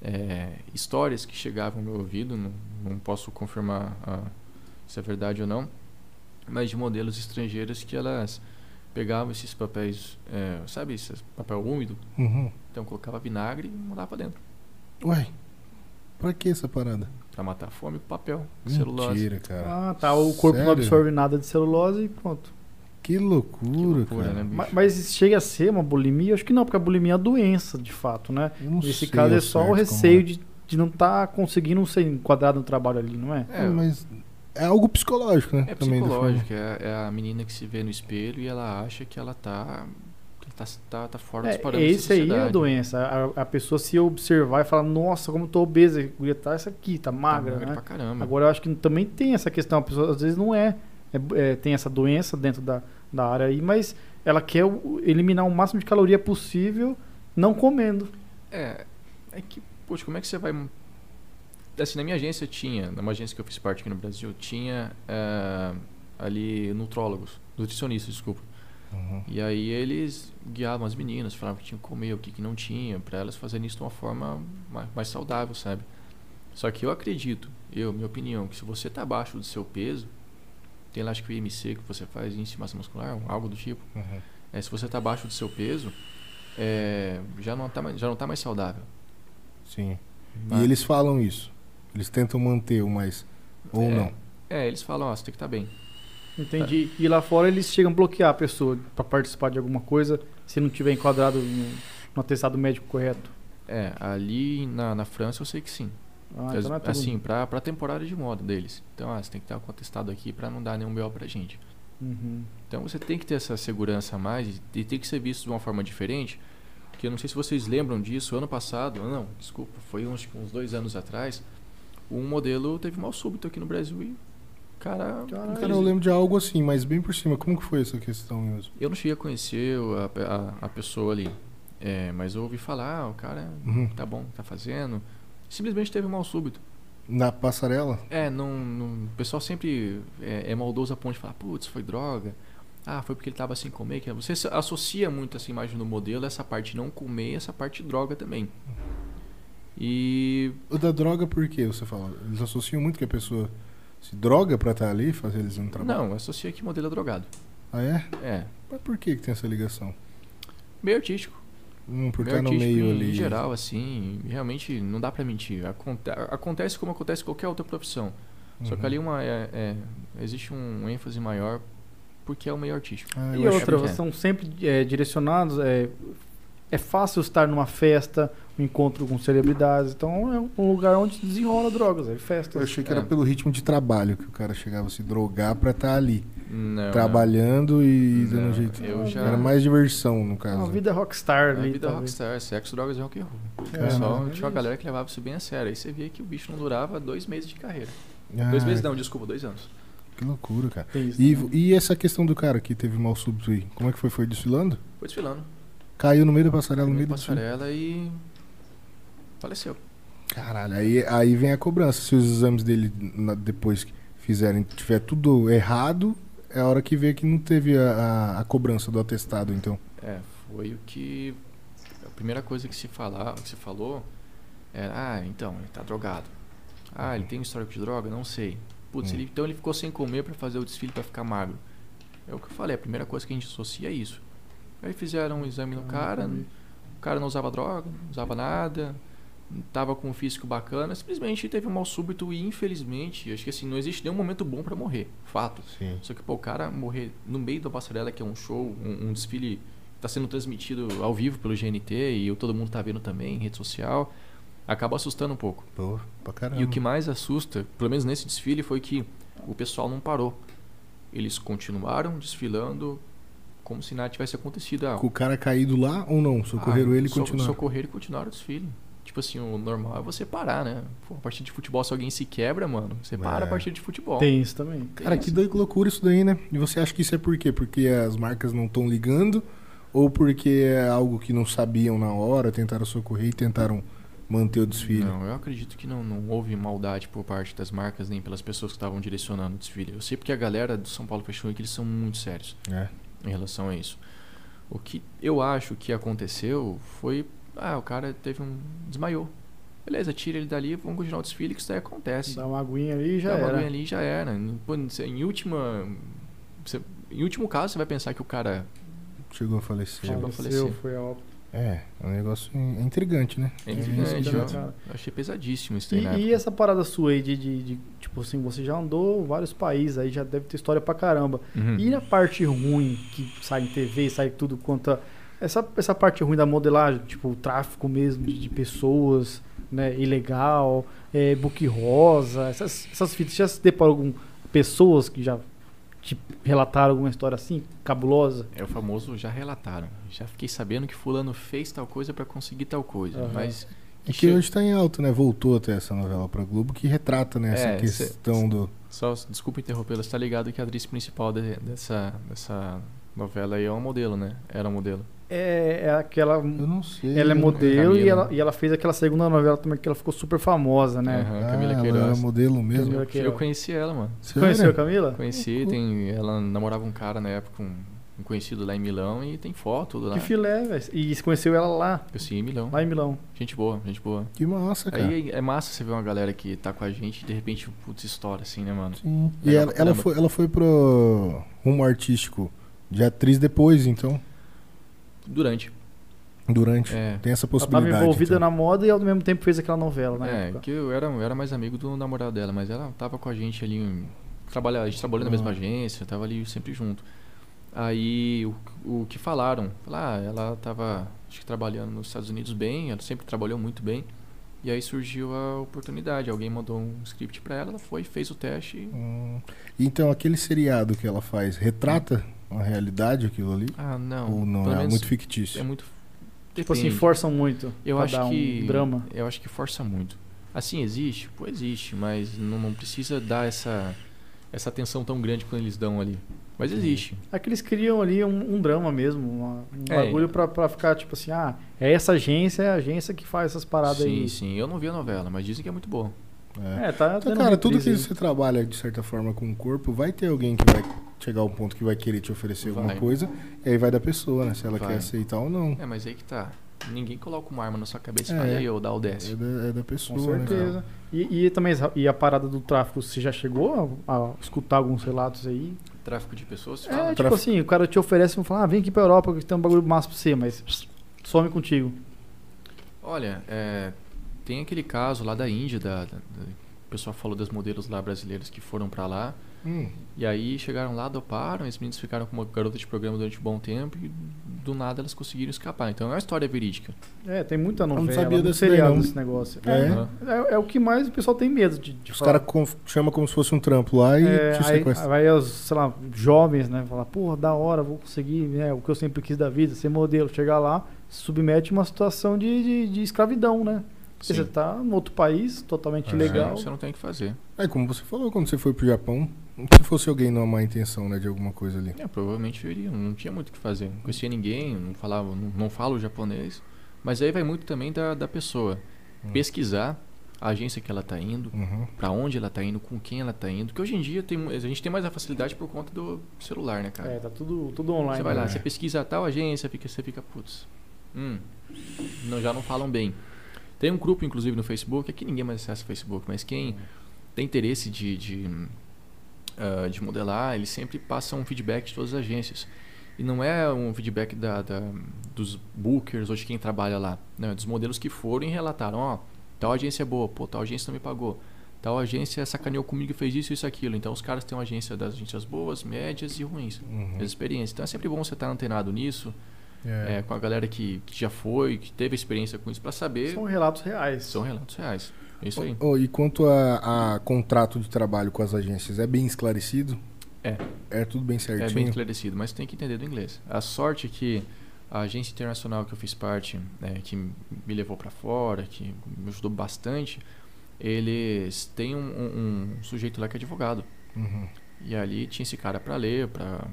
é, histórias que chegavam ao meu ouvido, não, não posso confirmar a, se é verdade ou não, mas de modelos estrangeiros que elas pegavam esses papéis, é, sabe, esse papel úmido, Uhum. então colocava vinagre e mandava pra dentro. Uai, pra que essa parada? Pra matar a fome com papel, celulose. Mentira, cara. Ah, tá. O corpo não Sério? absorve nada de celulose e pronto. Que loucura, loucura, cara. né, bicho? Ma- Mas, chega a ser uma bulimia? Acho que não, porque a bulimia é uma doença, de fato, né? Não Nesse sei caso é só o receio como de, de não estar conseguindo ser enquadrado no trabalho ali, não é? é. É, mas é algo psicológico, né? É Também psicológico, é, é a menina que se vê no espelho e ela acha que ela tá, que tá, tá, tá fora dos É, parâmetros esse da aí é a doença. A, a pessoa se observar e falar, nossa, como eu tô obesa, guria tá essa aqui, tá Tá magra, magra né? pra caramba. Agora eu acho que também tem essa questão, a pessoa às vezes não é, é- é, tem essa doença dentro da, da área aí, mas ela quer eliminar o máximo de caloria possível não comendo. É, é que, poxa, como é que você vai. Assim, na minha agência tinha, numa agência que eu fiz parte aqui no Brasil, tinha eh, ali nutrólogos, nutricionistas, desculpa. Uhum. E aí eles guiavam as meninas, falavam o que tinha que comer, o que, que não tinha, pra elas fazerem isso de uma forma mais, mais saudável, sabe? Só que eu acredito, eu, minha opinião, que se você tá abaixo do seu peso, tem lá acho que o IMC que você faz, índice de massa muscular, algo do tipo. Uhum. É, se você tá abaixo do seu peso, é, já, não tá, mais- já não tá mais saudável. Sim. Tá? E eles falam isso. Eles tentam manter o mais. Ou É. não. É, eles falam, ó, você tem que estar bem. Entendi. E lá fora eles chegam a bloquear a pessoa pra participar de alguma coisa se não tiver enquadrado no, no atestado médico correto. É, ali na, na França eu sei que sim. Ah, então é assim, pra, pra temporada de moda deles. Então, ah, você tem que estar com atestado aqui pra não dar nenhum BO pra gente. Uhum. Então você tem que ter essa segurança a mais e- tem que ser visto de uma forma diferente. Porque eu não sei se vocês lembram disso, ano passado, não, desculpa, foi uns, tipo, uns dois anos atrás, um modelo teve mal súbito aqui no Brasil e, cara. Cara, eu lembro de algo assim, mas bem por cima. Como que foi essa questão mesmo? eu não cheguei a conhecer a, a, a pessoa ali, é, mas eu ouvi falar, ah, o cara Uhum. tá bom, tá fazendo, simplesmente teve mal súbito. Na passarela? É, não, não- o pessoal sempre é, é maldoso a ponto de falar, putz, foi droga. Ah, foi porque ele tava sem comer. Que você associa muito essa imagem do modelo, essa parte não comer, essa parte droga também. E O da droga, por quê? Você fala? Eles associam muito que a pessoa se droga pra estar ali, fazer eles um trabalho? não, associa que modelo é drogado. Ah, é? É, Mas por que, que tem essa ligação? meio artístico. Hum, por estar no meio em, ali. em geral, assim, realmente não dá pra mentir. Aconte- acontece como acontece em qualquer outra profissão. Só que Uhum. ali uma, é- é- existe um ênfase maior porque é o meio artístico. Ah, E outra, é. são sempre é, direcionados. É, é fácil estar numa festa, um encontro com celebridades. Então é um lugar onde desenrola drogas, é Eu festas. achei que era É. pelo ritmo de trabalho que o cara chegava a se drogar pra estar ali, Não, trabalhando e Não, dando jeito. eu já- Era mais diversão, no caso. Uma vida rockstar não. É a ali. vida talvez. rockstar, sexo, drogas e rock and roll. O É, pessoal, mas é tinha uma galera que levava isso bem a sério. Aí você via que o bicho não durava dois meses de carreira. Ah, Dois meses não, desculpa, dois anos. Que loucura, cara. Isso E, também. e essa questão do cara que teve mal súbito aí? Como é que foi? Foi desfilando? Foi desfilando. Caiu no meio da passarela, no meio do desfile? passarela e faleceu. Caralho, aí, aí vem a cobrança. Se os exames dele na- depois que fizerem tiver tudo errado, é a hora que vê que não teve a, a, a cobrança do atestado, então. É, foi o que a primeira coisa que se falar, que se falou era, ah, então, ele tá drogado. Ah, ele tem histórico de droga? Não sei. Putz, Hum. ele- então ele ficou sem comer pra fazer o desfile pra ficar magro. É o que eu falei, a primeira coisa que a gente associa é isso. Aí fizeram um exame no cara, o cara não usava droga, não usava nada, tava com um físico bacana, simplesmente teve um mal súbito e infelizmente, acho que assim, não existe nenhum momento bom pra morrer, fato. Sim. Só que, pô, o cara morrer no meio da passarela, que é um show, um, um desfile que tá sendo transmitido ao vivo pelo GNT e todo mundo tá vendo também em rede social, acaba assustando um pouco. Pô, pra caramba. E o que mais assusta, pelo menos nesse desfile, foi que o pessoal não parou. Eles continuaram desfilando como se nada tivesse acontecido. Ah, Com o cara caído lá ou não? Socorreram ah, ele e so- continuaram. Socorreram e continuaram o desfile. Tipo assim, o normal é você parar, né? Pô, a partida de futebol, se alguém se quebra, mano, você para É. a partida de futebol. Tem isso também. Cara, que doido loucura isso daí, né? E você acha que isso é por quê? Porque as marcas não estão ligando? Ou porque é algo que não sabiam na hora, tentaram socorrer e tentaram manter o desfile? Não, eu acredito que não, não houve maldade por parte das marcas nem pelas pessoas que estavam direcionando o desfile. Eu sei porque a galera do São Paulo Fashion Week eles são muito sérios É. em relação a isso. O que eu acho que aconteceu foi. Ah, o cara teve um. desmaiou. Beleza, tira ele dali, vamos continuar o desfile, que isso daí acontece. Dá uma aguinha ali e já Dá uma era. aguinha ali e já era. Em última. você- em último caso, você vai pensar que o cara. Chegou a falecer. Chegou a Faleceu, falecer. foi ó. É, é um negócio in- intrigante, né? É É intrigante, ó. cara. Eu achei pesadíssimo isso aí, E, e essa parada sua aí de, de, de, tipo assim, você já andou vários países aí, já deve ter história pra caramba. Uhum. E a parte ruim que sai em TV, sai tudo quanto a- essa, essa parte ruim da modelagem, tipo o tráfico mesmo de, de pessoas, né, ilegal, é, book rosa, essas, essas fitas, já se deparou com pessoas que já te relataram alguma história assim, cabulosa? É o famoso já relataram. Já fiquei sabendo que fulano fez tal coisa pra conseguir tal coisa. Aham. Mas. É que hoje tá em alta, né? Voltou até essa novela pra Globo que retrata, né, essa É, questão do. Só, desculpa interrompê-la, você tá ligado que a atriz principal de- dessa, dessa novela aí é uma modelo, né? Era uma modelo. É, é aquela. Eu não sei. Ela é modelo e ela, e ela fez aquela segunda novela também que ela ficou super famosa, né? Aham, Ah, Camila ela Queiroz. era modelo mesmo. Camila Eu conheci ela, mano. Sério? Conheceu a Camila? Conheci, tem, ela namorava um cara na época, um, um conhecido lá em Milão e tem foto lá. Que filé, velho. E você conheceu ela lá, Eu sim, em Milão. lá em Milão. Gente boa, gente boa. Que massa, cara. Aí é massa você ver uma galera que tá com a gente e de repente, putz, história assim, né, mano? Sim. E ela, ela, caramba. foi, ela foi pro rumo artístico de atriz depois, então. Durante. Durante. É. Tem essa Ela tava possibilidade. envolvida então. na moda e ao mesmo tempo fez aquela novela na É, época. que eu era, eu era mais amigo do namorado dela, mas ela tava com a gente ali. em- Trabalha, a gente trabalhou na mesma Ah. agência, tava ali sempre junto. Aí o, o que falaram? Falaram, ah, ela tava acho que trabalhando nos Estados Unidos bem, ela sempre trabalhou muito bem. E aí surgiu a oportunidade, alguém mandou um script pra ela, ela foi, fez o teste e. Hum. Então, aquele seriado que ela faz, retrata a realidade aquilo ali? Ah, não. Ou não? pelo É muito fictício. É muito. Tipo assim, depende. forçam muito. Eu pra acho dar que um drama. Eu acho que força muito. Assim existe, pô existe, mas não, não precisa dar essa essa atenção tão grande quando eles dão ali. Mas existe. É que eles criam ali um, um drama mesmo, uma- um É. bagulho pra, pra ficar tipo assim, ah, é essa agência, é a agência que faz essas paradas sim, aí. sim. Eu não vi a novela, mas dizem que é muito boa. É. É, tá Então, cara, tudo que aí. você trabalha de certa forma com o corpo, vai ter alguém que vai chegar ao ponto que vai querer te oferecer alguma Vai. coisa, e aí vai da pessoa, né? Se ela Vai. quer aceitar ou não. É, mas aí que tá. Ninguém coloca uma arma na sua cabeça e É. fala, aí, ô, dá o É desce. da, é da Com pessoa, né? cara? certeza. E, e também e a parada do tráfico, você já chegou a, a escutar alguns relatos aí? Tráfico de pessoas, você É, tipo Traf- assim, o cara te oferece e fala, ah, vem aqui pra Europa que tem um bagulho massa pra você, mas pss, some contigo. Olha, é, tem aquele caso lá da Índia, da, da- da- o pessoal falou das modelos lá brasileiros que foram pra lá. Hum, E aí chegaram lá, doparam, esses meninos ficaram com uma garota de programa durante um bom tempo e do nada elas conseguiram escapar. Então é uma história verídica. É, tem muita não novela, sabia muito desse daí, seriado não. desse negócio. É? Aham. É, é o que mais o pessoal tem medo de, de Os caras chamam como se fosse um trampo lá e É, te aí, sequestram. aí os, sei lá, jovens, né, falar, porra, da hora, vou conseguir, né, o que eu sempre quis da vida, ser modelo, chegar lá, se submete a uma situação de, de, de escravidão, né? Porque Sim. você tá em outro país, totalmente É. ilegal. Você não tem o que fazer. É como você falou quando você foi pro Japão, se fosse alguém numa má intenção, né, de alguma coisa ali. É, provavelmente eu iria, não tinha muito o que fazer. Não conhecia ninguém, não falava, não, não falo japonês. Mas aí vai muito também da, da pessoa. Hum. Pesquisar a agência que ela tá indo, Uhum. pra onde ela tá indo, com quem ela tá indo. Porque hoje em dia tem, a gente tem mais a facilidade por conta do celular, né, cara? É, tá tudo, tudo online. Você vai lá, né? você pesquisa tal agência, fica, você fica, putz, hum, não, já não falam bem. Tem um grupo, inclusive, no Facebook, aqui ninguém mais acessa o Facebook, mas quem tem interesse de, de, ah, de modelar, eles sempre passam um feedback de todas as agências. E não é um feedback da, da- dos bookers ou de quem trabalha lá. Não, é dos modelos que foram e relataram, ó, tal agência é boa, pô, tal agência não me pagou. Tal agência sacaneou comigo e fez isso, isso, aquilo. Então os caras têm uma agência das agências boas, médias e ruins Uhum. as experiências. Então é sempre bom você estar antenado nisso, É. é, com a galera que, que já foi, que teve experiência com isso, para saber. São relatos reais. São relatos reais. Isso aí. Oh, e quanto a, a contrato de trabalho com as agências, é bem esclarecido? É. É tudo bem certinho? É bem esclarecido, mas tem que entender do inglês. A sorte é que a agência internacional que eu fiz parte, né, que me levou para fora, que me ajudou bastante, eles têm um, um- um sujeito lá que é advogado. Uhum. E ali tinha esse cara para ler, para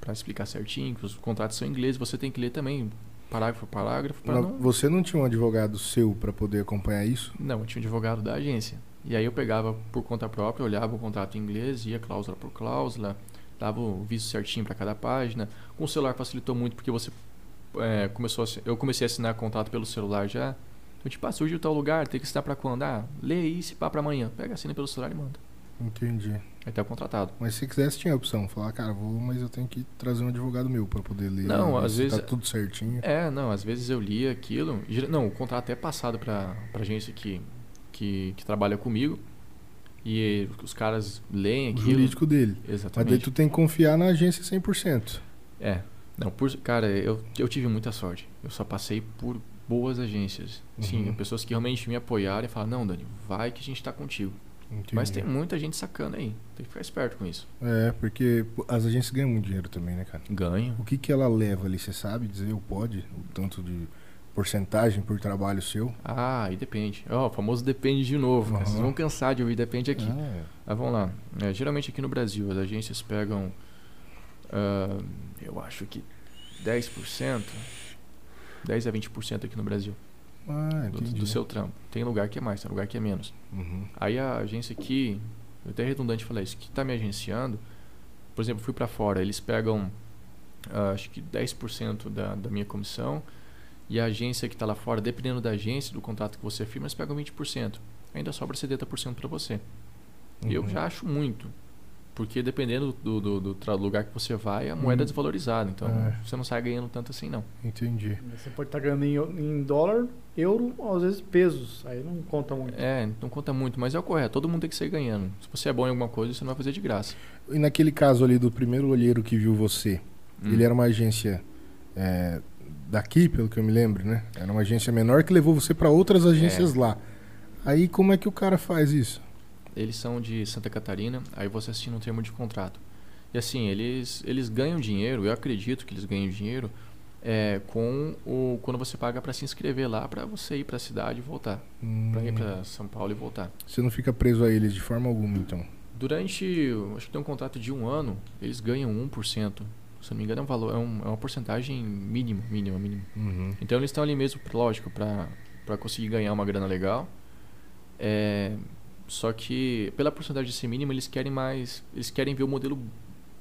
para explicar certinho, que os contratos são em inglês, você tem que ler também parágrafo por parágrafo para Mas não Você não tinha um advogado seu para poder acompanhar isso? Não, eu tinha um advogado da agência. E aí eu pegava por conta própria, olhava o contrato em inglês, ia cláusula por cláusula, dava o visto certinho para cada página. Com o celular facilitou muito porque você é, começou a, eu comecei a assinar contrato pelo celular já. Então, tipo, ah, surgiu tal lugar, tem que assinar para quando? Ah, lê aí, se pá pra amanhã. Pega, assina pelo celular e manda. Entendi. Aí tá o contratado. Mas se quisesse, tinha a opção. Falar, cara, vou, mas eu tenho que trazer um advogado meu para poder ler. Não, ver às se vezes- Tá tudo certinho. É, não, às vezes eu lia aquilo. Não, o contrato é passado pra, pra agência que, que, que trabalha comigo. E os caras leem O aquilo. jurídico dele. Mas daí Exatamente. tu tem que confiar na agência 100%. É. Não, por, cara, eu, eu tive muita sorte. Eu só passei por boas agências. Sim, Uhum. pessoas que realmente me apoiaram e falaram, não, Dani, vai que a gente tá contigo. Entendi. Mas tem muita gente sacando aí. Tem que ficar esperto com isso. É, porque as agências ganham muito dinheiro também, né, cara? Ganho. O que que ela leva ali? Você sabe dizer o pode? O tanto de porcentagem por trabalho seu? Ah, aí depende. Ó, o famoso depende de novo. né? Vocês vão cansar de ouvir depende aqui. Ah, Ah, vamos lá. É, geralmente aqui no Brasil, as agências pegam, ah, eu acho que 10%, 10 a 20% aqui no Brasil, ah do, do seu trampo. Tem lugar que é mais, tem lugar que é menos. Uhum. Aí a agência aqui, eu até é redundante falar isso, que está me agenciando, por exemplo, fui para fora, eles pegam, ah, acho que 10% da, da minha comissão, e a agência que está lá fora, dependendo da agência, do contrato que você firma, eles pegam 20%. Ainda sobra 70% para você. Eu Uhum. já acho muito. Porque dependendo do, do, do tra- lugar que você vai, a moeda é Uhum. desvalorizada. Então É. você não sai ganhando tanto assim, não. Entendi. Você pode estar ganhando em, em dólar, euro, às vezes pesos. Aí não conta muito. É, não conta muito, mas é o correto. Todo mundo tem que sair ganhando. Se você é bom em alguma coisa, você não vai fazer de graça. E naquele caso ali do primeiro olheiro que viu você, Hum. ele era uma agência é, daqui, pelo que eu me lembro, né? Era uma agência menor que levou você para outras agências lá. Aí como é que o cara faz isso? Eles são de Santa Catarina, aí você assina um termo de contrato. E assim, eles, eles ganham dinheiro, eu acredito que eles ganham dinheiro, é, com o quando você paga para se inscrever lá, para você ir para a cidade e voltar. Para ir Hum, para São Paulo e voltar. Você não fica preso a eles de forma alguma, então. Durante, acho que tem um contrato de um ano, eles ganham 1%. Se não me engano, é, um valor, é, um- é uma porcentagem mínima, mínima, mínima. Uhum. Então eles estão ali mesmo, lógico, para conseguir ganhar uma grana legal. É, só que pela porcentagem ser mínima, eles querem mais, eles querem ver o modelo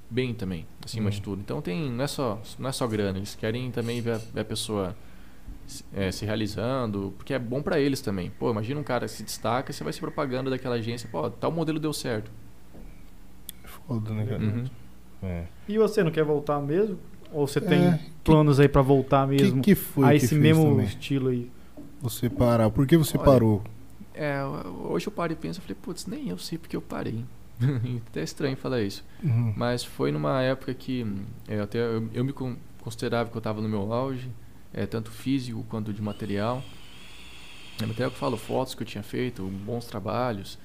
bem também, acima de Uhum. tudo. Então tem, não é só, não é só grana, eles querem também ver a, ver a pessoa se- é, se realizando, porque é bom para eles também. Pô, imagina um cara que se destaca, você vai ser propaganda daquela agência, pô, tal modelo deu certo. Foda, né, cara? Uhum. É. E você não quer voltar mesmo? Ou você tem É, planos aí pra voltar que, mesmo? que foi a que esse mesmo também? estilo aí. Você parar. Por que você Olha, parou? É, hoje eu paro e penso, eu falei, putz, nem eu sei porque eu parei. Até é estranho falar isso. Uhum. Mas foi numa época que hum, eu até eu, eu me con- considerava que eu estava no meu auge, é, tanto físico quanto de material. É, Até eu falo fotos que eu tinha feito, bons trabalhos,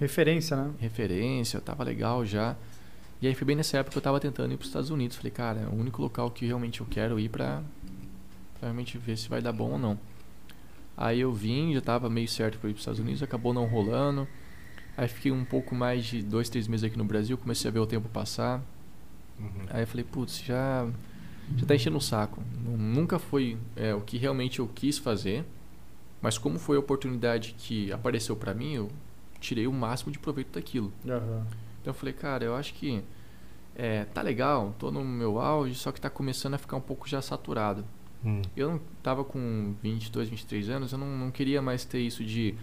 Referência, né? referência, tava legal já. E aí foi bem nessa época que eu tava tentando ir para os Estados Unidos. Falei, cara, é o único local que realmente eu quero ir para realmente ver se vai dar bom ou não. Aí eu vim, já tava meio certo para ir para os Estados Unidos, acabou não rolando. Aí fiquei um pouco mais de dois, três meses aqui no Brasil, comecei a ver o tempo passar. Uhum. Aí eu falei, putz, já, já tá enchendo o saco. Nu- Nunca foi é, o que realmente eu quis fazer, mas como foi a oportunidade que apareceu pra mim, eu tirei o máximo de proveito daquilo. Aham. Então eu falei, cara, eu acho que é, tá legal, tô no meu auge, só que tá começando a ficar um pouco já saturado. Hum. Eu não tava com 22, 23 anos, eu não, não queria mais ter isso de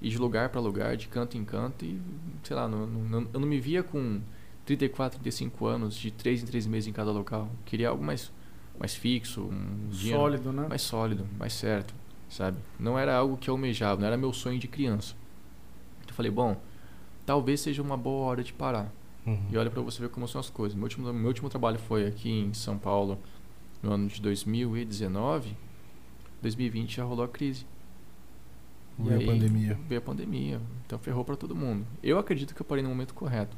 ir de lugar pra lugar, de canto em canto e, sei lá, não, não- eu não me via com 34, 35 anos, de 3 em 3 meses em cada local. Eu queria algo mais, mais fixo, um dinheiro Sólido, né? mais sólido, mais certo, sabe? Não era algo que eu almejava, não era meu sonho de criança. Eu falei, bom, talvez seja uma boa hora de parar. Uhum. E olha pra você ver como são as coisas. Meu último, meu último trabalho foi aqui em São Paulo no ano de 2019. 2020 já rolou a crise. Veio a pandemia. Veio a pandemia. Então ferrou pra todo mundo. Eu acredito que eu parei no momento correto.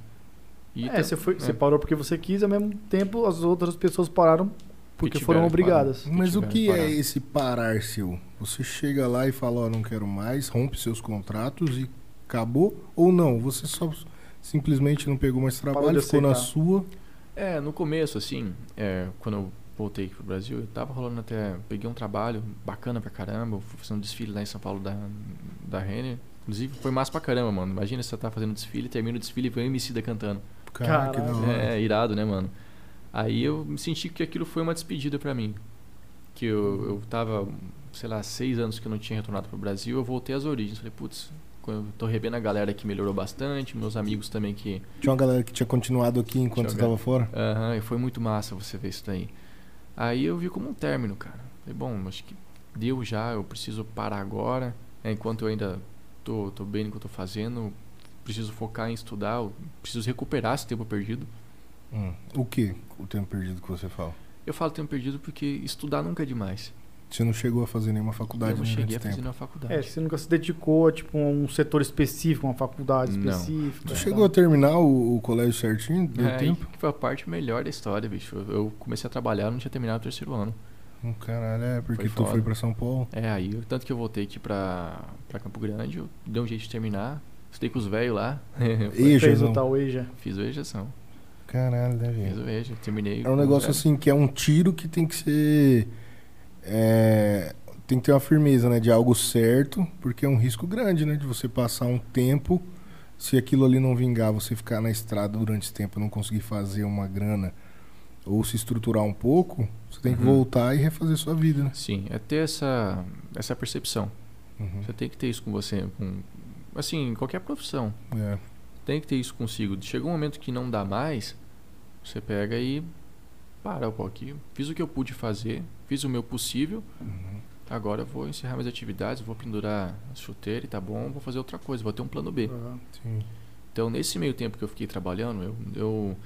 E é, você, foi, é, você parou porque você quis, ao mesmo tempo as outras pessoas pararam porque foram obrigadas. Mas o que é esse parar seu? Você chega lá e fala, ó, não quero mais, rompe seus contratos e acabou? Ou não? Você só simplesmente não pegou mais trabalho, ficou na sua. É, no começo, assim, é, quando eu voltei aqui pro Brasil, eu tava rolando até. Peguei um trabalho bacana pra caramba, fui fazendo um desfile lá em São Paulo da, da Renner. Inclusive, foi massa pra caramba, mano. Imagina você tá fazendo desfile, termina o desfile e vem o MC da cantando. Cara, que da Caralho. hora. É, irado, né, mano? Aí eu me senti que aquilo foi uma despedida pra mim. Que eu, eu tava, sei lá, seis anos que eu não tinha retornado pro Brasil, eu voltei às origens. Falei, putz, eu tô revendo a galera que melhorou bastante, meus amigos também que. Tinha uma galera que tinha continuado aqui enquanto você Tinha uma tava fora? Aham, e foi muito massa você ver isso daí. Aí eu vi como um término, cara. Falei, bom, acho que deu já, eu preciso parar agora. É, enquanto eu ainda tô, tô bem no que eu tô fazendo, preciso focar em estudar, preciso recuperar esse tempo perdido. Hum. O que? O tempo perdido que você fala? Eu falo tempo perdido porque estudar nunca é demais. Você não chegou a fazer nenhuma faculdade eu não cheguei a esse fazer tempo. nenhuma faculdade. É, você nunca se dedicou a tipo, um setor específico, uma faculdade Não. específica. Tu chegou a terminar o, o colégio certinho? Deu É, tempo? que foi a parte melhor da história, bicho. Eu- Eu comecei a trabalhar, não tinha terminado o terceiro ano. Hum, Caralho, é, porque Foi tu foda. foi pra São Paulo. É, aí, eu- tanto que eu voltei aqui pra, pra Campo Grande, eu dei um jeito de terminar. Estudei com os velhos lá. Eja, Fez o tal EJA. Fiz o ejeção. Caralho, né, Fiz velho? o EJA, terminei. É um negócio assim que é um tiro que tem que ser. É, tem que ter uma firmeza, né? De algo certo, porque é um risco grande, né? De você passar um tempo. Se aquilo ali não vingar, você ficar na estrada durante esse tempo, não conseguir fazer uma grana ou se estruturar um pouco, você tem que Uhum. voltar e refazer sua vida, né? Sim, é ter essa, essa percepção. Uhum. Você tem que ter isso com você. Com, assim, em qualquer profissão. É. Tem que ter isso consigo. Chega um momento que não dá mais, você pega e para, pô, aqui. Fiz o que eu pude fazer, fiz o meu possível. Uhum. Agora eu vou encerrar minhas atividades, vou pendurar a chuteira e tá bom, vou fazer outra coisa, vou ter um plano B. Sim. Então, nesse meio tempo que eu fiquei trabalhando, eu, eu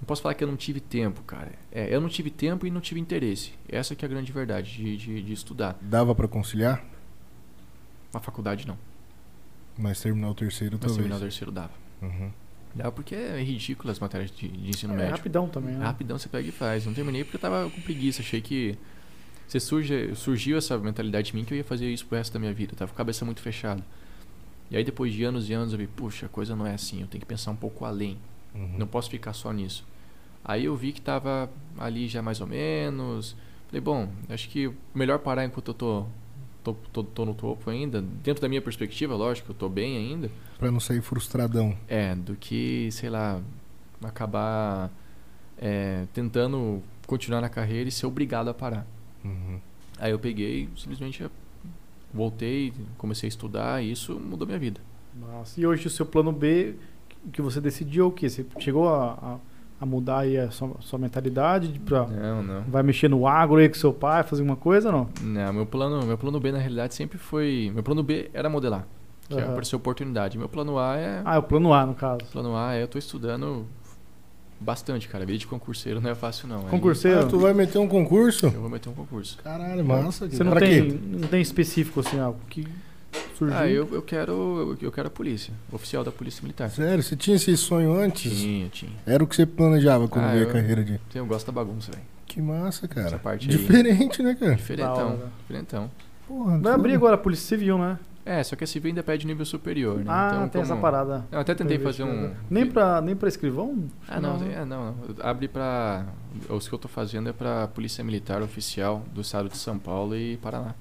não posso falar que eu não tive tempo, cara. É, eu não tive tempo e não tive interesse. Essa que é a grande verdade de, de, de estudar. Dava pra conciliar, Na faculdade, não. mas terminar o terceiro Mas talvez. terminar o terceiro dava. Uhum. Dava porque é ridículo as matérias de, de ensino É médio. rapidão também, né? Rapidão você pega e faz. Não terminei porque eu tava com preguiça. Achei que. Você surge, surgiu essa mentalidade em mim que eu ia fazer isso pro resto da minha vida. Eu tava com a cabeça muito fechada. E aí depois de anos e anos eu vi, puxa, a coisa não é assim. Eu tenho que pensar um pouco além. Uhum. Não posso ficar só nisso. Aí eu vi que tava ali já mais ou menos. Falei, bom, acho que melhor parar enquanto eu tô, tô, tô, tô no topo ainda. Dentro da minha perspectiva, lógico, eu tô bem ainda. Pra não sair frustradão. É, do que, sei lá, acabar é, tentando continuar na carreira e ser obrigado a parar. Uhum. Aí eu peguei, simplesmente voltei, comecei a estudar e isso mudou minha vida. Nossa. E hoje o seu plano B, que você decidiu é o quê? Você chegou a, a, a mudar aí a sua, sua mentalidade de pra, Não, não. vai mexer no agro aí com seu pai, fazer alguma coisa ou não? Não, meu plano, meu plano B na realidade sempre foi, meu plano B era modelar, que Aham. apareceu oportunidade. Meu plano A é, Ah, é o plano A, no caso. plano A é eu tô estudando bastante, cara. Vida de concurseiro não é fácil não. Aí Concurseiro? Ah, tu vai meter um concurso? eu vou meter um concurso. Caralho, massa. Você não pra tem, quê? não tem específico assim, algo que surgiu? Ah, eu, eu quero eu, quero a polícia, oficial da polícia militar. Sério, você tinha esse sonho antes? Tinha, tinha. Era o que você planejava quando Ah, veio a carreira de. Eu gosto da bagunça, velho. Que massa, cara. Essa parte aí. Diferente, né, cara? Diferentão. Diferentão. Porra, Vai tu- abrir agora a Polícia Civil, né? É, só que a civil ainda pede nível superior, né? Ah, então, tem essa como- parada. Eu até tentei fazer um. Nem pra, nem pra escrivão? Ah, não, é, não, não. Abre pra. Os que eu tô fazendo é pra Polícia Militar Oficial do estado de São Paulo e Paraná.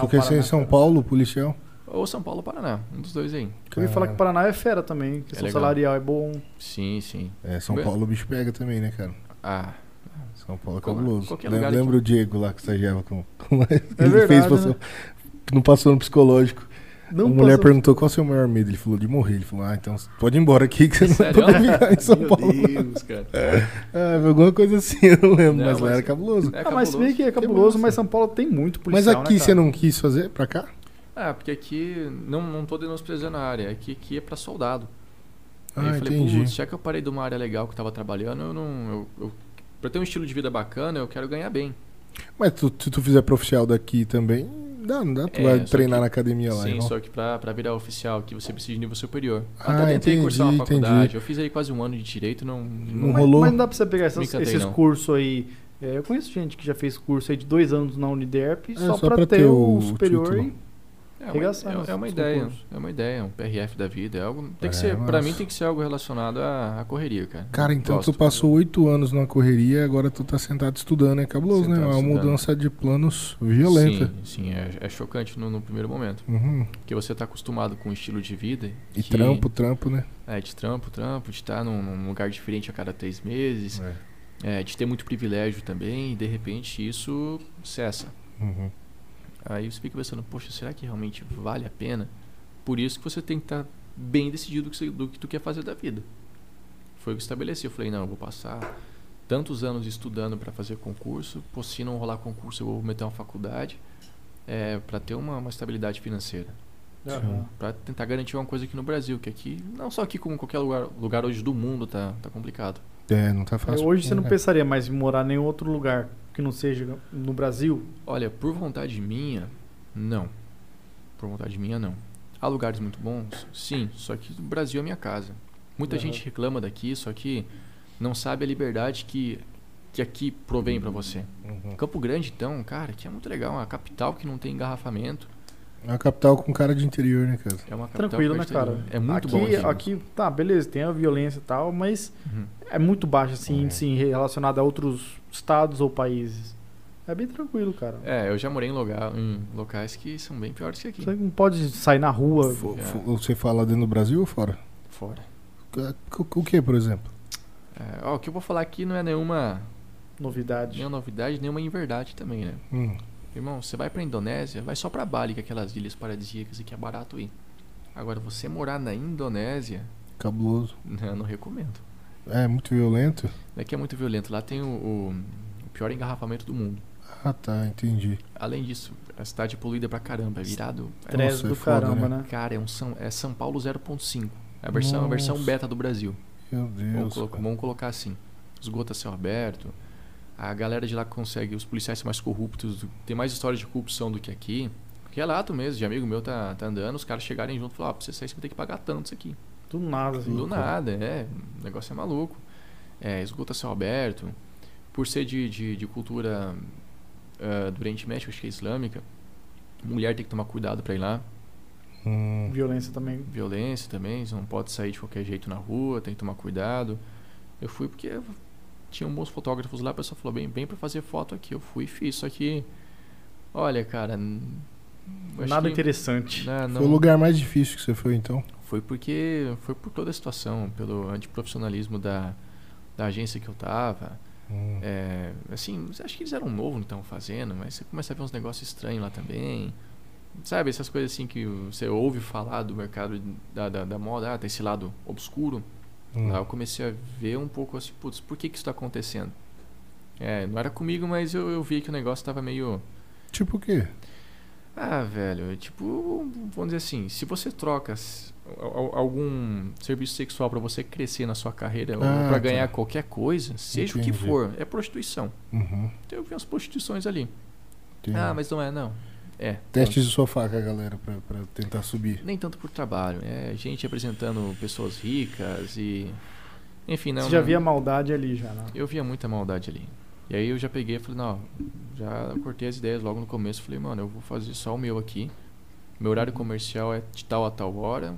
Tu quer ser em São Paulo, policial? Ou São Paulo ou Paraná, um dos dois aí. Eu ouvi falar que o Paraná é fera também. Questão legal. salarial é bom. Sim, sim. É, São Paulo o bicho pega também, né, cara? Ah, São Paulo é cabuloso. Lembra aqui. o Diego lá que estagiava com. com ele verdade, fez, passou, né? Não passou no psicológico. Não a mulher perguntou qual é o seu maior medo. Ele falou de morrer. Ele falou, ah, então pode ir embora aqui que você não poder ficar em São Meu Paulo. Deus, cara. Ah, alguma coisa assim, eu não lembro, Não, mas, lá mas- era cabuloso. É Ah, mas se bem cabuloso. que é cabuloso, mas São Paulo tem muito Mas policial, aqui né, você não quis fazer pra cá? Ah, porque aqui. Não, não tô menosprezando a área. Aqui, aqui é pra soldado. Aí Ah, eu falei, entendi. putz, já que eu parei de uma área legal que eu tava trabalhando, eu não. Eu, eu, pra ter um estilo de vida bacana, eu quero ganhar bem. Mas tu- se tu fizer pro oficial daqui também, dá, não dá? Tu É, vai treinar que- na academia lá. Sim, igual. só que pra, pra virar oficial, que você precisa de nível superior. Ah, até tentei cursar uma entendi, faculdade. entendi. Eu fiz aí quase um ano de direito, não. Não mas, rolou? Mas não dá pra você pegar essas- esses não. cursos aí. É, eu conheço gente que já fez curso aí de dois anos na Uniderp É, só, só pra, pra ter, ter o o superior título. e É uma, é- nos- é uma ideia, concursos. é uma ideia, um PRF da vida, é algo, tem que É, ser, mas- pra mim tem que ser algo relacionado à, à correria, cara. Cara, então Gosto. tu passou oito anos numa correria e agora tu tá sentado estudando. É cabuloso, né? Sentado Uma estudando. mudança de planos violenta. Sim, sim, é, é chocante no, no primeiro momento, Uhum. porque você tá acostumado com um estilo de vida E que- trampo, trampo, né? É, de trampo, trampo, de estar num, num lugar diferente a cada três meses, é, de ter muito privilégio também, e de repente isso cessa. Uhum. Aí você fica pensando, poxa, será que realmente vale a pena? Por isso que você tem que estar bem decidido do que, você- do que tu quer fazer da vida. Foi o que eu estabeleci. Eu falei, não, eu vou passar tantos anos estudando para fazer concurso, pô, se não rolar concurso eu vou meter uma faculdade é, para ter uma, uma estabilidade financeira. Aham. Para tentar garantir uma coisa aqui no Brasil, que aqui, não só aqui como em qualquer lugar, lugar hoje do mundo tá, tá complicado. É, não tá fácil. Hoje você não É. pensaria mais em morar em nenhum outro lugar que não seja no Brasil? Olha, por vontade minha, não. Por vontade minha, não. Há lugares muito bons? Sim, só que o Brasil é minha casa. Muita Aham. gente reclama daqui, só que não sabe a liberdade que, que aqui provém pra você. Uhum. Campo Grande, então, cara, que é muito legal. Uma capital que não tem engarrafamento. É uma capital com cara de interior, né, cara? É uma capital Tranquilo, né, cara? É muito aqui, bom aqui. aqui, tá, beleza, tem a violência e tal, mas Uhum. é muito baixo, assim, Uhum. índice relacionado a outros estados ou países. É bem tranquilo, cara. É, eu já morei em, lugar, em locais que são bem piores que aqui. Você não pode sair na rua. Fo- É. Você fala dentro do Brasil ou fora? Fora. O- O que, por exemplo? É, ó, o que eu vou falar aqui não é nenhuma, Novidade. nenhuma novidade, nenhuma inverdade também, né? Hum. Irmão, você vai pra Indonésia, vai só pra Bali, que é aquelas ilhas paradisíacas e que é barato ir. Agora, você morar na Indonésia, Cabuloso. eu não recomendo. É muito violento? Daqui é muito violento. Lá tem o, o- o pior engarrafamento do mundo. Ah, tá, entendi. Além disso, a cidade é poluída pra caramba, é virado. Estresse Nossa, é do foda, caramba, né? né? Cara, é um São, é São Paulo 0.5. É a versão, a versão beta do Brasil. Meu Vamos, Deus. colo- cara. vamos colocar assim. Esgoto a céu aberto. A galera de lá consegue, os policiais são mais corruptos, tem mais história de corrupção do que aqui. Relato mesmo, de amigo meu tá, tá andando, os caras chegarem junto e falar, ah, pra você sair você vai ter que pagar tanto isso aqui. Do nada, assim. Do nada, é. O negócio é maluco. É, esgoto a céu aberto. Por ser de, de, de cultura ah, do Oriente Médio, acho que é islâmica, mulher tem que tomar cuidado pra ir lá. Hum. Violência também. Violência também, você não pode sair de qualquer jeito na rua, tem que tomar cuidado. Eu fui porque tinha bons fotógrafos lá, a pessoa falou, bem, bem pra fazer foto aqui. Eu fui e fiz, só que, olha, cara... Nada que, interessante. né, não- Foi o lugar mais difícil que você foi, então? Foi porque, foi por toda a situação, pelo antiprofissionalismo da, da agência que eu tava. Hum. É, assim, acho que eles eram novos no que estavam fazendo, mas você começa a ver uns negócios estranhos lá também. Sabe, essas coisas assim que você ouve falar do mercado da, da, da moda, ah, tem esse lado obscuro. Hum. Lá eu comecei a ver um pouco assim, putz, por que que isso tá acontecendo? É, não era comigo, mas eu, eu vi que o negócio tava meio... Tipo o quê? Ah, velho, tipo, vamos dizer assim, se você troca algum serviço sexual pra você crescer na sua carreira ou Ah, pra tá. ganhar qualquer coisa, seja o que Entendi. for, é prostituição. Uhum. Então eu vi umas prostituições ali. Entendi. Ah, mas não é, não. É. Testes de sofá com a galera pra, pra tentar subir. Nem tanto por trabalho, é gente apresentando pessoas ricas e. Enfim, não. Você já não- via maldade ali já, né? Eu via muita maldade ali. E aí eu já peguei e falei, não, já cortei as ideias logo no começo. Falei, mano, eu vou fazer só o meu aqui. Meu horário comercial é de tal a tal hora.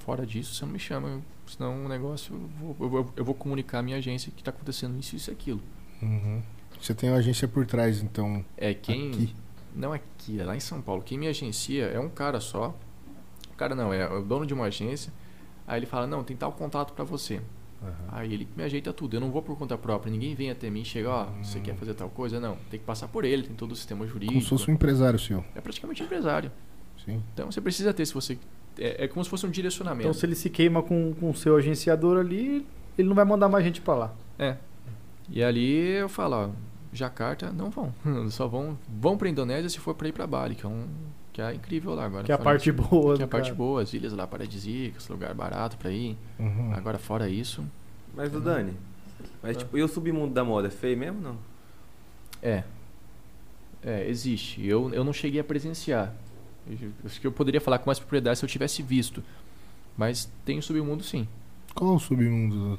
Fora disso, você não me chama. Senão o negócio, eu vou, eu vou, eu vou comunicar à minha agência que tá acontecendo isso, isso e aquilo. Uhum. Você tem uma agência por trás, então. É quem. Aqui. Não aqui, é lá em São Paulo. Quem me agencia é um cara só. O cara não, é o dono de uma agência. Aí ele fala, não, tem tal contato pra você. Aí ele me ajeita tudo. Eu não vou por conta própria. Ninguém vem até mim e chega, ó, você quer fazer tal coisa? Não. Tem que passar por ele, tem todo o sistema jurídico. Como se fosse um empresário seu. É praticamente empresário. Sim. Então você precisa ter, se você. É, é como se fosse um direcionamento. Então se ele se queima com com o seu agenciador ali, ele não vai mandar mais gente pra lá. É. E ali eu falo, ó, Jacarta, não vão. Só vão. Vão pra Indonésia se for pra ir pra Bali, que é um. Que é incrível lá agora. Que é a parte isso, boa. Que é a parte cara. boa, as ilhas lá paradisíacas, lugar barato pra ir. Uhum. Agora fora isso. Mas, o Dani, mas tipo, e o submundo da moda é feio mesmo não? É. É, existe. Eu, eu não cheguei a presenciar. Eu- Acho que eu poderia falar com mais propriedade se eu tivesse visto. Mas tem o submundo sim. Qual o submundo?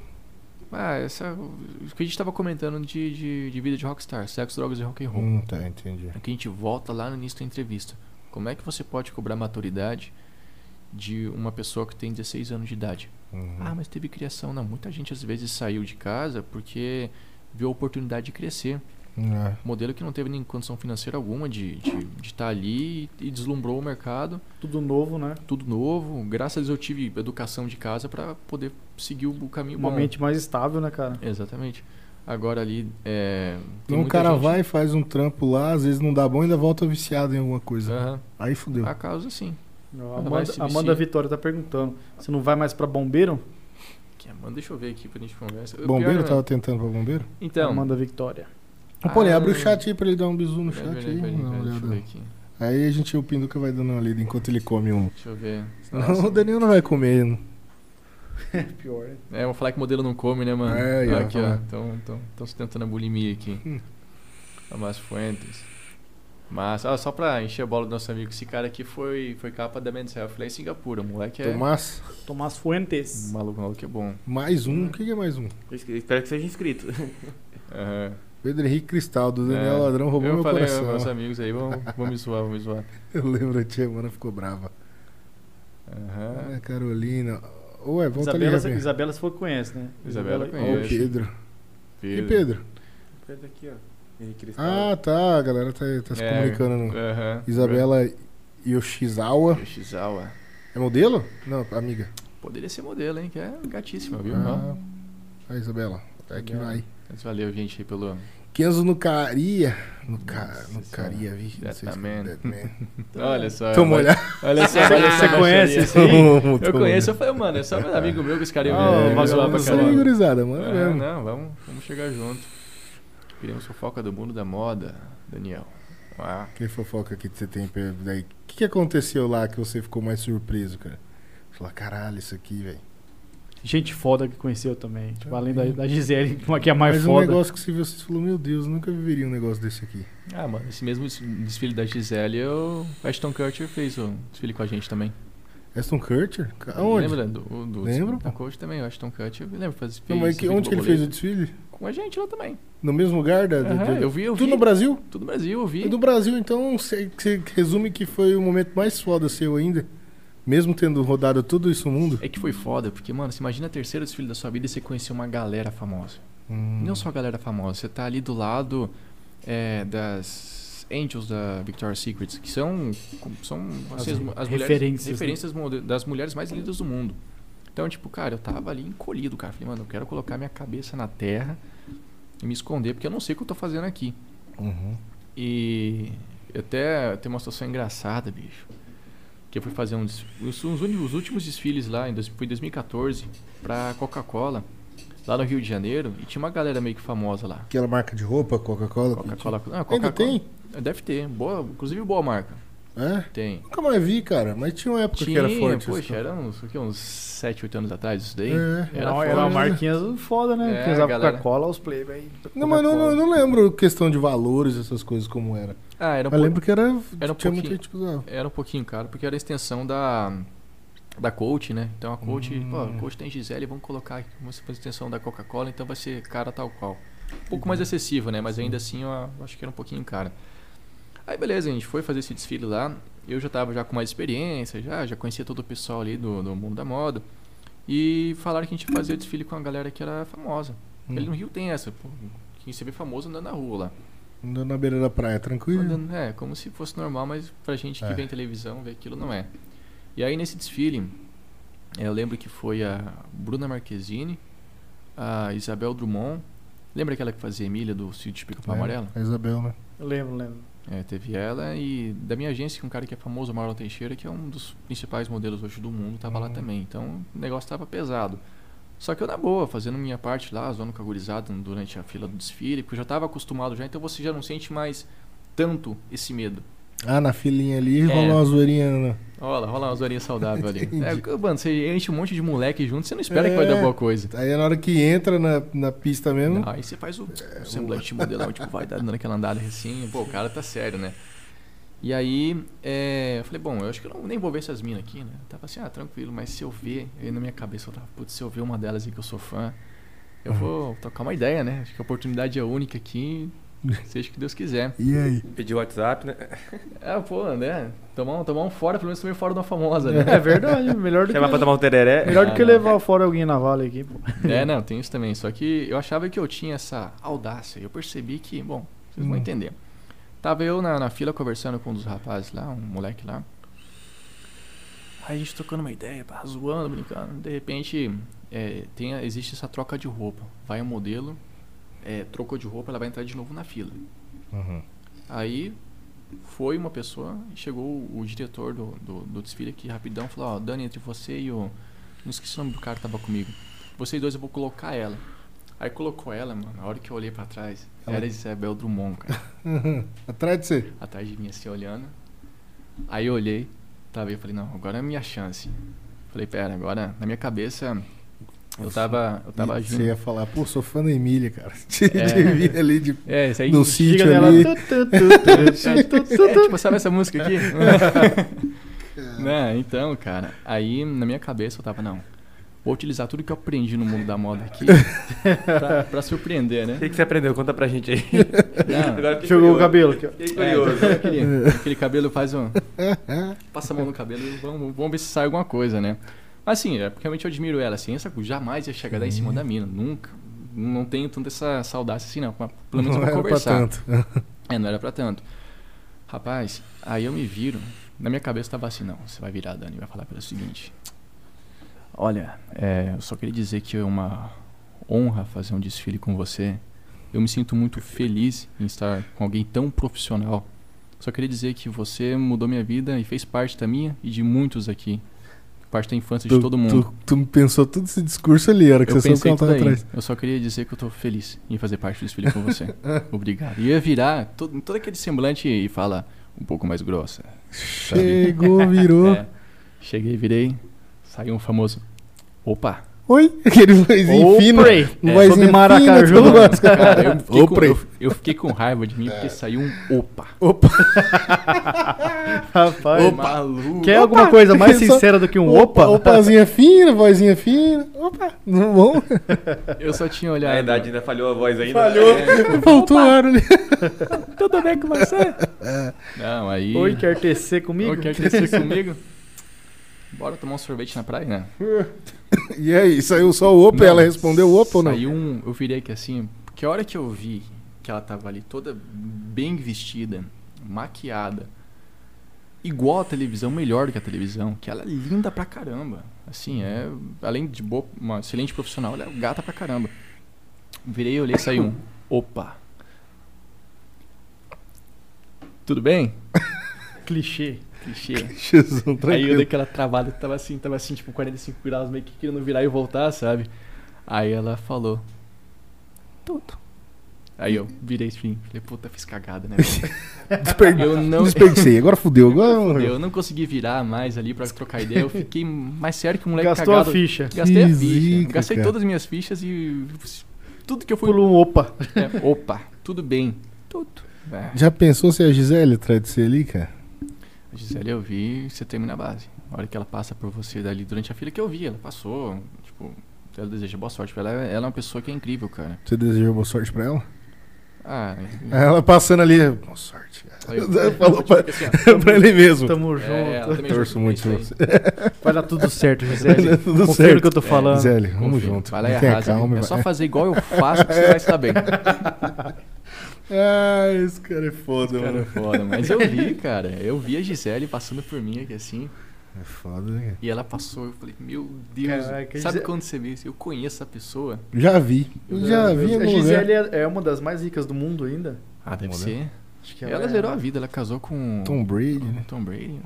Ah, essa. O que a gente estava comentando de, de, de vida de rockstar, sexo, drogas e rock and roll. Hum, tá, entendi. É que a gente volta lá no início da entrevista. Como é que você pode cobrar maturidade de uma pessoa que tem 16 anos de idade? Uhum. Ah, mas teve criação. Não, muita gente às vezes saiu de casa porque viu a oportunidade de crescer. É. Modelo que não teve nem condição financeira alguma de estar de, de estar ali e deslumbrou o mercado, Tudo novo, né? tudo novo. Graças a Deus eu tive educação de casa para poder seguir o caminho Uma bom. mente mais estável, né, cara? Exatamente. Agora ali é. tem Então o cara gente- vai, faz um trampo lá, às vezes não dá bom e ainda volta viciado em alguma coisa. Aham. Aí fudeu. A causa sim. Amanda, Amanda. Vitória tá perguntando. Você não vai mais pra bombeiro? Que mano, deixa eu ver aqui pra gente conversar. Bombeiro pior é- tava tentando pra bombeiro? Então. Amanda Vitória. Ô, Poli, Ah, abre o chat aí pra ele dar um bisu no chat peraí, aí. peraí, peraí, deixa eu ver aqui. Aí a gente, o Pinduca vai dando uma lida enquanto ele come um. Deixa eu ver. Não, o Daniel não vai comer. não. Pior, né? É, vou falar que o modelo não come, né, mano? É, ia aqui, ó. Estão sustentando a bulimia aqui. Hum. Tomás Fuentes. Mas, ah, só pra encher a bola do nosso amigo, esse cara aqui foi, foi capa da Men's Health lá em Singapura. O moleque é. Tomás, Tomás Fuentes. Maluco, maluco é bom. mais um. O que é mais um? Eu Espero que seja inscrito. Aham. Pedro Henrique Cristal, do Daniel É. Ladrão, roubou Eu meu falei, coração. meus amigos aí, vamos, vamos me zoar, vamos me zoar. Eu lembro, a tia Mana ficou brava. Aham. Ah, Carolina. Ué, volta Isabela, rapaz. Isabela você falou que conhece, né? Isabela Ó, o conhece. Pedro. E Pedro. Pedro? Pedro aqui, ó. Henrique Cristal. Ah, tá. A galera tá, tá se É. comunicando. No... Aham. Isabela Yoshizawa. Yoshizawa. É modelo? Não, amiga. Poderia ser modelo, hein? Que é gatíssima, viu? Ah, a Isabela. É que Legal. vai. Mas valeu, gente, aí pelo. Kenzo no Caria. No. Caria, vi. Sei se-. Deadman. Olha só. Toma olhada. Olha só, Você- olha você conhece esse? Eu conheço, eu falei, mano, é só meu amigo meu que esse cara ia me vai zoar pra caramba. gurizada, mano. Ah, mesmo. não, vamos, vamos chegar junto. Queremos fofoca do mundo da moda, Daniel. Ah, Que fofoca que você tem daí? O que, que aconteceu lá que você ficou mais surpreso, cara? Falou, caralho, isso aqui, velho. Gente foda que conheceu também. Tipo, além da, da Gisele, que é a mais Mas um foda. negócio que você viu, você falou, meu Deus, nunca viveria um negócio desse aqui. ah, mano, esse mesmo des- desfile da Gisele, o Ashton Kutcher fez o desfile com a gente também. Aston Kutcher? Aonde? Lembra do, do Lembro, Da coach também, o Ashton Kutcher. Lembra, faz, fez Não, mas que- desfile onde que ele fez o desfile? Com a gente lá também. No mesmo lugar? Da, da- Aham, da- eu vi, eu Tudo vi. no Brasil? Tudo no Brasil, eu vi. E do Brasil, então, você resume que foi o momento mais foda seu ainda? Mesmo tendo rodado tudo isso no mundo? É que foi foda, porque, mano, você imagina a terceira desfile da sua vida e você conhecer uma galera famosa. Hum. Não só a galera famosa, você tá ali do lado é, das Angels da Victoria's Secret, que são, são as, as mulheres, referências, né? referências mode- das mulheres mais lindas do mundo. Então, tipo, cara, eu tava ali encolhido, cara. Falei, mano, eu quero colocar minha cabeça na terra e me esconder, porque eu não sei o que eu tô fazendo aqui. Uhum. E até tem uma situação engraçada, bicho. Que eu fui fazer des- os, últimos desfiles lá, em, foi em 2014, pra Coca-Cola, lá no Rio de Janeiro, e tinha uma galera meio que famosa lá. Aquela marca de roupa, Coca-Cola? Coca-Cola. Ah, Ainda tem? Deve ter. Boa, inclusive boa marca. É? Tem. Nunca mais vi, cara. Mas tinha uma época Tinha, que era forte. poxa, isso. era uns, o quê, uns 7, 8 anos atrás isso daí. É. Era Era, foda. era uma né? marquinha foda, né? É, que usava galera. Coca-Cola, os playboy. Não, mas não, não, não lembro questão de valores, essas coisas como era. Ah, era um, Mas pou- lembro que era, era um tinha muita pouquinho. gente que usava. era um pouquinho caro, porque era a extensão da da coach, né? Então a coach, Hum. pô, a coach tem Gisele, vamos colocar aqui uma extensão da Coca-Cola, então vai ser cara tal qual. Um pouco mais acessível, né? Mas ainda assim eu acho que era um pouquinho cara. Aí beleza, a gente foi fazer esse desfile lá. Eu já tava já com mais experiência, já, já conhecia todo o pessoal ali do, do mundo da moda. E falaram que a gente ia fazer o desfile com a galera que era famosa. Hum. Ali no Rio tem essa, pô, quem se vê famoso andando na rua lá. Andando na beira da praia, tranquilo. Andando, é, como se fosse normal, mas pra gente que É. vê em televisão, vê aquilo não é. E aí nesse desfile, eu lembro que foi a Bruna Marquezine, a Isabel Drummond. Lembra aquela que fazia Emília do Sítio Pica-Pau É, Amarelo? A Isabel, né? Eu lembro, lembro. É, teve ela e da minha agência, um cara que é famoso, o Marlon Teixeira, que é um dos principais modelos hoje do mundo, tava lá Uhum. também. Então o negócio tava pesado. Só que eu na boa, fazendo minha parte lá, zona cagurizada durante a fila do desfile, porque eu já tava acostumado já, então você já não sente mais tanto esse medo. Ah, na filinha ali É. rolou uma zoeirinha. né? Lá, rola umas horinhas saudáveis ali. É, mano, você enche um monte de moleque junto, você não espera que vai É. dar boa coisa. Aí na hora que entra na, na pista mesmo. Não, aí você faz o, o semblante modelão, tipo, vai dando aquela andada assim, pô, o cara tá sério, né? E aí, é, eu falei, bom, eu acho que eu não, nem vou ver essas minas aqui, né? Eu tava assim, ah, tranquilo, mas se eu ver, aí na minha cabeça eu tava, putz, se eu ver uma delas aí que eu sou fã, eu Uhum. vou trocar uma ideia, né? Acho que a oportunidade é única aqui, Seja o que Deus quiser. E aí? Pediu WhatsApp, né? É, pô, né? Tomar um, tomar um fora, pelo menos também fora da famosa, né? É verdade, melhor do Chamar pra que, tomar um tereré. melhor do que Ah, levar fora alguém na vala aqui, pô. É, não, tem isso também. Só que eu achava que eu tinha essa audácia. Eu percebi que, bom, vocês vão Hum. entender. Tava eu na, na fila conversando com um dos rapazes lá, um moleque lá. Aí a gente trocando uma ideia, pá, zoando, brincando. De repente, é, tem, existe essa troca de roupa. Vai o modelo, é, trocou de roupa, ela vai entrar de novo na fila. Uhum. Aí foi uma pessoa chegou o, diretor do, do, do desfile aqui rapidão falou, ó, Dani, entre você e o. Não esqueci o nome do cara que tava comigo. Vocês dois eu vou colocar ela. Aí colocou ela, mano. Na hora que eu olhei pra trás, Ela- era Isabel Drummond, cara. Atrás de você. Atrás de mim assim olhando. Aí eu olhei, tava aí, falei, não, agora é a minha chance. Falei, pera, agora na minha cabeça. Eu tava. Eu tava E Você ia falar, pô, sou fã da Emília, cara. Te, É. te vi ali de, É, isso aí. no sítio ali. tu, tu, tu, É, tipo, sabe essa música aqui? né, então, cara, aí na minha cabeça eu tava, não, vou utilizar tudo que eu aprendi no mundo da moda aqui pra, pra surpreender, O né? que, que você aprendeu? Conta pra gente aí. Não, Agora Jogou o cabelo aqui, ó. Fiquei é, curioso. aquele, aquele cabelo faz um. Passa a mão no cabelo e vamos, vamos ver se sai alguma coisa, né? Mas assim, é porque realmente eu admiro ela. Assim, essa jamais ia chegar daí em cima da mina. Nunca. Não tenho tanta essa saudade assim, não. Pra- Pelo menos Não pra era pra conversar. tanto. É, não era pra tanto. Rapaz, aí eu me viro. Na minha cabeça tava assim, não, você vai virar, Dani, vai falar pelo seguinte. Olha, é, eu só queria dizer que é uma honra fazer um desfile com você. Eu me sinto muito feliz em estar com alguém tão profissional. Só queria dizer que você mudou minha vida e fez parte da minha e de muitos aqui. Parte da infância de Tu, todo mundo. tu, tu pensou todo esse discurso ali, a hora que Eu você soube que ela atrás. Eu só queria dizer que eu tô feliz em fazer parte do desfile com você. Obrigado. E ia virar todo, todo aquele semblante e falar um pouco mais grossa. sabe? Chegou, virou. É. Cheguei, virei, saiu um famoso. Opa! Oi, aquele vozinho fino. Oprey. Um É, vozinho sobre fino, Maracaju. mundo- Cara, eu fiquei, com, eu, eu fiquei com raiva de mim porque saiu um opa. Opa, Rapaz, Opa. Maluco. quer alguma coisa mais sincera do que um opa, opa? opazinha fina, vozinha fina. Opa, não bom. Eu só tinha olhado. A idade ainda falhou a voz ainda. Falhou. É. Faltou ar ali. Tudo bem com você? Não, aí. Oi, quer tecer comigo? Oi, quer crescer comigo? Bora tomar um sorvete na praia, né? E aí, saiu só o opa? Não, ela respondeu opa ou não? Saiu um. Eu virei aqui assim, porque a hora que eu vi que ela tava ali toda bem vestida, maquiada, igual a televisão, melhor do que a televisão, que ela é linda pra caramba. Assim, é. Além de boa, uma excelente profissional, ela é gata pra caramba. Virei, olhei e saiu um. Opa! Tudo bem? Clichê. Clichê. Jesus, Aí eu tranquilo. dei aquela travada, tava assim, tava assim, tipo 45 graus, meio que querendo virar e voltar, sabe? Aí ela falou, tudo. Aí eu virei assim, falei, puta, fiz cagada, né? Desper... Eu não, Desperdicei, agora fudeu. Agora eu não consegui virar mais ali pra trocar ideia, eu fiquei mais sério que um moleque Gastou cagado. a ficha. Gastei a Que ficha, zica, gastei cara. todas as minhas fichas e tudo que eu fui... Pulou um opa. É, opa, tudo bem, tudo. É. Já pensou se a Gisele atrás de você ali, cara? A Gisele eu vi, você termina a base. A hora que ela passa por você dali durante a fila que eu vi, ela passou, tipo, ela deseja boa sorte pra ela. Ela é uma pessoa que é incrível, cara. Você desejou boa sorte pra ela? Ah, Ela passando ali, boa sorte, eu- Falou tipo, pra, assim, ó, pra ele mesmo. Tamo junto. É, ela também Torço junto, muito é isso você. Vai dar tudo certo, Gisele. Vai dar tudo Confia certo. no que eu tô falando. Gisele, vamos Confia. junto. Vai lá e arrasa. calma, é só fazer igual eu faço que você vai estar bem. Ah, esse cara é foda, Cara, é mano. foda. Mas eu vi, cara. Eu vi a Gisele passando por mim aqui assim. É foda, né? E ela passou. Eu falei, meu Deus. Caraca, sabe Gisele- quando você vê isso? Eu conheço essa pessoa. Já vi. Eu já já- vi em A lugar. Gisele é é uma das mais ricas do mundo ainda. Ah, deve Vamos ser. Acho que Ela é- zerou a vida. Ela casou com. Tom Brady, né? Tom Brady.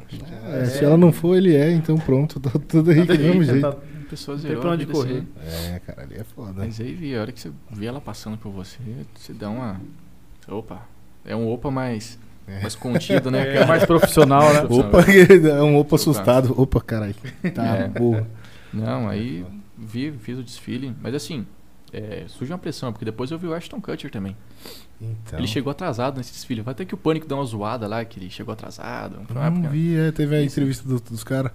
É, se ela não for, ele é, então pronto, tá tudo aí do mesmo jeito. Tá- A pessoa Não tem zerou pra onde vida, correr. assim. É, cara, ali é foda. Mas aí, vi, a hora que você vê ela passando por você, você dá uma. Opa! É um opa mais, É. mais contido, né, É cara? mais profissional, né? Opa, é um opa assustado. Opa, caralho. Tá, É. porra. Não, aí vi, fiz o desfile. Mas assim, é, surge uma pressão, porque depois eu vi o Ashton Kutcher também. Então. Ele chegou atrasado nesse desfile. Vai ter que o Pânico dar uma zoada lá, que ele chegou atrasado. Não época- vi, é, teve a entrevista do- dos caras.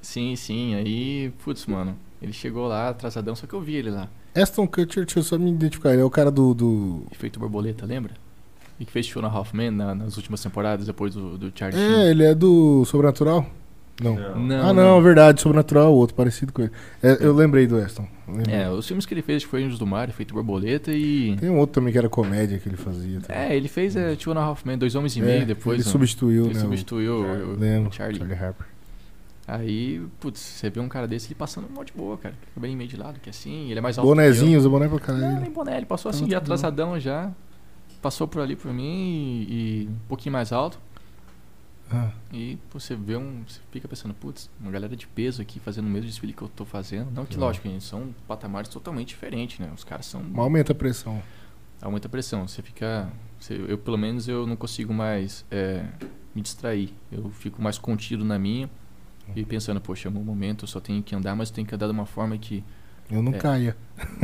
Sim, sim. Aí, putz, mano. Ele chegou lá atrasadão, só que eu vi ele lá. Aston Kutcher, deixa eu só me identificar, ele é o cara do. do... Efeito borboleta, lembra? E que fez show na Halfman na, nas últimas temporadas, depois do, do Charlie Sheen. É, ele é do Sobrenatural? Não. Não, ah, não, verdade, Sobrenatural, outro parecido com ele. É, eu lembrei do Weston. lembrei. É, os filmes que ele fez foi Anjos do Mar, Feito Borboleta e... Tem um outro também que era comédia que ele fazia. também. É, ele fez é, Two and a Half Men, Dois Homens e É, Meio, depois... Ele ó, substituiu, ele né? substituiu o, o Lembro, Charlie. Charlie Harper. Aí, putz, você vê um cara desse, ele passando um monte de boa, cara. Fica bem meio de lado, que assim, ele é mais alto. Bonezinho, usa boné pra Não, caralho. nem boné, ele passou Tá assim, bom. atrasadão já. Passou por ali por mim e, e um pouquinho mais alto. Ah, E você vê um. Você fica pensando, putz, uma galera de peso aqui fazendo o mesmo desfile que eu tô fazendo. Não que, É. lógico, gente, são patamares totalmente diferentes, né? Os caras são. mas aumenta a pressão. Há muita pressão. Você fica. você- eu, pelo menos, eu não consigo mais é, me distrair. Eu fico mais contido na minha. E pensando, poxa, é um momento, eu só tenho que andar, mas eu tenho que andar de uma forma que. Eu não É. caia.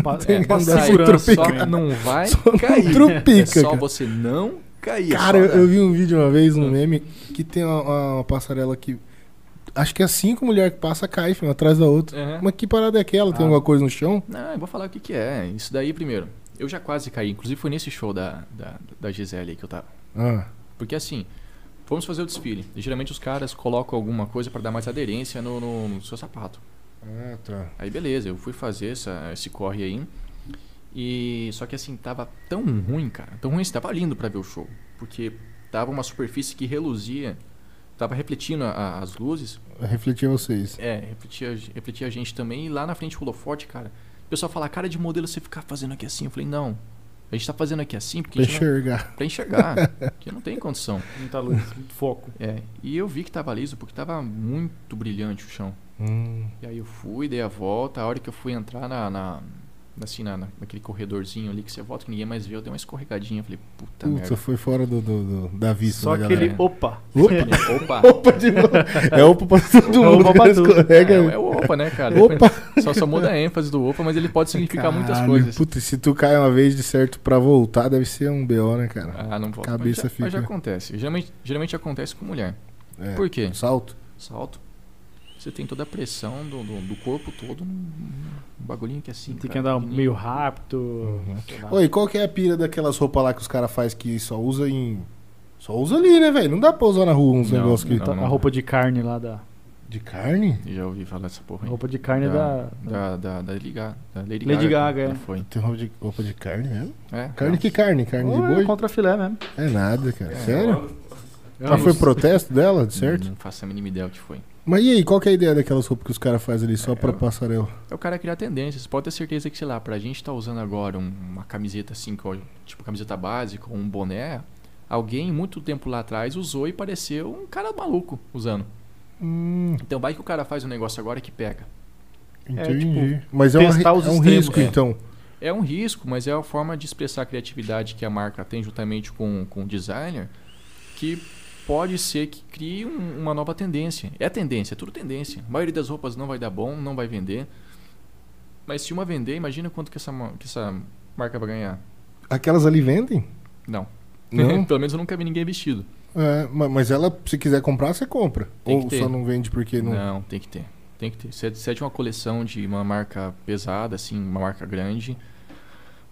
Pa- segurança tropicar. só não vai Só não cair. trupica, é só cara. você não cair. é Cara, eu, eu vi um vídeo uma vez, um Hum. meme, que tem uma, uma passarela que. Acho que é cinco mulheres que passa, cai, filho, uma atrás da outra. Aham. Mas que parada é aquela? Tem Ah. alguma coisa no chão? Não, eu vou falar o que, que é. Isso daí primeiro. Eu já quase caí. Inclusive foi nesse show da, da, da Gisele aí que eu tava. Ah, Porque assim, vamos fazer o desfile. E, geralmente os caras colocam alguma coisa pra dar mais aderência no, no- no seu sapato. Ah tá. Aí beleza, eu fui fazer essa, esse corre aí. E só que assim, tava tão ruim, cara. Tão ruim, assim, tava lindo pra ver o show. Porque tava uma superfície que reluzia. Tava refletindo a- as luzes. Refletir vocês. É, refletia, refletia a gente também. E lá na frente rolou forte, cara. O pessoal fala, cara de modelo você ficar fazendo aqui assim. Eu falei, não. A gente tá fazendo aqui assim porque Pra a gente não, enxergar. pra enxergar. porque não tem condição. Muita luz, muito foco. É, e eu vi que tava liso porque tava muito brilhante o chão. Hum, E aí eu fui, dei a volta. A hora que eu fui entrar na. na assim, na, na- naquele corredorzinho ali que você volta que ninguém mais vê, eu dei uma escorregadinha. Falei, puta Putz, merda. foi fora do, do- do- da vista Só da aquele galera. opa. Opa, Opa! opa de novo. É opa pra todo É mundo. opa pra tudo. escorrega. É, é o opa, né, cara? Opa! Só, só muda a ênfase do opa, mas ele pode significar muitas Caralho, coisas. Puta, se tu cai uma vez de certo pra voltar, deve ser um BO, né, cara? Ah, não volta. Cabeça mas, já, mas já fica- acontece. Geralmente, geralmente acontece com mulher. É. Por quê? Salto. Salto. Você tem toda a pressão do, do, do corpo todo num, num bagulhinho que é assim. Tem que cara, andar pequenininho. meio rápido. lá. Oi, qual que é a pira daquelas roupas lá que os caras fazem que só usa em. Só usa ali, né, velho? Não dá pra usar na rua uns Não, negócios que. não. Tá- a roupa de carne lá da. De carne? Já ouvi falar dessa porra aí. roupa de carne da. da, da, da, Lady Gaga. Da Lady, Lady Gaga. É. Foi. Tem roupa de, roupa de carne mesmo? É, Carne que carne? Carne de Ou é boi? contra filé mesmo. É nada, cara. É. Sério? Mas não foi protesto dela, certo? Não faço a mínima ideia o que foi. Mas e aí, qual que é a ideia daquelas roupas que os caras fazem ali só É, pra eu- passarela? É o cara criar tendências. Pode ter certeza que, sei lá, pra gente tá usando agora um- uma camiseta assim, tipo camiseta básica, ou um boné, alguém muito tempo lá atrás usou e pareceu um cara maluco usando. Hum, Então vai que o cara faz um negócio agora que pega. entendi. tipo, Mas é, uma, é um extremos. risco, É. então. É um risco, mas é a forma de expressar a criatividade que a marca tem juntamente com, com o designer, que pode ser que crie um- uma nova tendência. É tendência, é tudo tendência. A maioria das roupas não vai dar bom, não vai vender. Mas se uma vender, imagina quanto que essa, que essa marca vai ganhar. Aquelas ali vendem? Não. Não? Pelo menos eu nunca vi ninguém vestido. É, ma- mas ela, se quiser comprar, você compra. Tem Ou só não vende porque não. Não, tem que ter. Tem que ter. É, se é de uma coleção de uma marca pesada, assim, uma marca grande,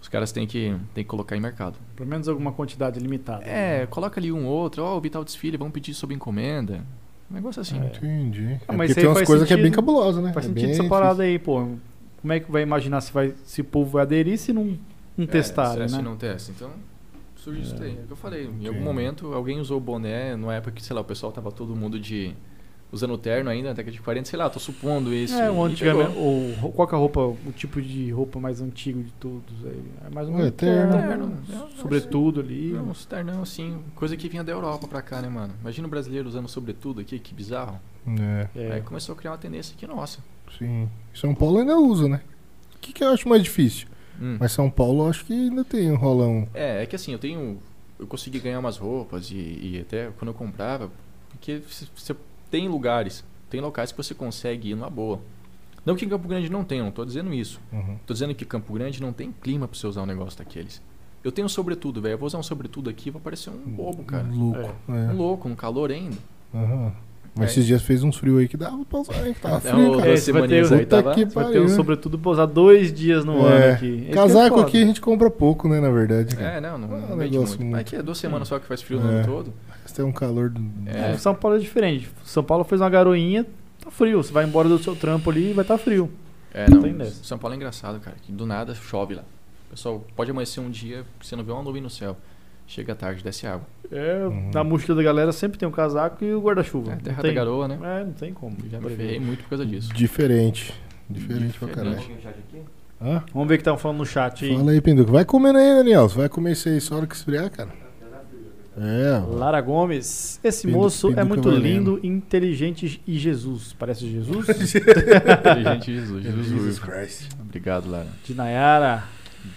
os caras têm que, têm que colocar em mercado. Pelo menos alguma quantidade limitada. É, coloca ali um outro, ó, o Vital Desfile, vamos pedir sob encomenda. Um negócio assim. É. Entendi. Ah, É mas aí tem umas faz coisas que é bem sentido. cabulosa, né? Faz É sentido essa parada aí, pô. Como é que vai imaginar se, vai, se o povo vai aderir se não, não É, testarem, se, né? se não testa. Então, surge isso É. daí. É o que eu falei. Em algum momento, alguém usou o boné, numa época que, sei lá, o pessoal tava todo mundo de... Usando terno ainda, na década de 40, sei lá, tô supondo isso. É, um antigamente, pegou. ou qual que é a roupa, o tipo de roupa mais antigo de todos aí? É mais ou Ué, terno. Terno. Sobretudo ali. Não, uns ternão assim, coisa que vinha da Europa pra cá, né, mano? Imagina o brasileiro usando sobretudo aqui, que bizarro. É, É. Aí começou a criar uma tendência aqui, nossa. sim. São Paulo ainda usa, né? O que, que eu acho mais difícil? Hum. Mas São Paulo eu acho que ainda tem um rolão. É, é que assim, eu tenho. Eu consegui ganhar umas roupas e, e até quando eu comprava, porque você tem lugares, tem locais que você consegue ir numa boa. Não que em Campo Grande não tenha, não tô dizendo isso. Uhum. Tô dizendo que Campo Grande não tem clima pra você usar um negócio daqueles. Eu tenho um sobretudo, velho. Eu vou usar um sobretudo aqui e vou parecer um bobo, cara. Louco. Um É. louco, um calor ainda. Aham. Mas É. esses dias fez uns frio aí que dava pra usar, hein? Tava É, frio, o- cara. Esse vai ter- aí Puta tava... que Vai ter um sobretudo pra usar dois dias no É. ano aqui. Esse que é Casaco foda. aqui a gente compra pouco, né, na verdade. cara. É, não, não, Ah, não um vende muito. muito. Aqui é duas semanas só que faz frio no É. ano todo. Tem um calor do... É. É, São Paulo é diferente. São Paulo fez uma garoinha, tá frio. Você vai embora do seu trampo ali e vai estar frio. É, não. tem dessa. São Paulo é engraçado, cara. Que do nada chove lá. Pessoal, pode amanhecer um dia que você não vê uma nuvem no céu. Chega à tarde, desce água. É, Uhum. Na mochila da galera sempre tem um casaco e o guarda-chuva. É, Não terra da tem- garoa, né? É, não tem como. Já me ferrei muito por causa disso. Diferente. Diferente pra Diferente. caralho. Hã? Vamos ver o que estavam falando no chat aí. Fala aí, Pinduca. Vai comendo aí, Daniel. Você vai comer isso aí só hora que esfriar, cara. É. Lara Gomes, esse Pindu- moço é Pinduca muito valendo. lindo, inteligente e Jesus. Parece Jesus? Inteligente Jesus. Jesus Jesus. Christ. Obrigado, Lara. De Nayara.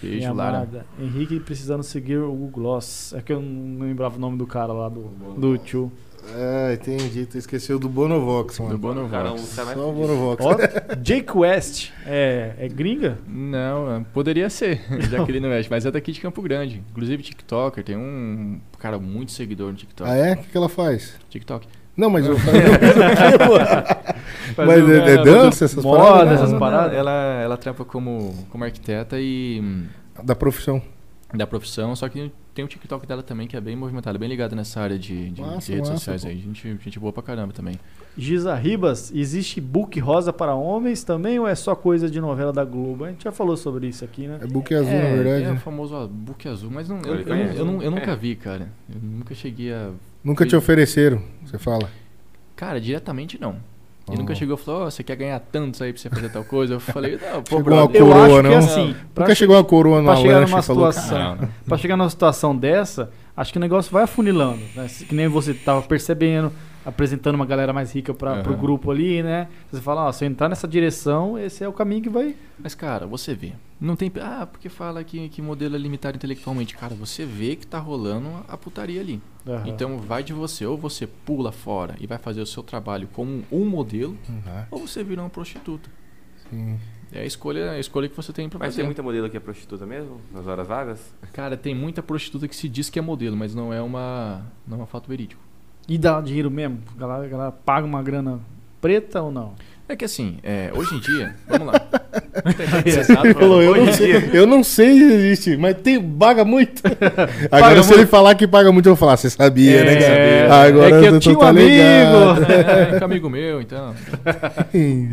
Beijo, minha Lara. amada. Henrique precisando seguir o Google Gloss. É que eu não lembrava o nome do cara lá do, do tio. É, entendi. Tu esqueceu do Bonovox, Do mano. Bono Cara, um Vox. cara Só o. Bonovox. Ó, Jake West. É, é gringa? Não, poderia ser, já que ele não mexe, mas é daqui de Campo Grande. Inclusive TikToker, tem um cara muito seguidor no TikTok. Ah, é? O que, que ela faz? TikTok. Não, mas eu falei. mas é, é é, dança, essas moda, paradas? essas Não, Não, paradas? Ela, ela trampa como, como arquiteta e Da profissão. da profissão, só que tem o TikTok dela também que é bem movimentado, bem ligado nessa área de, de- Massa, de redes massa, sociais pô. aí. Gente, gente boa pra caramba também. Giza Ribas, existe book rosa para homens também ou é só coisa de novela da Globo? A gente já falou sobre isso aqui, né? É book azul, é, na verdade. É o né? famoso ó, book azul, mas não, eu, eu, eu, eu né? nunca É. vi, cara. Eu nunca cheguei a. Nunca te ofereceram, você fala. Cara, diretamente não. E Oh. nunca chegou e falou, ó, você quer ganhar tanto aí pra você fazer tal coisa? Eu falei, não, pô, Chegou brother. Eu Coroa, acho que não? é assim. Pra, Nunca chegou a coroa na chegar lancha numa e falou. situação, Não, não. pra chegar numa situação dessa, acho que o negócio vai afunilando, né? Que nem você tava percebendo, apresentando uma galera mais rica para pro Aham. grupo ali, né? Você fala, ó, se eu entrar nessa direção, esse é o caminho que vai. Mas, cara, você vê. Não tem. Ah, porque fala que, que modelo é limitado intelectualmente. Cara, você vê que tá rolando a putaria ali. Aham. Então vai de você. Ou você pula fora e vai fazer o seu trabalho como um modelo, Ah, ou você vira uma prostituta. sim. É a escolha, a escolha que você tem pra Mas fazer. tem muita modelo que é prostituta mesmo? Nas horas vagas? Cara, tem muita prostituta que se diz que é modelo, mas não é uma, não é um fato verídico. E dá dinheiro mesmo? A galera, a galera paga uma grana preta ou não? É que assim, é, hoje em dia, vamos lá. Você sabe, Ele falou, eu hoje não sei, dia- eu não sei se existe, mas tem, paga muito. Agora, se muito. ele falar que paga muito, eu vou falar, você sabia, né? É, cara? Agora é que eu tu tinha um tá amigo. ligado. É, é amigo meu, então.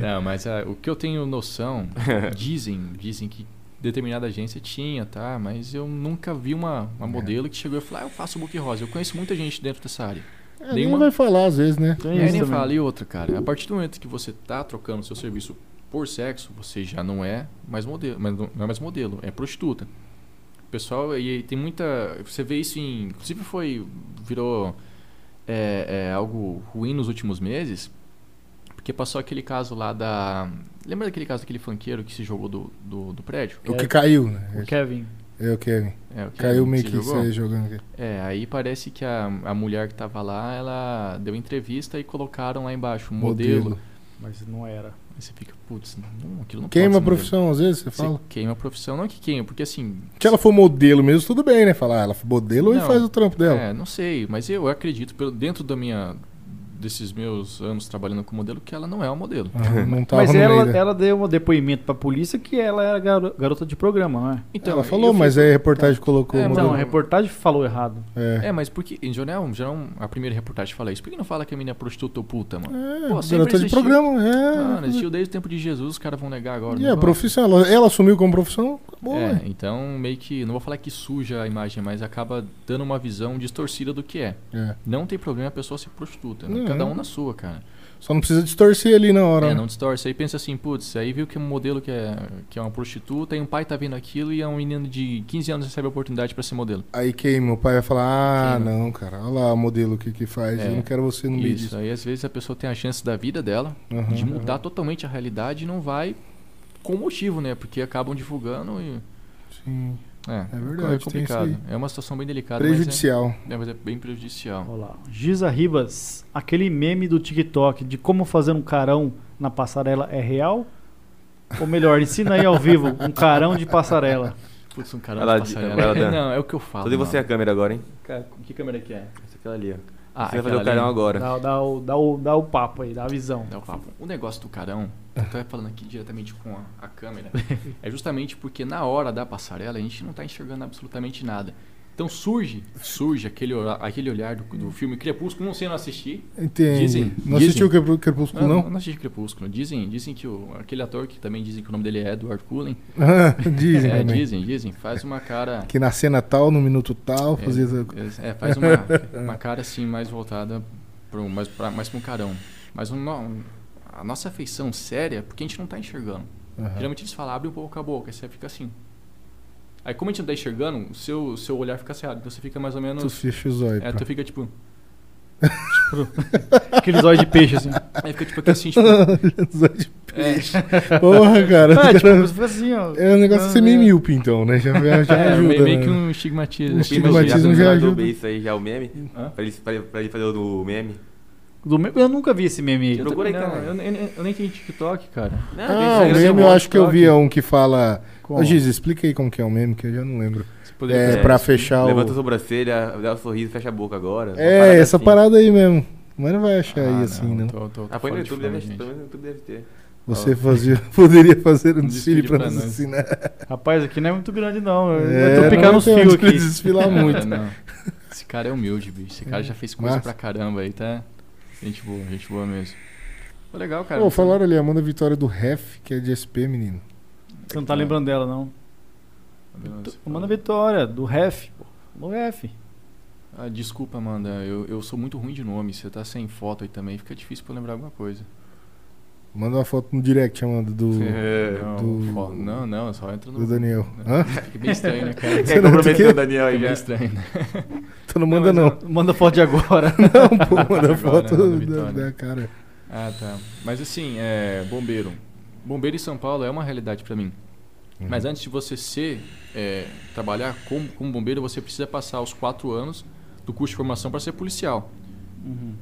Não, mas ah, o que eu tenho noção, dizem, dizem que determinada agência tinha, tá? Mas eu nunca vi uma, uma modelo que chegou e falou, ah, eu faço book rosa. Eu conheço muita gente dentro dessa área. É, nem vai falar às vezes, né? Tem isso nem também. fala, e outra, cara, a partir do momento que você tá trocando o seu serviço por sexo, você já não é mais modelo, mas não é mais modelo, é prostituta. O pessoal, e tem muita, você vê isso em, inclusive foi, virou é, é, algo ruim nos últimos meses, porque passou aquele caso lá da, lembra daquele caso daquele funkeiro que se jogou do, do, do prédio? O que caiu, né? O Kevin. É o Kevin. É, o que Caiu meio que jogou? você jogando aqui. É, aí parece que a, a mulher que tava lá, ela deu entrevista e colocaram lá embaixo um modelo. Mas não era. Aí você fica, putz, não, aquilo não Queima a profissão, às vezes, você modelo. fala. Você queima a profissão. Não que queima, porque assim. Se ela for modelo mesmo, tudo bem, né? Falar, ah, ela foi modelo e Não. faz o trampo dela. É, não sei, mas eu acredito, pelo, dentro da minha, desses meus anos trabalhando com modelo, que ela não é um modelo. Ah, não tava Mas ela, meio ela deu um depoimento pra polícia que ela era garo- garota de programa, não é? Então, ela falou, mas fico- aí a reportagem colocou É, o mas Não, a reportagem falou errado. É. É, mas porque, em jornal, em geral, a primeira reportagem fala isso. Por que não fala que a menina é prostituta ou puta, mano? É, Pô, garota de existiu. programa, é. Mano, existiu desde o tempo de Jesus, os caras vão negar agora. E a vão? profissão, ela, ela assumiu como profissão, acabou, É, né? então meio que, não vou falar que suja a imagem, mas acaba dando uma visão distorcida do que é. É. Não tem problema a pessoa ser prostituta, né? Cada um na sua, cara. Só não precisa distorcer ali na hora. É, não distorce. Aí pensa assim, putz, aí viu que um modelo que é, que é uma prostituta e um pai tá vendo aquilo e é um menino de 15 anos recebe a oportunidade pra ser modelo. Aí queima, o pai vai falar, ah, Queima. não, cara, olha lá o modelo que, que faz, É. eu não quero você no meio Isso, aí às vezes a pessoa tem a chance da vida dela Aham. de mudar totalmente a realidade e não vai com motivo, né? Porque acabam divulgando e. Sim, É, É verdade, é complicado. É uma situação bem delicada, mas prejudicial. é, é, mas é bem prejudicial. Olha lá. Giza Ribas, aquele meme do TikTok de como fazer um carão na passarela é real? Ou melhor, ensina aí ao vivo um carão de passarela. Putz, um cara Ela- de passarela. ela. Não, é o que eu falo. Só dei você a câmera agora, hein? Cara, que câmera que é? Essa aquela ali, ó. Ah, Você vai fazer o carão ali- agora. Dá, dá, o, dá, o, dá o papo aí, dá a visão. Dá o papo. O negócio do carão, eu tô falando aqui diretamente com a, a câmera, é justamente porque na hora da passarela a gente não tá enxergando absolutamente nada. Então surge, surge aquele, aquele olhar do, do filme Crepúsculo, não sei não assistir. Entendi. Dizem- não assistiu Crepúsculo, Não, não? não assisti Crepúsculo. Dizem, dizem que o, aquele ator que também dizem que o nome dele é Edward Cullen. dizem é, dizem, dizem. Faz uma cara. Que na cena tal, no minuto tal, É, fazia essa... É, faz uma, uma cara assim mais voltada pro, mais, pra, mais pra um carão. Mas o no- a nossa afeição séria é porque a gente não tá enxergando. Aham. Geralmente eles falam, abre um pouco a boca, aí você fica assim. Aí como a gente não tá enxergando, o seu, o seu olhar fica cerrado. Então você fica mais ou Tu menos. fecha os olhos. É, tu fica tipo. Aqueles olhos de peixe, assim. Aí fica tipo aqui assim, tipo. Os olhos de é, Porra, cara. Ah, tipo, você fica assim, ó. É um negócio de ser meio míope, então, né? Já, já, já é, ajuda. meio, meio né? que um estigmatismo. Um já, estigmatismo já ajuda. Isso aí já é o meme? Hã? Pra ele, pra, pra ele fazer o do meme? Eu nunca vi esse meme aí. Eu, Procura aí, não, cara. eu, eu- eu nem tenho TikTok, cara. Não, Ah, o meme eu acho que eu vi é um que fala... Ô, Giz, explica aí como que é o meme, que eu já não lembro. É, fazer pra fechar Levanta a o... sobrancelha, dá um sorriso, fecha a boca agora. É, parada essa assim. parada aí mesmo. Mas não vai achar Ah, aí assim, não. Tô, tô, tô Ah, põe no YouTube, deve, YouTube deve ter. Você fazia, poderia fazer um Um desfile desfile pra pra nos ensinar. Rapaz, aqui não é muito grande, não. Eu É, tô picando não os fios aqui. desfilar É, muito. não. Esse cara é humilde, bicho. Esse cara já fez coisa pra caramba aí, tá? Gente boa, gente boa mesmo. Foi legal, cara. Pô, falaram ali, Amanda Vitória do Ref, que é de SP, menino. Você não tá lembrando dela, não. Manda Vitória, do Ref. pô. Do Ref. Ah, desculpa, Amanda. Eu, eu sou muito ruim de nome. Você tá sem foto aí também. Fica difícil pra eu lembrar alguma coisa. Manda uma foto no direct, Amanda, do, É, não, do- não, não, só entra no. do Daniel. Hã? Fica bem estranho, né, cara? Quer comprometer o Daniel aí bem já? estranho, né? Tu não manda não. Manda foto de agora. Não, pô, manda Agora, foto Amanda da, da cara. Ah, tá. Mas assim, é, bombeiro. Bombeiro em São Paulo é uma realidade pra mim. Uhum. Mas antes de você ser, é, trabalhar como, como bombeiro, você precisa passar os quatro anos do curso de formação para ser policial.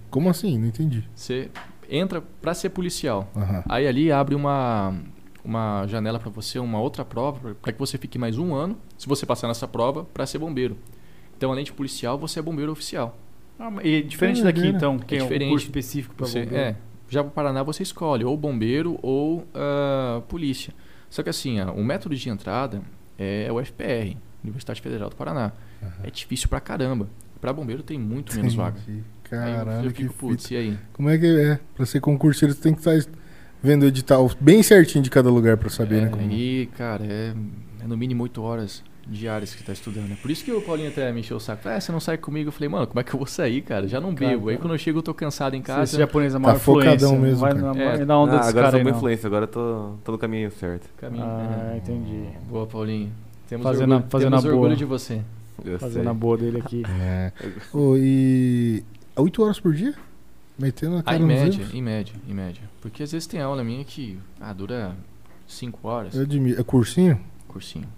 Como assim? Não entendi. Você entra para ser policial. Aham. Aí ali abre uma, uma janela para você, uma outra prova, para que você fique mais um ano, se você passar nessa prova, para ser bombeiro. Então, além de policial, você é bombeiro oficial. Ah, e diferente daqui, então, que é, um diferente. curso específico pra Você, bombeiro. é, já para o Paraná você escolhe ou bombeiro ou ah, polícia. Só que assim, ah, o método de entrada é o FPR, Universidade Federal do Paraná. É difícil pra caramba. Pra bombeiro tem muito menos vaga. Aí Caralho, eu que fico, putz, e aí? Como é que é? Pra ser concurseiro, você tem que estar vendo o edital bem certinho de cada lugar pra saber, é, né? Como... E, cara, é, é no mínimo 8 horas diárias que tá estudando. né? Por isso que o Paulinho até me encheu o saco. Ah, você não sai comigo? Eu falei, mano, como é que eu vou sair, cara? Já não Cara, bebo. Aí cara. quando eu chego, eu tô cansado em Esse casa. japonês é Tá maior focadão influência, não mesmo, vai cara. na, É. na onda Ah, agora cara eu aí, sou uma influência, agora eu tô, tô no caminho certo. Caminho. Ah, é. entendi. Boa, Paulinho. Temos Fazendo orgulho, fazendo temos a orgulho boa. de você. Eu Fazendo sei. a boa dele aqui. É. Ô, e. 8 horas por dia? Metendo a Ah, cara em nos média, em média, em média. Porque às vezes tem aula minha que ah, dura 5 horas. Eu admiro. É cursinho? Cursinho.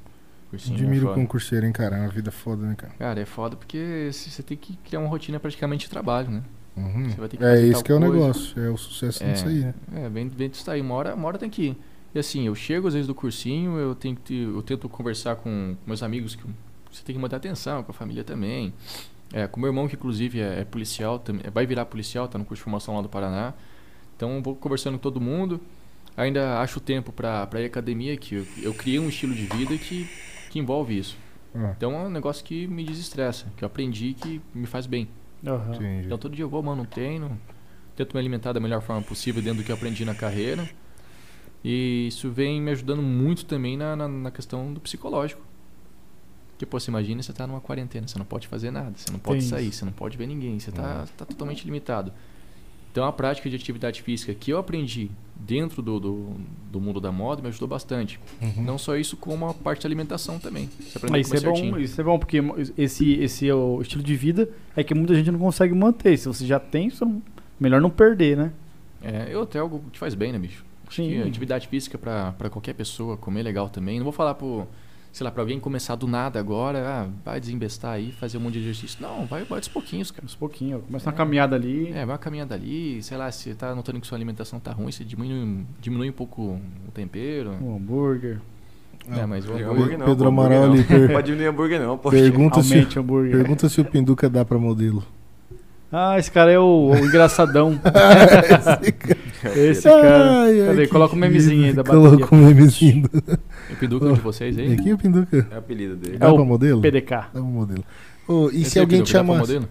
Cursinho. é Admiro o foda. concurseiro, hein, cara? É uma vida foda, né, cara? Cara, é foda porque você tem que criar uma rotina praticamente de trabalho, né? Uhum. Você vai ter que É esse que é o negócio. É o sucesso É. disso aí, né? É, vem, vem disso aí. Uma hora, uma hora tem que ir. E assim, eu chego às vezes do cursinho, eu tenho que eu tento conversar com meus amigos que você tem que manter atenção, com a família também. É, com meu irmão, que inclusive é, é policial, também, vai virar policial, tá no curso de formação lá do Paraná. Então vou conversando com todo mundo. Ainda acho tempo pra ir à academia, que eu, eu criei um estilo de vida que, que envolve isso. Ah, Então é um negócio que me desestressa, que eu aprendi que me faz bem. Entendi. Então todo dia eu vou, mano, um treino, tento me alimentar da melhor forma possível dentro do que eu aprendi na carreira. E isso vem me ajudando muito também na, na, na questão do psicológico. Porque, pô, você imagina você tá numa quarentena, você não pode fazer nada, você não pode Tem sair, isso. você não pode ver ninguém, você tá, Uhum. tá totalmente limitado. Então a prática de atividade física que eu aprendi dentro do, do, do mundo da moda me ajudou bastante. Uhum. Não só isso, como a parte de alimentação também. Você aprendeu isso é bom, isso é bom, porque esse, esse é o estilo de vida é que muita gente não consegue manter. Se você já tem, você não- melhor não perder, né? É, eu até algo que faz bem, né, bicho? Sim. atividade física pra qualquer pessoa comer legal também. Não vou falar pro, sei lá, pra alguém começar do nada agora, ah, vai desembestar aí, fazer um monte de exercício. Não, vai, vai aos pouquinhos, cara. Uns pouquinhos. Começa uma É. caminhada ali. É, vai uma caminhada ali, sei lá, se tá notando que sua alimentação tá ruim, você diminui, diminui um pouco o tempero. Um hambúrguer. É, mas o Hambúrguer não, Pedro Amaral não. ali per- Pode diminuir hambúrguer não, pô. pergunta, se, o hambúrguer. pergunta se o Pinduca dá pra modelo. Ah, esse cara é o, o engraçadão. Esse cara. Esse cara. Ai, ai, Cadê? Coloca o memezinho aí da bateria. Coloca o memezinho. O Pinduca de vocês aí? Aqui o Pinduca. É o apelido dele. Dá o pra modelo? PDK. Dá pra modelo. Ô, e Esse se aí, alguém te Pinduca, dá pra chamasse? modelo?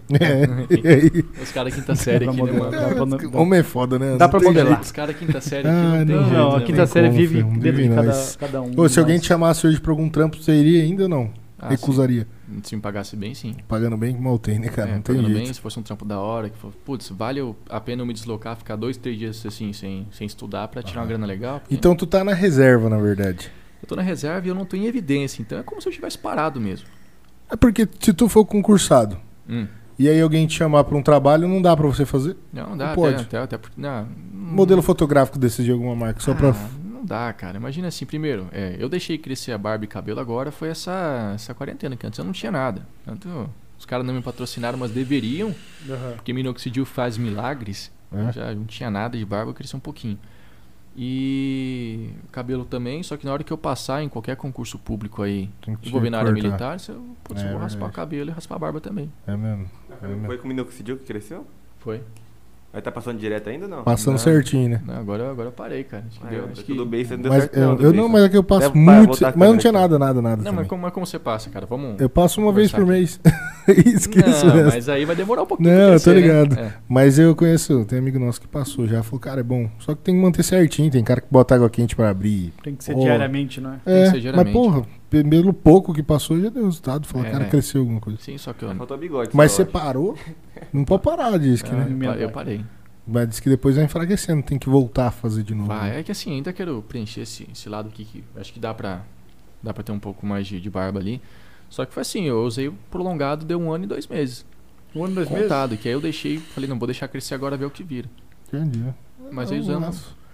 É? Os caras quinta série aqui, né, mano? Dá pra- dá- Homem é foda, né? Dá Não pra modelar. jeito. Os caras quinta série aqui Ah, não tem não, jeito, Não, a né, quinta série como, vive filho, dentro de cada, cada um. Ô, se alguém Nós. te chamasse hoje pra algum trampo, você iria ainda ou não? Ah, Recusaria. sim. Se me pagasse bem, sim. Pagando bem, mal tem, né, cara? É, não tem pagando jeito. bem, se fosse um trampo da hora, que for, putz, vale a pena eu me deslocar, ficar dois, três dias assim, sem, sem estudar pra tirar uma grana legal? Porque Então tu tá na reserva, na verdade. Eu tô na reserva e eu não tô em evidência, então é como se eu tivesse parado mesmo. É porque se tu for concursado Hum. e aí alguém te chamar pra um trabalho, não dá pra você fazer? Não, não dá, Não até, pode. até, até, porque- não, não- Modelo fotográfico desse de alguma marca, só pra... Ah, não dá, cara. Imagina assim, primeiro, é, eu deixei crescer a barba e cabelo agora, foi essa, essa quarentena, que antes eu não tinha nada. Tanto, os caras não me patrocinaram, mas deveriam, Aham. porque minoxidil faz milagres. É. Eu já não tinha nada de barba, eu cresci um pouquinho. E cabelo também, só que na hora que eu passar em qualquer concurso público aí, ver na área militar, se eu, putz, É eu vou raspar verdade. o cabelo e raspar a barba também. É mesmo. É mesmo. Foi com o minoxidil que cresceu? Foi. Aí tá passando direto ainda ou não? Passando Não. certinho, né? Não, agora, agora eu parei, cara. Acho que Ah, deu- eu- acho que- tudo bem, você não deu Mas certo eu, tudo eu não, mas é que eu passo Deve- muito. Mas não tinha nada, nada, nada. Não, mas como, mas como você passa, cara? Vamos. Eu passo uma vez por mês. Esqueço não, mas aí vai demorar um pouquinho. Não, eu tô crescer, né? ligado. É. Mas eu conheço, tem amigo nosso que passou já, falou, cara, é bom. Só que tem que manter certinho, tem cara que bota água quente pra abrir. Tem que ser Pô. diariamente, não é? que É, ser mas diariamente. porra, pelo pouco que passou já deu resultado. Falou, É, cara, é. cresceu alguma coisa. Sim, só que eu, Faltou bigode. Mas você parou, não pode parar, diz que, né? eu, pa- eu parei. Mas diz que depois vai enfraquecendo, tem que voltar a fazer de novo. Vai, né? é que assim, ainda quero preencher esse, esse lado aqui que acho que dá pra, dá pra ter um pouco mais de, de barba ali. Só que foi assim, eu usei o prolongado, deu um ano e dois meses. Um ano, dois meses? contado, que aí eu deixei, falei, não, vou deixar crescer agora ver o que vira. Entendi. Mas É, aí usando,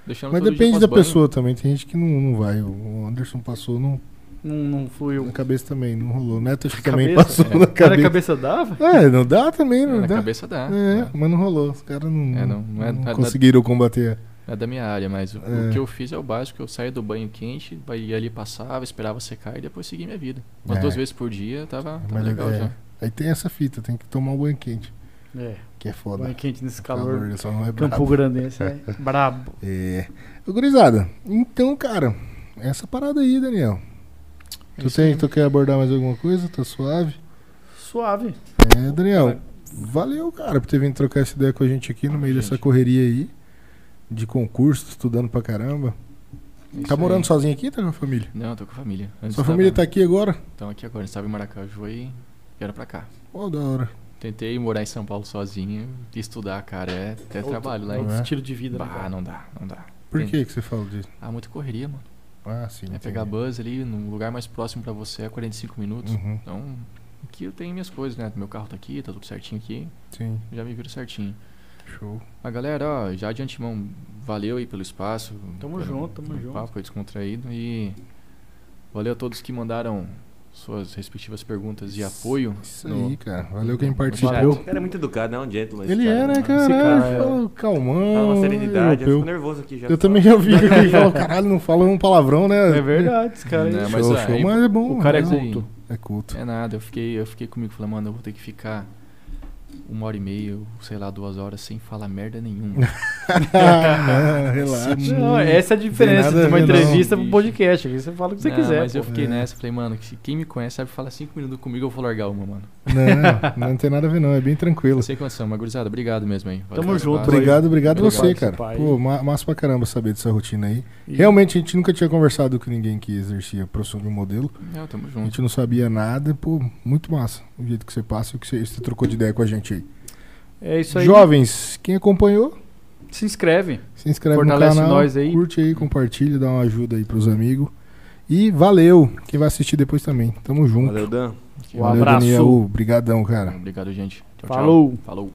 deixando Mas depende da pessoa também, tem gente que não, não vai. O Anderson passou não, Não, não fluiu. na cabeça também, não rolou. O Neto acho que Na também cabeça? passou É. na Cara, a cabeça. cabeça dava? É, não dá também, É, não na dá. cabeça dá. É, né? mas não rolou. Os caras não, É, não- não é- não é- conseguiram combater. Não é da minha área, mas o, É. o que eu fiz é o básico, eu saía do banho quente, ia ali passava, esperava secar e depois seguia minha vida. Umas É. duas vezes por dia, tava, tava legal é, já. Aí tem essa fita, tem que tomar um banho quente, É. que é foda. Banho quente nesse O calor. só não é Campo. Grandense, é brabo. É. Ô, gurizada, então, cara, essa parada aí, Daniel. É Tu, tem, tu quer abordar mais alguma coisa? Tá suave? Suave. É, Daniel, valeu, cara, por ter vindo trocar essa ideia com a gente aqui no meio dessa Gente. correria aí. De concurso, estudando pra caramba. É isso Tá morando aí. sozinho aqui ou tá com a família? Não, tô com a família. Antes Sua tava- família tá aqui agora? Então aqui agora, a gente tava em Maracaju e vieram pra cá. Pô, da hora. Tentei morar em São Paulo sozinho e estudar, cara, é até Outro- trabalho lá. Não é? estilo de vida, né? Cara? não dá, não dá. Por Tem- que que você fala disso? Ah, muita correria, mano. Ah, sim. É pegar bus ali, no lugar mais próximo pra você é 45 minutos. Uhum, Então, aqui eu tenho minhas coisas, né? Meu carro tá aqui, tá tudo certinho aqui. sim, Já me viro certinho. show. Mas galera, ó, já de antemão, valeu aí pelo espaço. Tamo pelo- junto, tamo pelo junto. papo, foi descontraído. E valeu a todos que mandaram suas respectivas perguntas de apoio. Isso no- aí, cara. Valeu quem participou. chat. O cara é muito educado, né? Um gentleman. Ele cara, é, né, cara? Esse cara é- Fala calmão. Fala uma serenidade. Eu europeu. fico nervoso aqui já. Eu também já ouvi que ele fala, caralho, não fala um palavrão, né? É verdade, esse cara. Não, Show, mas, show, aí- mas é bom. O cara é né? Aí- culto. É culto. É nada, eu fiquei, eu fiquei comigo, falei, mano, eu vou ter que ficar uma hora e meia, sei lá, duas horas sem falar merda nenhuma. não, relaxa. Não, essa é a diferença de a uma não. entrevista pro podcast. Aqui você fala o que você Não, quiser. Mas eu pô. fiquei É. nessa, falei, mano, quem me conhece sabe falar cinco minutos comigo, eu vou largar uma, mano. Não, não tem nada a ver, não. É bem tranquilo. Sem condição, mas gurizada, obrigado mesmo aí. Valeu Tamo pelo junto. Obrigado, obrigado Obrigado, você, cara. pai. Pô, ma- massa pra caramba saber dessa rotina aí. E- Realmente a gente nunca tinha conversado com ninguém que exercia a profissão de um modelo. Não, tamo A junto. gente não sabia nada. Pô, muito massa o jeito que você passa e o que você, você trocou de ideia com a gente aí. É isso aí. Jovens, quem acompanhou, Se inscreve. se inscreve Fortalece no canal, nós aí. curte aí, compartilha, dá uma ajuda aí pros amigos. E valeu, quem vai assistir depois também. Tamo junto. Valeu, Dan. Um Valeu, abraço. Daniel. Obrigadão, cara. Obrigado, gente. Tchau, tchau. Falou. Falou.